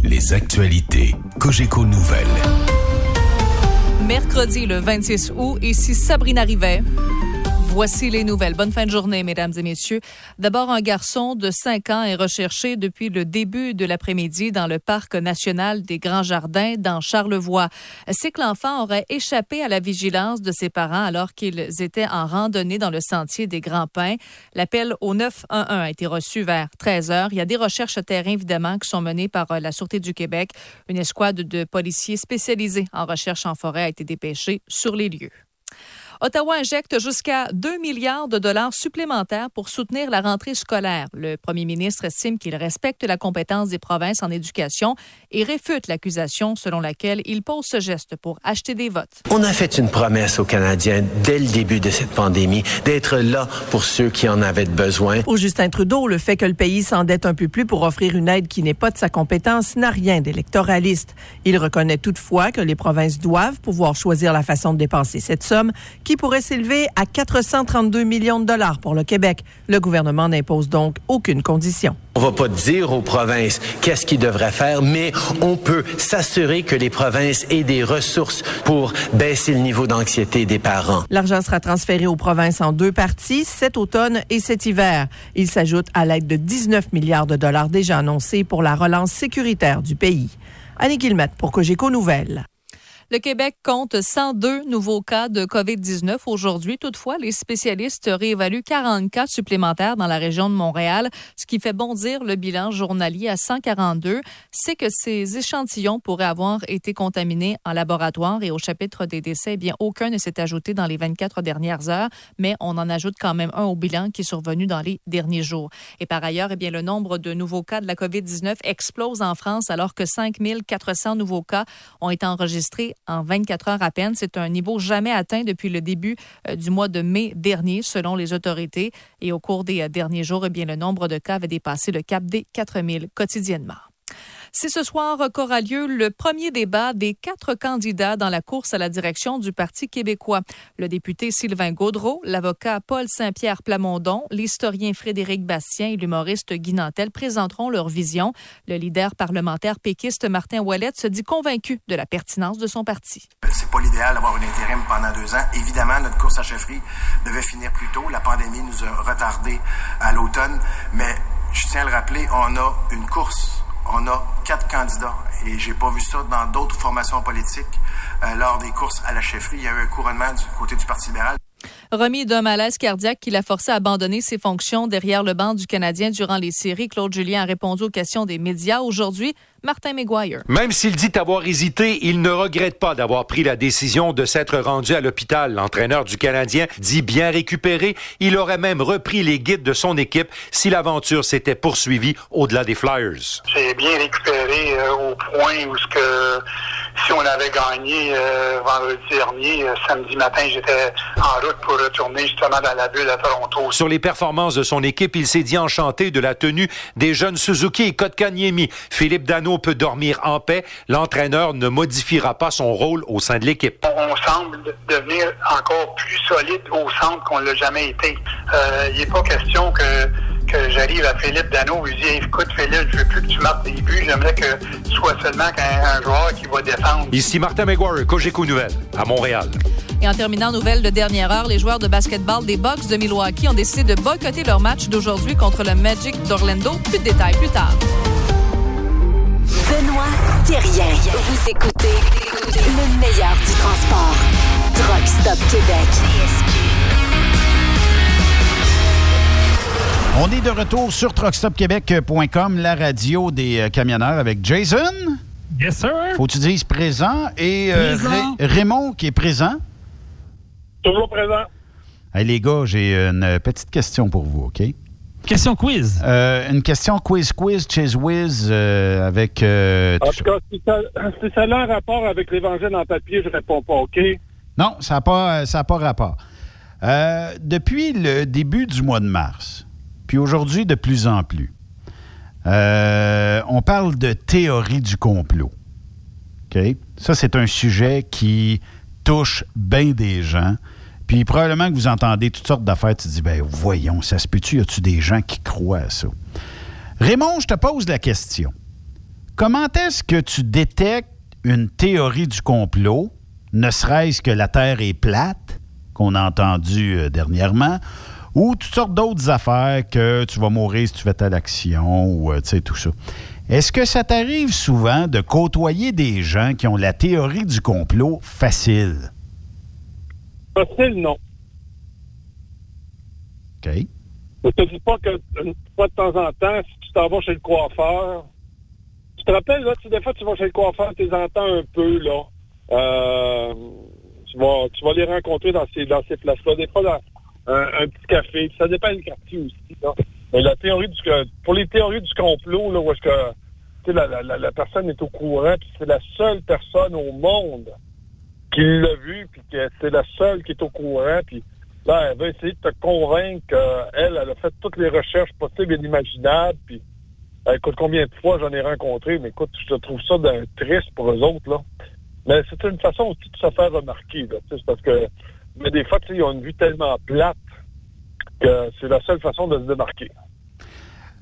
S25: Les actualités Cogeco Nouvelles.
S13: Mercredi le 26 août, ici Sabrina Rivet. Voici les nouvelles. Bonne fin de journée, mesdames et messieurs. D'abord, un garçon de 5 ans est recherché depuis le début de l'après-midi dans le parc national des Grands Jardins dans Charlevoix. C'est que l'enfant aurait échappé à la vigilance de ses parents alors qu'ils étaient en randonnée dans le sentier des Grands Pins. L'appel au 911 a été reçu vers 13 heures. Il y a des recherches à terrain, évidemment, qui sont menées par euh, la Sûreté du Québec. Une escouade de policiers spécialisés en recherche en forêt a été dépêchée sur les lieux. Ottawa injecte jusqu'à 2 milliards de dollars supplémentaires pour soutenir la rentrée scolaire. Le premier ministre estime qu'il respecte la compétence des provinces en éducation et réfute l'accusation selon laquelle il pose ce geste pour acheter des votes.
S26: On a fait une promesse aux Canadiens dès le début de cette pandémie d'être là pour ceux qui en avaient besoin.
S27: Pour Justin Trudeau, le fait que le pays s'endette un peu plus pour offrir une aide qui n'est pas de sa compétence n'a rien d'électoraliste. Il reconnaît toutefois que les provinces doivent pouvoir choisir la façon de dépenser cette somme qui pourrait s'élever à 432 millions de dollars pour le Québec. Le gouvernement n'impose donc aucune condition.
S26: On va pas dire aux provinces qu'est-ce qu'ils devraient faire, mais on peut s'assurer que les provinces aient des ressources pour baisser le niveau d'anxiété des parents.
S27: L'argent sera transféré aux provinces en deux parties, cet automne et cet hiver. Il s'ajoute à l'aide de 19 milliards de dollars déjà annoncés pour la relance sécuritaire du pays. Annie Guillemette pour Cogeco Nouvelles.
S13: Le Québec compte 102 nouveaux cas de COVID-19 aujourd'hui. Toutefois, les spécialistes réévaluent 40 cas supplémentaires dans la région de Montréal, ce qui fait bondir le bilan journalier à 142. C'est que ces échantillons pourraient avoir été contaminés en laboratoire et au chapitre des décès, eh bien, aucun ne s'est ajouté dans les 24 dernières heures, mais on en ajoute quand même un au bilan qui est survenu dans les derniers jours. Et par ailleurs, eh bien, le nombre de nouveaux cas de la COVID-19 explose en France alors que 5 400 nouveaux cas ont été enregistrés en 24 heures à peine. C'est un niveau jamais atteint depuis le début euh, du mois de mai dernier, selon les autorités. Et au cours des euh, derniers jours, eh bien, le nombre de cas avait dépassé le cap des 4 000 quotidiennement. C'est ce soir qu'aura lieu le premier débat des quatre candidats dans la course à la direction du Parti québécois. Le député Sylvain Gaudreau, l'avocat Paul Saint-Pierre Plamondon, l'historien Frédéric Bastien et l'humoriste Guy Nantel présenteront leur vision. Le leader parlementaire péquiste Martin Ouellette se dit convaincu de la pertinence de son parti.
S28: C'est pas l'idéal d'avoir une intérim pendant deux ans. Évidemment, notre course à chefferie devait finir plus tôt. La pandémie nous a retardés à l'automne, mais je tiens à le rappeler, on a une course on a quatre candidats et j'ai pas vu ça dans d'autres formations politiques euh, lors des courses à la chefferie. Il y a eu un couronnement du côté du Parti libéral.
S13: Remis d'un malaise cardiaque qui l'a forcé à abandonner ses fonctions derrière le banc du Canadien durant les séries, Claude Julien a répondu aux questions des médias. Aujourd'hui, Martin McGuire.
S29: Même s'il dit avoir hésité, il ne regrette pas d'avoir pris la décision de s'être rendu à l'hôpital. L'entraîneur du Canadien dit bien récupéré. Il aurait même repris les guides de son équipe si l'aventure s'était poursuivie au-delà des Flyers.
S18: J'ai bien récupéré euh, au point où ce que si on avait gagné euh, vendredi dernier, euh, samedi matin, j'étais en route pour retourner justement dans la bulle à Toronto.
S29: Sur les performances de son équipe, il s'est dit enchanté de la tenue des jeunes Suzuki et Kotkaniemi. Philippe Dano peut dormir en paix. L'entraîneur ne modifiera pas son rôle au sein de l'équipe.
S18: On semble devenir encore plus solide au centre qu'on l'a jamais été. Euh, il n'est pas question que que j'arrive à Philippe Dano et je dis écoute Philippe, je veux plus que tu marques des buts, j'aimerais que ce soit seulement un, un joueur qui va défendre.
S29: Ici Martin McGuire, Cogeco Nouvelle, à Montréal.
S13: Et en terminant, nouvelle de dernière heure, les joueurs de basketball des Bucks de Milwaukee ont décidé de boycotter leur match d'aujourd'hui contre le Magic d'Orlando. Plus de détails plus tard.
S11: Benoît Thérien. Vous écoutez le meilleur du transport. Truck Stop Québec.
S7: On est de retour sur truckstopquebec.com, la radio des euh, camionneurs avec Jason.
S8: Yes, sir.
S7: Faut que tu dises présent et euh,
S8: Présent.
S7: Ray- Raymond qui est présent.
S9: Toujours présent.
S7: Hey, les gars, j'ai une petite question pour vous, OK?
S8: Question quiz.
S7: Euh, une question quiz quiz, cheese whiz euh, avec. euh,
S9: En tout cas, si ça, si ça a un rapport avec l'évangile en papier, je réponds pas, OK?
S7: Non, ça n'a pas, ça a pas rapport. Euh, depuis le début du mois de mars, puis aujourd'hui de plus en plus, Euh, on parle de théorie du complot. OK? Ça, c'est un sujet qui touche bien des gens. Puis probablement que vous entendez toutes sortes d'affaires. Tu te dis, ben voyons, ça se peut-tu? Y a-tu des gens qui croient à ça? Raymond, je te pose la question. Comment est-ce que tu détectes une théorie du complot, ne serait-ce que la Terre est plate, qu'on a entendu euh, dernièrement, ou toutes sortes d'autres affaires que tu vas mourir si tu fais telle action, ou euh, tu sais, tout ça? Est-ce que ça t'arrive souvent de côtoyer des gens qui ont la théorie du complot facile?
S9: Facile, non.
S7: OK.
S9: Je te dis pas que une fois de temps en temps, si tu t'en vas chez le coiffeur, tu te rappelles, là, tu, des fois, tu vas chez le coiffeur, tu les entends un peu, là. Euh, tu, vas, tu vas les rencontrer dans ces, dans ces places-là. Des fois, dans un, un petit café. Ça dépend du quartier aussi, là. Mais la théorie du, pour les théories du complot, là, où est-ce que la, la, la personne est au courant, puis c'est la seule personne au monde qui l'a vu, puis que c'est la seule qui est au courant, puis là, elle va essayer de te convaincre qu'elle, elle a fait toutes les recherches possibles et inimaginables, puis euh, écoute, combien de fois j'en ai rencontré, mais écoute, je trouve ça d'un triste pour eux autres, là. Mais c'est une façon aussi de se faire remarquer, là, c'est parce que, mais des fois, ils ont une vue tellement plate que c'est la seule façon de se démarquer.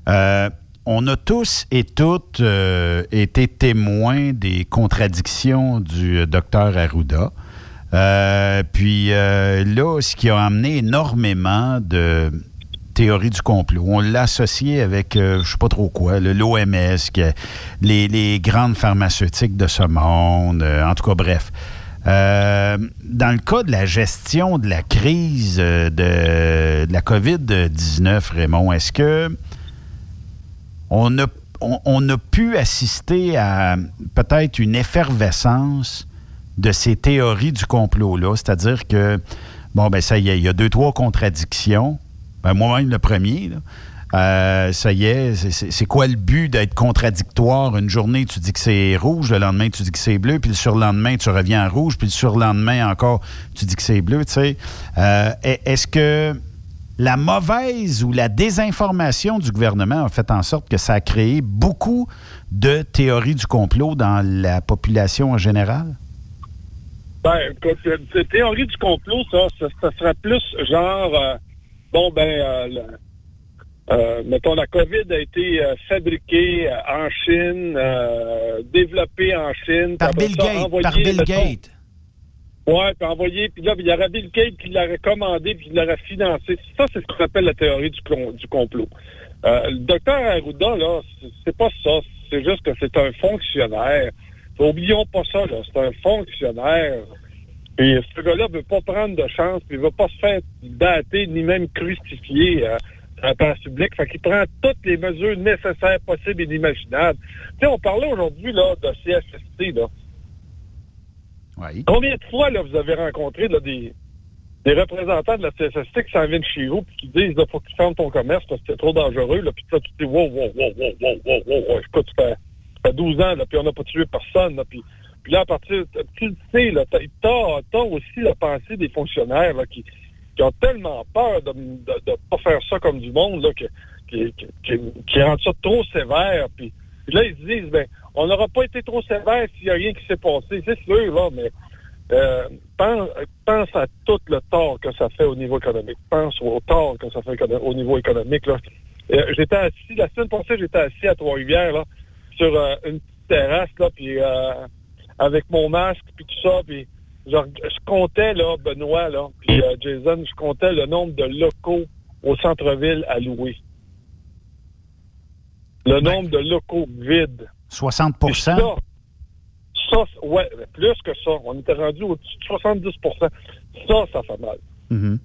S7: Euh, on a tous et toutes euh, été témoins des contradictions du euh, docteur Arruda. Euh, puis euh, là, ce qui a amené énormément de théories du complot. On l'a associé avec, je sais pas trop quoi, l'OMS, les, grandes pharmaceutiques de ce monde, en tout cas, bref. Dans le cas de la gestion de la crise de, de la COVID-19, Raymond, est-ce que on a, on, a pu assister à peut-être une effervescence de ces théories du complot-là? C'est-à-dire que, bon, ben ça y est, il y a deux, trois contradictions. Ben, moi-même, le premier, là. Euh, ça y est, c'est- quoi le but d'être contradictoire? Une journée, tu dis que c'est rouge, le lendemain, tu dis que c'est bleu, puis le surlendemain, tu reviens en rouge, puis le surlendemain encore, tu dis que c'est bleu, tu sais. Euh, est- Est-ce que la mauvaise ou la désinformation du gouvernement a fait en sorte que ça a créé beaucoup de théories du complot dans la population en général?
S9: Ben, euh, théorie du complot, ça, ça, ça serait plus genre, euh, bon, ben, euh, le- euh, mettons, la COVID a été fabriquée en Chine, développée en Chine.
S7: Par Bill
S9: ça,
S7: par Bill
S9: mettons,
S7: Gates.
S9: Ouais, puis envoyé, puis là, il y aurait Bill Gates qui l'aurait commandé, puis qui l'aurait financé. Ça, c'est ce qu'on appelle la théorie du, du complot. Euh, le docteur Arruda, là, c'est- c'est pas ça. C'est juste que c'est un fonctionnaire. Oublions pas ça, là. C'est un fonctionnaire. Et ce gars-là veut pas prendre de chance, puis il veut pas se faire dater, ni même crucifier euh, à la place publique. Fait qu'il prend toutes les mesures nécessaires, possibles et inimaginables. Tu sais, on parlait aujourd'hui, là, de CSST, là. Combien de fois là, vous avez rencontré là, des, des représentants de la CSST qui s'en viennent chez vous puis qui disent il faut que tu fermes ton commerce parce que c'est trop dangereux. Là, puis là, tu te dis wow, wow, wow, wow, wow, wow, wow, wow. Écoute, ça fait, ça fait 12 ans, là, puis on n'a pas tué personne. Là, puis, puis là, à partir, tu le sais, t'as, aussi la pensée des fonctionnaires là, qui, qui ont tellement peur de ne pas faire ça comme du monde, là, que, qui, qui, qui, qui rendent ça trop sévère. Puis, puis là, ils se disent, ben, on n'aura pas été trop sévère s'il n'y a rien qui s'est passé. C'est sûr, là, mais euh, pense, pense à tout le tort que ça fait au niveau économique. Pense au tort que ça fait au niveau économique. Là. Euh, j'étais assis, la semaine passée, j'étais assis à Trois-Rivières, là, sur euh, une petite terrasse, là, puis euh, avec mon masque, puis tout ça, puis genre, je comptais, là, Benoît, là, puis Jason, je comptais le nombre de locaux au centre-ville à louer. Le nombre de locaux vides.
S7: 60
S9: Puis ça, ça, ouais, mais plus que ça. On était rendu au-dessus de 70% Ça, ça fait mal.
S7: Mhm.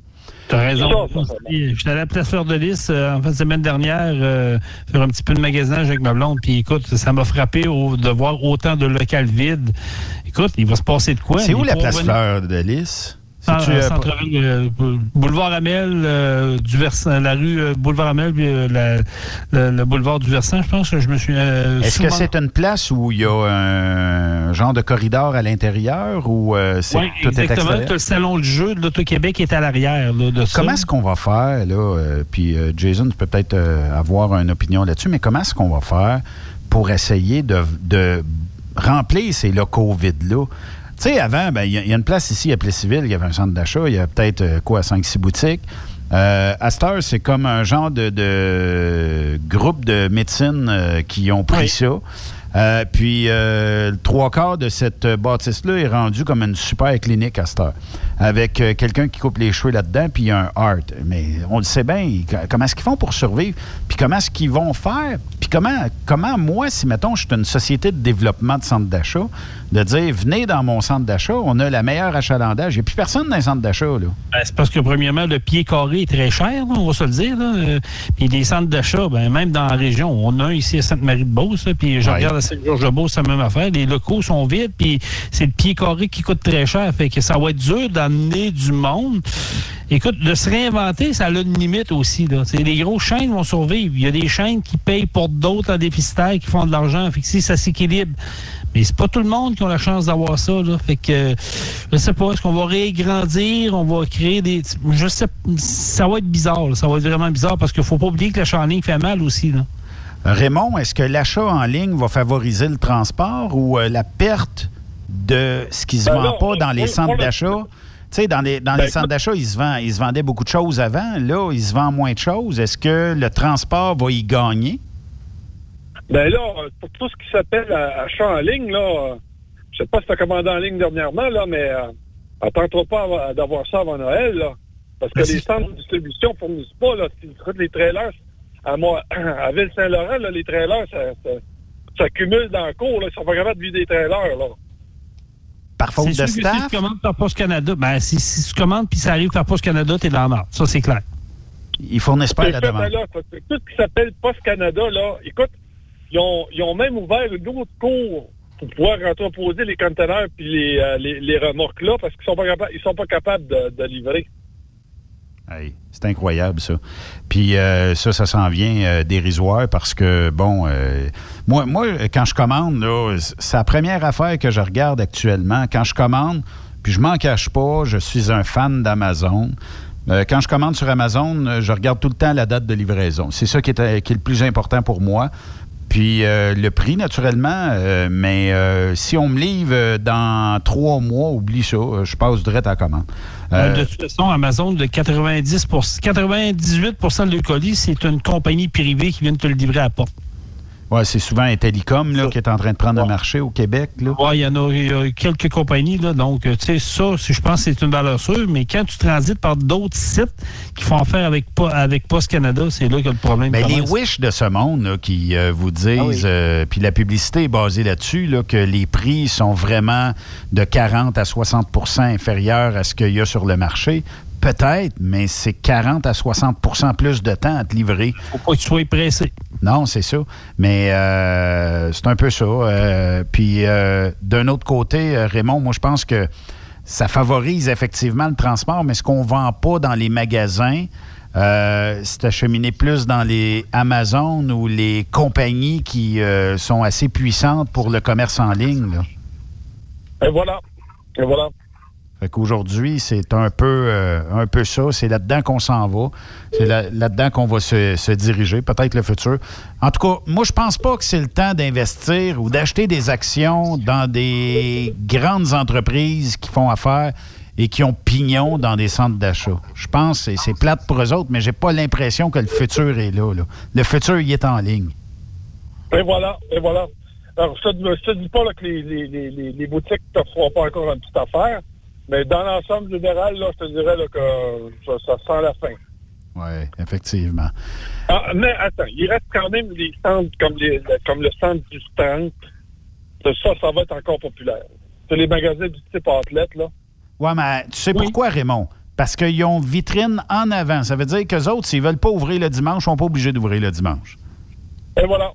S8: T'as raison. J'étais à la place Fleur de Lys euh, en fin de semaine dernière euh, faire un petit peu de magasinage avec ma blonde. Puis écoute, ça m'a frappé au- de voir autant de locales vides. Écoute, il va se passer de quoi?
S7: C'est où la place Fleur de Lys?
S8: C'est-tu, euh, centre-ville, euh, boulevard Amel, euh, du Versant, la rue euh, boulevard Amel, puis euh, le, le boulevard du Versant, je pense que je me suis. euh,
S7: Est-ce que c'est une place où il y a un genre de corridor à l'intérieur ou euh, c'est
S8: Oui,
S7: tout est
S8: exactement. Tu le salon de jeu de l'Auto-Québec est à l'arrière là, de ça.
S7: Comment est-ce qu'on va faire, là, euh, puis euh, Jason, tu peux peut-être euh, avoir une opinion là-dessus, mais comment est-ce qu'on va faire pour essayer de, de remplir ces locaux vides-là? Tu sais, avant, ben, il y, a- il y a une place ici à Plessisville, il y avait un centre d'achat, il y a peut-être, euh, quoi, 5-6 boutiques. Euh, à cette heure, c'est comme un genre de, de groupe de médecine euh, qui ont pris ça. Euh, puis, euh, le trois quarts de cette bâtisse-là est rendu comme une super clinique à cette heure, avec euh, quelqu'un qui coupe les cheveux là-dedans, puis il y a un art. Mais on le sait bien, co- comment est-ce qu'ils font pour survivre, puis comment est-ce qu'ils vont faire, puis comment, comment moi, si, mettons, je suis une société de développement de centre d'achat, de dire, venez dans mon centre d'achat, on a la meilleure achalandage. Il n'y a plus personne dans les centres d'achat, là.
S8: Ben, c'est parce que, premièrement, le pied carré est très cher, là, on va se le dire. là. Euh, Puis les centres d'achat, ben, même dans la région, on a un ici à Sainte-Marie-de-Beauce, puis je
S7: Ouais.
S8: regarde à Sainte-Georges-de-Beauce, c'est la même affaire. Les locaux sont vides, puis c'est le pied carré qui coûte très cher. Fait que ça va être dur d'amener du monde. Écoute, de se réinventer, ça a une limite aussi. Là. C'est- Les grosses chaînes vont survivre. Il y a des chaînes qui payent pour d'autres en déficitaire, qui font de l'argent. Fait que si ça s'équilibre. Mais c'est pas tout le monde qui a la chance d'avoir ça. Là. Fait que je sais pas, est-ce qu'on va réagrandir, on va créer des. Je sais ça va être bizarre, là. ça va être vraiment bizarre parce qu'il faut pas oublier que l'achat en ligne fait mal aussi. Là.
S7: Raymond, est-ce que l'achat en ligne va favoriser le transport ou euh, la perte de ce qui se
S9: Ben
S7: vend pas dans les centres d'achat? Tu sais, dans les, dans
S9: Ben,
S7: les centres
S9: écoute-
S7: d'achat, ils se, vend- ils se vendaient beaucoup de choses avant. Là, ils se vendent moins de choses. Est-ce que le transport va y gagner?
S9: Ben là, pour tout ce qui s'appelle achat en ligne, là, je sais pas si tu as commandé en ligne dernièrement, là, mais euh, attends-toi pas d'avoir ça avant Noël, là. Parce que
S8: Ben,
S9: les centres de distribution fournissent pas, là. Les trailers, à, moi, [clears throat] à Ville-Saint-Laurent, là, les trailers, ça, ça, ça cumule dans le cours, là. Ils sont pas capables de vider des trailers, là.
S7: Par faute de
S8: si tu commandes par Poste Canada, ben, si, si tu commandes puis ça arrive par Poste Canada, t'es dans la merde. Ça, c'est clair.
S7: Ils fournissent pas la demande.
S9: ben là, parce que tout ce qui s'appelle Post Canada, là, écoute, ils ont, ils ont même ouvert une autre cour pour pouvoir entreposer les conteneurs puis les, euh, les, les remorques là parce qu'ils sont pas capables, ils sont pas capables de, de livrer.
S7: C'est incroyable, ça. Puis euh, ça, ça s'en vient euh, dérisoire parce que, bon, euh, moi, moi, quand je commande, c'est la première affaire que je regarde actuellement. Quand je commande, puis je m'en cache pas, je suis un fan d'Amazon. Quand je commande sur Amazon, je regarde tout le temps la date de livraison. C'est ça qui est, qui est le plus important pour moi. Puis le prix, naturellement, mais si on me livre dans trois mois, oublie ça, je passe direct à la commande. Euh,
S8: de toute façon, Amazon, de 90 98% de colis, c'est une compagnie privée qui vient de te le livrer à la porte.
S7: Ouais, c'est souvent Intellicom là, qui est en train de prendre le marché au Québec.
S8: Ouais, il y en a, y a quelques compagnies, là, donc, tu sais, ça, je pense que c'est une valeur sûre, mais quand tu transites par d'autres sites qui font affaire avec, avec Post Canada, c'est là que le problème
S7: Mais les. Wish de ce monde là, qui euh, vous disent, euh, puis la publicité est basée là-dessus, là, que les prix sont vraiment de 40 à 60% inférieurs à ce qu'il y a sur le marché. Peut-être, mais c'est 40 à 60% plus de temps à te livrer.
S8: Faut pas que tu sois pressé.
S7: Non, c'est ça. Mais euh, c'est un peu ça. Euh, puis euh, d'un autre côté, Raymond, moi je pense que ça favorise effectivement le transport, mais ce qu'on vend pas dans les magasins, euh, c'est acheminé plus dans les Amazon ou les compagnies qui euh, sont assez puissantes pour le commerce en ligne. Là.
S9: Et voilà. Et voilà.
S7: Fait qu'aujourd'hui, c'est un peu, euh, un peu ça. C'est là-dedans qu'on s'en va. C'est là- là-dedans qu'on va se, diriger, peut-être le futur. En tout cas, moi, je pense pas que c'est le temps d'investir ou d'acheter des actions dans des grandes entreprises qui font affaire et qui ont pignon dans des centres d'achat. Je pense que c'est- plate pour eux autres, mais j'ai pas l'impression que le futur est là. Le futur, il est en ligne.
S9: Et voilà. Et voilà. Alors, je te, je te dis pas que les, les boutiques ne te feront pas encore une petite affaire, mais dans l'ensemble général, là, je te dirais là, que ça, ça sent la fin.
S7: Oui, effectivement.
S9: Ah, mais attends, il reste quand même des centres comme, les, comme le centre du stand. Ça, ça va être encore populaire. C'est les magasins du type athlète, là.
S7: Ouais, mais tu sais pourquoi, Raymond? Parce qu'ils ont vitrine en avant. Ça veut dire qu'eux autres, s'ils veulent pas ouvrir le dimanche, ils sont pas obligés d'ouvrir le dimanche.
S9: Et voilà.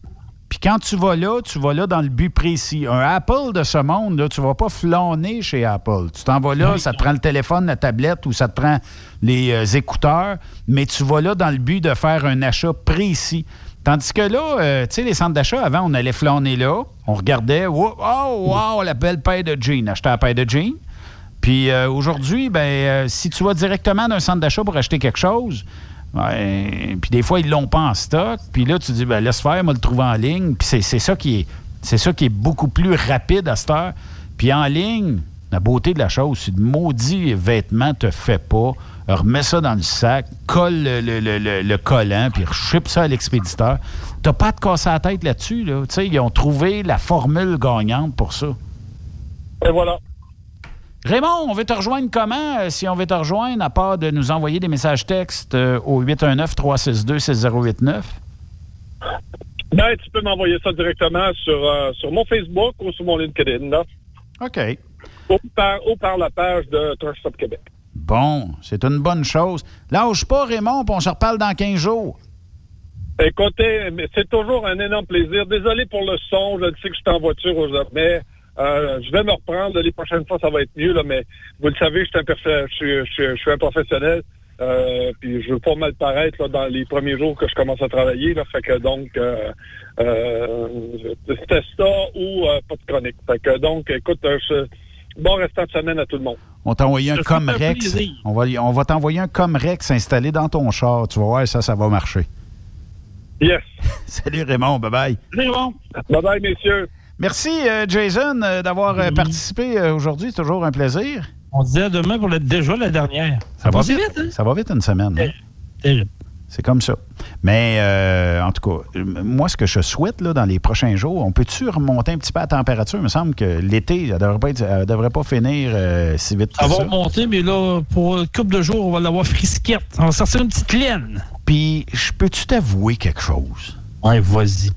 S7: Puis quand tu vas là, tu vas là dans le but précis. Un Apple de ce monde, là, tu vas pas flâner chez Apple. Tu t'en vas là, ça te prend le téléphone, la tablette ou ça te prend les euh, écouteurs, mais tu vas là dans le but de faire un achat précis. Tandis que là, euh, tu sais, les centres d'achat, avant, on allait flâner là, on regardait, oh, oh, wow, la belle paire de jeans. Acheter la paire de jeans. Puis euh, aujourd'hui, ben, si tu vas directement d'un centre d'achat pour acheter quelque chose, puis des fois, ils l'ont pas en stock. Puis là, tu dis, ben, laisse faire, moi le trouver en ligne. Puis c'est, c'est ça qui est, c'est ça qui est beaucoup plus rapide à cette heure. Puis en ligne, la beauté de la chose, si le maudit vêtement te fait pas, remets ça dans le sac, colle le, le- le- le- collant, puis ship ça à l'expéditeur. T'as pas te casser la tête là-dessus. Là. Ils ont trouvé la formule gagnante pour ça.
S9: Et voilà.
S7: Raymond, on veut te rejoindre comment, euh, si on veut te rejoindre, à part de nous envoyer des messages textes euh, au 819-362-6089?
S9: Ben, tu peux m'envoyer ça directement sur, euh, sur mon Facebook ou sur mon LinkedIn, là.
S7: OK.
S9: Ou par, ou par la page de Truck Stop Québec.
S7: Bon, c'est une bonne chose. Lâche pas, Raymond, puis on se reparle dans 15 jours.
S9: Écoutez, c'est toujours un énorme plaisir. Désolé pour le son, je sais que je suis en voiture aujourd'hui, mais euh, je vais me reprendre. Les prochaines fois, ça va être mieux, là, mais vous le savez, je suis un, perfe- je suis, je suis- je suis un professionnel. Euh, puis je veux pas mal paraître là, dans les premiers jours que je commence à travailler. Là, fait que donc euh, euh, c'était ça ou euh, pas de chronique. Fait que donc, écoute, euh, je- bon restant de semaine à tout le monde.
S7: On t'a envoyé un Comrex. On va, on va t'envoyer un Comrex installé dans ton char. Tu vas voir, ça, ça va marcher.
S9: Yes. [laughs]
S7: Salut Raymond, bye-bye.
S9: Raymond. Bye-bye, messieurs.
S7: Merci, euh, Jason, euh, d'avoir euh, participé euh, aujourd'hui. C'est toujours un plaisir.
S8: On disait à demain pour le, déjà la dernière.
S7: Ça va vite.
S8: hein?
S7: Ça va vite une semaine. hein? C'est comme ça. Mais euh, en tout cas, moi, ce que je souhaite là, dans les prochains jours, on peut-tu remonter un petit peu la température? Il me semble que l'été, elle ne devrait, pas elle finir euh, si vite que
S8: Ça va remonter, mais là, pour une couple de jours, on va l'avoir frisquette. On va sortir une petite laine.
S7: Puis, je peux-tu t'avouer quelque chose?
S8: Ouais, vas-y.
S7: Tu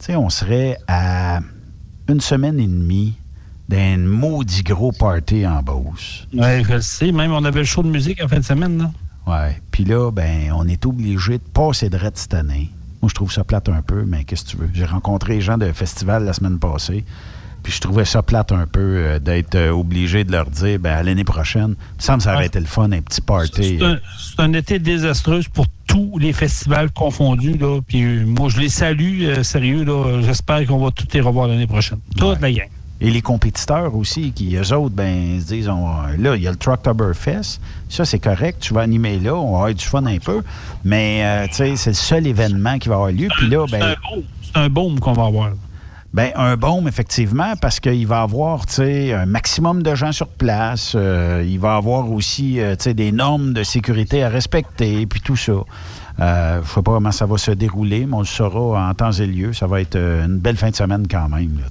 S7: sais, on serait à une semaine et demie d'un maudit gros party en Beauce.
S8: Ouais, je le sais. Même, on avait le show de musique en fin de semaine, là.
S7: Ouais. Puis là, ben, on est obligé de passer de cette année. Moi, je trouve ça plate un peu, mais qu'est-ce que tu veux? J'ai rencontré les gens de festival la semaine passée, puis je trouvais ça plate un peu euh, d'être euh, obligé de leur dire, ben, à l'année prochaine, il me semble que ça aurait été le fun, un petit party.
S8: C'est un, c'est un été désastreux pour tous les festivals confondus, là. Puis euh, moi, je les salue, euh, sérieux, là. J'espère qu'on va tous les revoir l'année prochaine. Toute la gang.
S7: Et les compétiteurs aussi, qui, eux autres, ben, se disent, on- là, il y a le Trucktoberfest. Ça, c'est correct. Tu vas animer là. On va avoir du fun un peu. Mais, euh, tu sais, c'est le seul événement qui va avoir lieu. Puis là,
S8: C'est
S7: ben.
S8: C'est un baume qu'on va avoir.
S7: Ben, un baume, effectivement, parce qu'il va y avoir un maximum de gens sur place. Euh, il va y avoir aussi euh, des normes de sécurité à respecter, puis tout ça. Euh, je ne sais pas comment ça va se dérouler, mais on le saura en temps et lieu. Ça va être une belle fin de semaine quand même. là,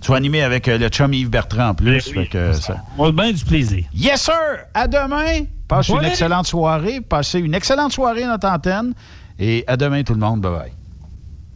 S7: tu vas animer avec le chum Yves Bertrand en plus. fait que, ça-
S8: On a bien du plaisir.
S7: Yes, sir! À demain! Passe une excellente soirée. Passez une excellente soirée à notre antenne. Et à demain, tout le monde. Bye-bye.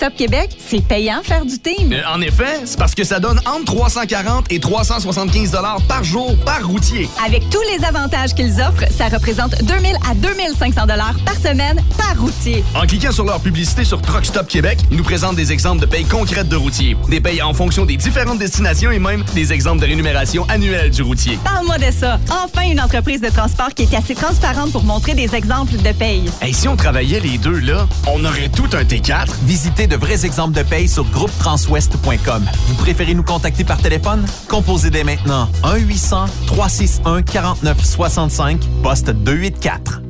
S6: Stop Québec, c'est payant faire du team.
S23: Euh, en effet, c'est parce que ça donne entre 340 et 375 dollars par jour par routier.
S6: Avec tous les avantages qu'ils offrent, ça représente 2000 à 2500 dollars par semaine par routier.
S23: En cliquant sur leur publicité sur Truck Stop Québec, ils nous présentent des exemples de payes concrètes de routiers, des payes en fonction des différentes destinations et même des exemples de rémunération annuelle du routier.
S6: Parle-moi de ça. Enfin, une entreprise de transport qui est assez transparente pour montrer des exemples de paye.
S23: Et si on travaillait les deux là, on aurait tout un T4.
S3: Visitez de vrais exemples de paye sur groupetranswest.com. Vous préférez nous contacter par téléphone? Composez dès maintenant 1-800-361-4965, poste 284.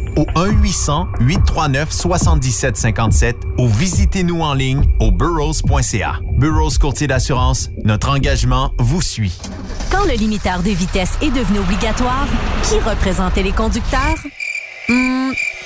S3: au 1-800-839-7757 ou visitez-nous en ligne au burrows.ca. Burroughs Courtier d'assurance, notre engagement vous suit.
S11: Quand le limiteur de vitesse est devenu obligatoire, qui représentait les conducteurs? Hmm,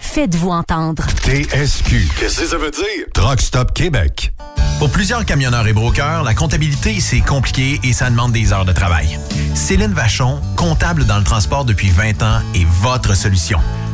S11: Faites-vous entendre.
S1: TSQ. Qu'est-ce que ça veut dire? Truck Stop Québec.
S3: Pour plusieurs camionneurs et brokers, la comptabilité, c'est compliqué et ça demande des heures de travail. Céline Vachon, comptable dans le transport depuis 20 ans, est votre solution.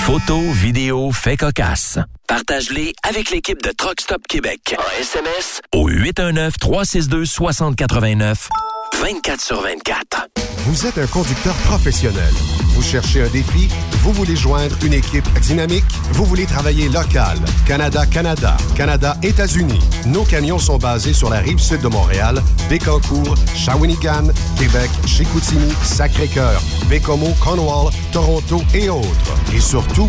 S5: Photos, vidéos, faits cocasse. Partage-les avec l'équipe de Truck Stop Québec. En SMS au 819-362-6089. 24 sur 24.
S4: Vous êtes un conducteur professionnel. Vous cherchez un défi? Vous voulez joindre une équipe dynamique? Vous voulez travailler local? Canada-Canada, Canada-États-Unis. Nos camions sont basés sur la rive sud de Montréal, Bécancour, Shawinigan, Québec, Chicoutimi, Sacré-Cœur, Bécomo, Cornwall, Toronto et autres. Et surtout,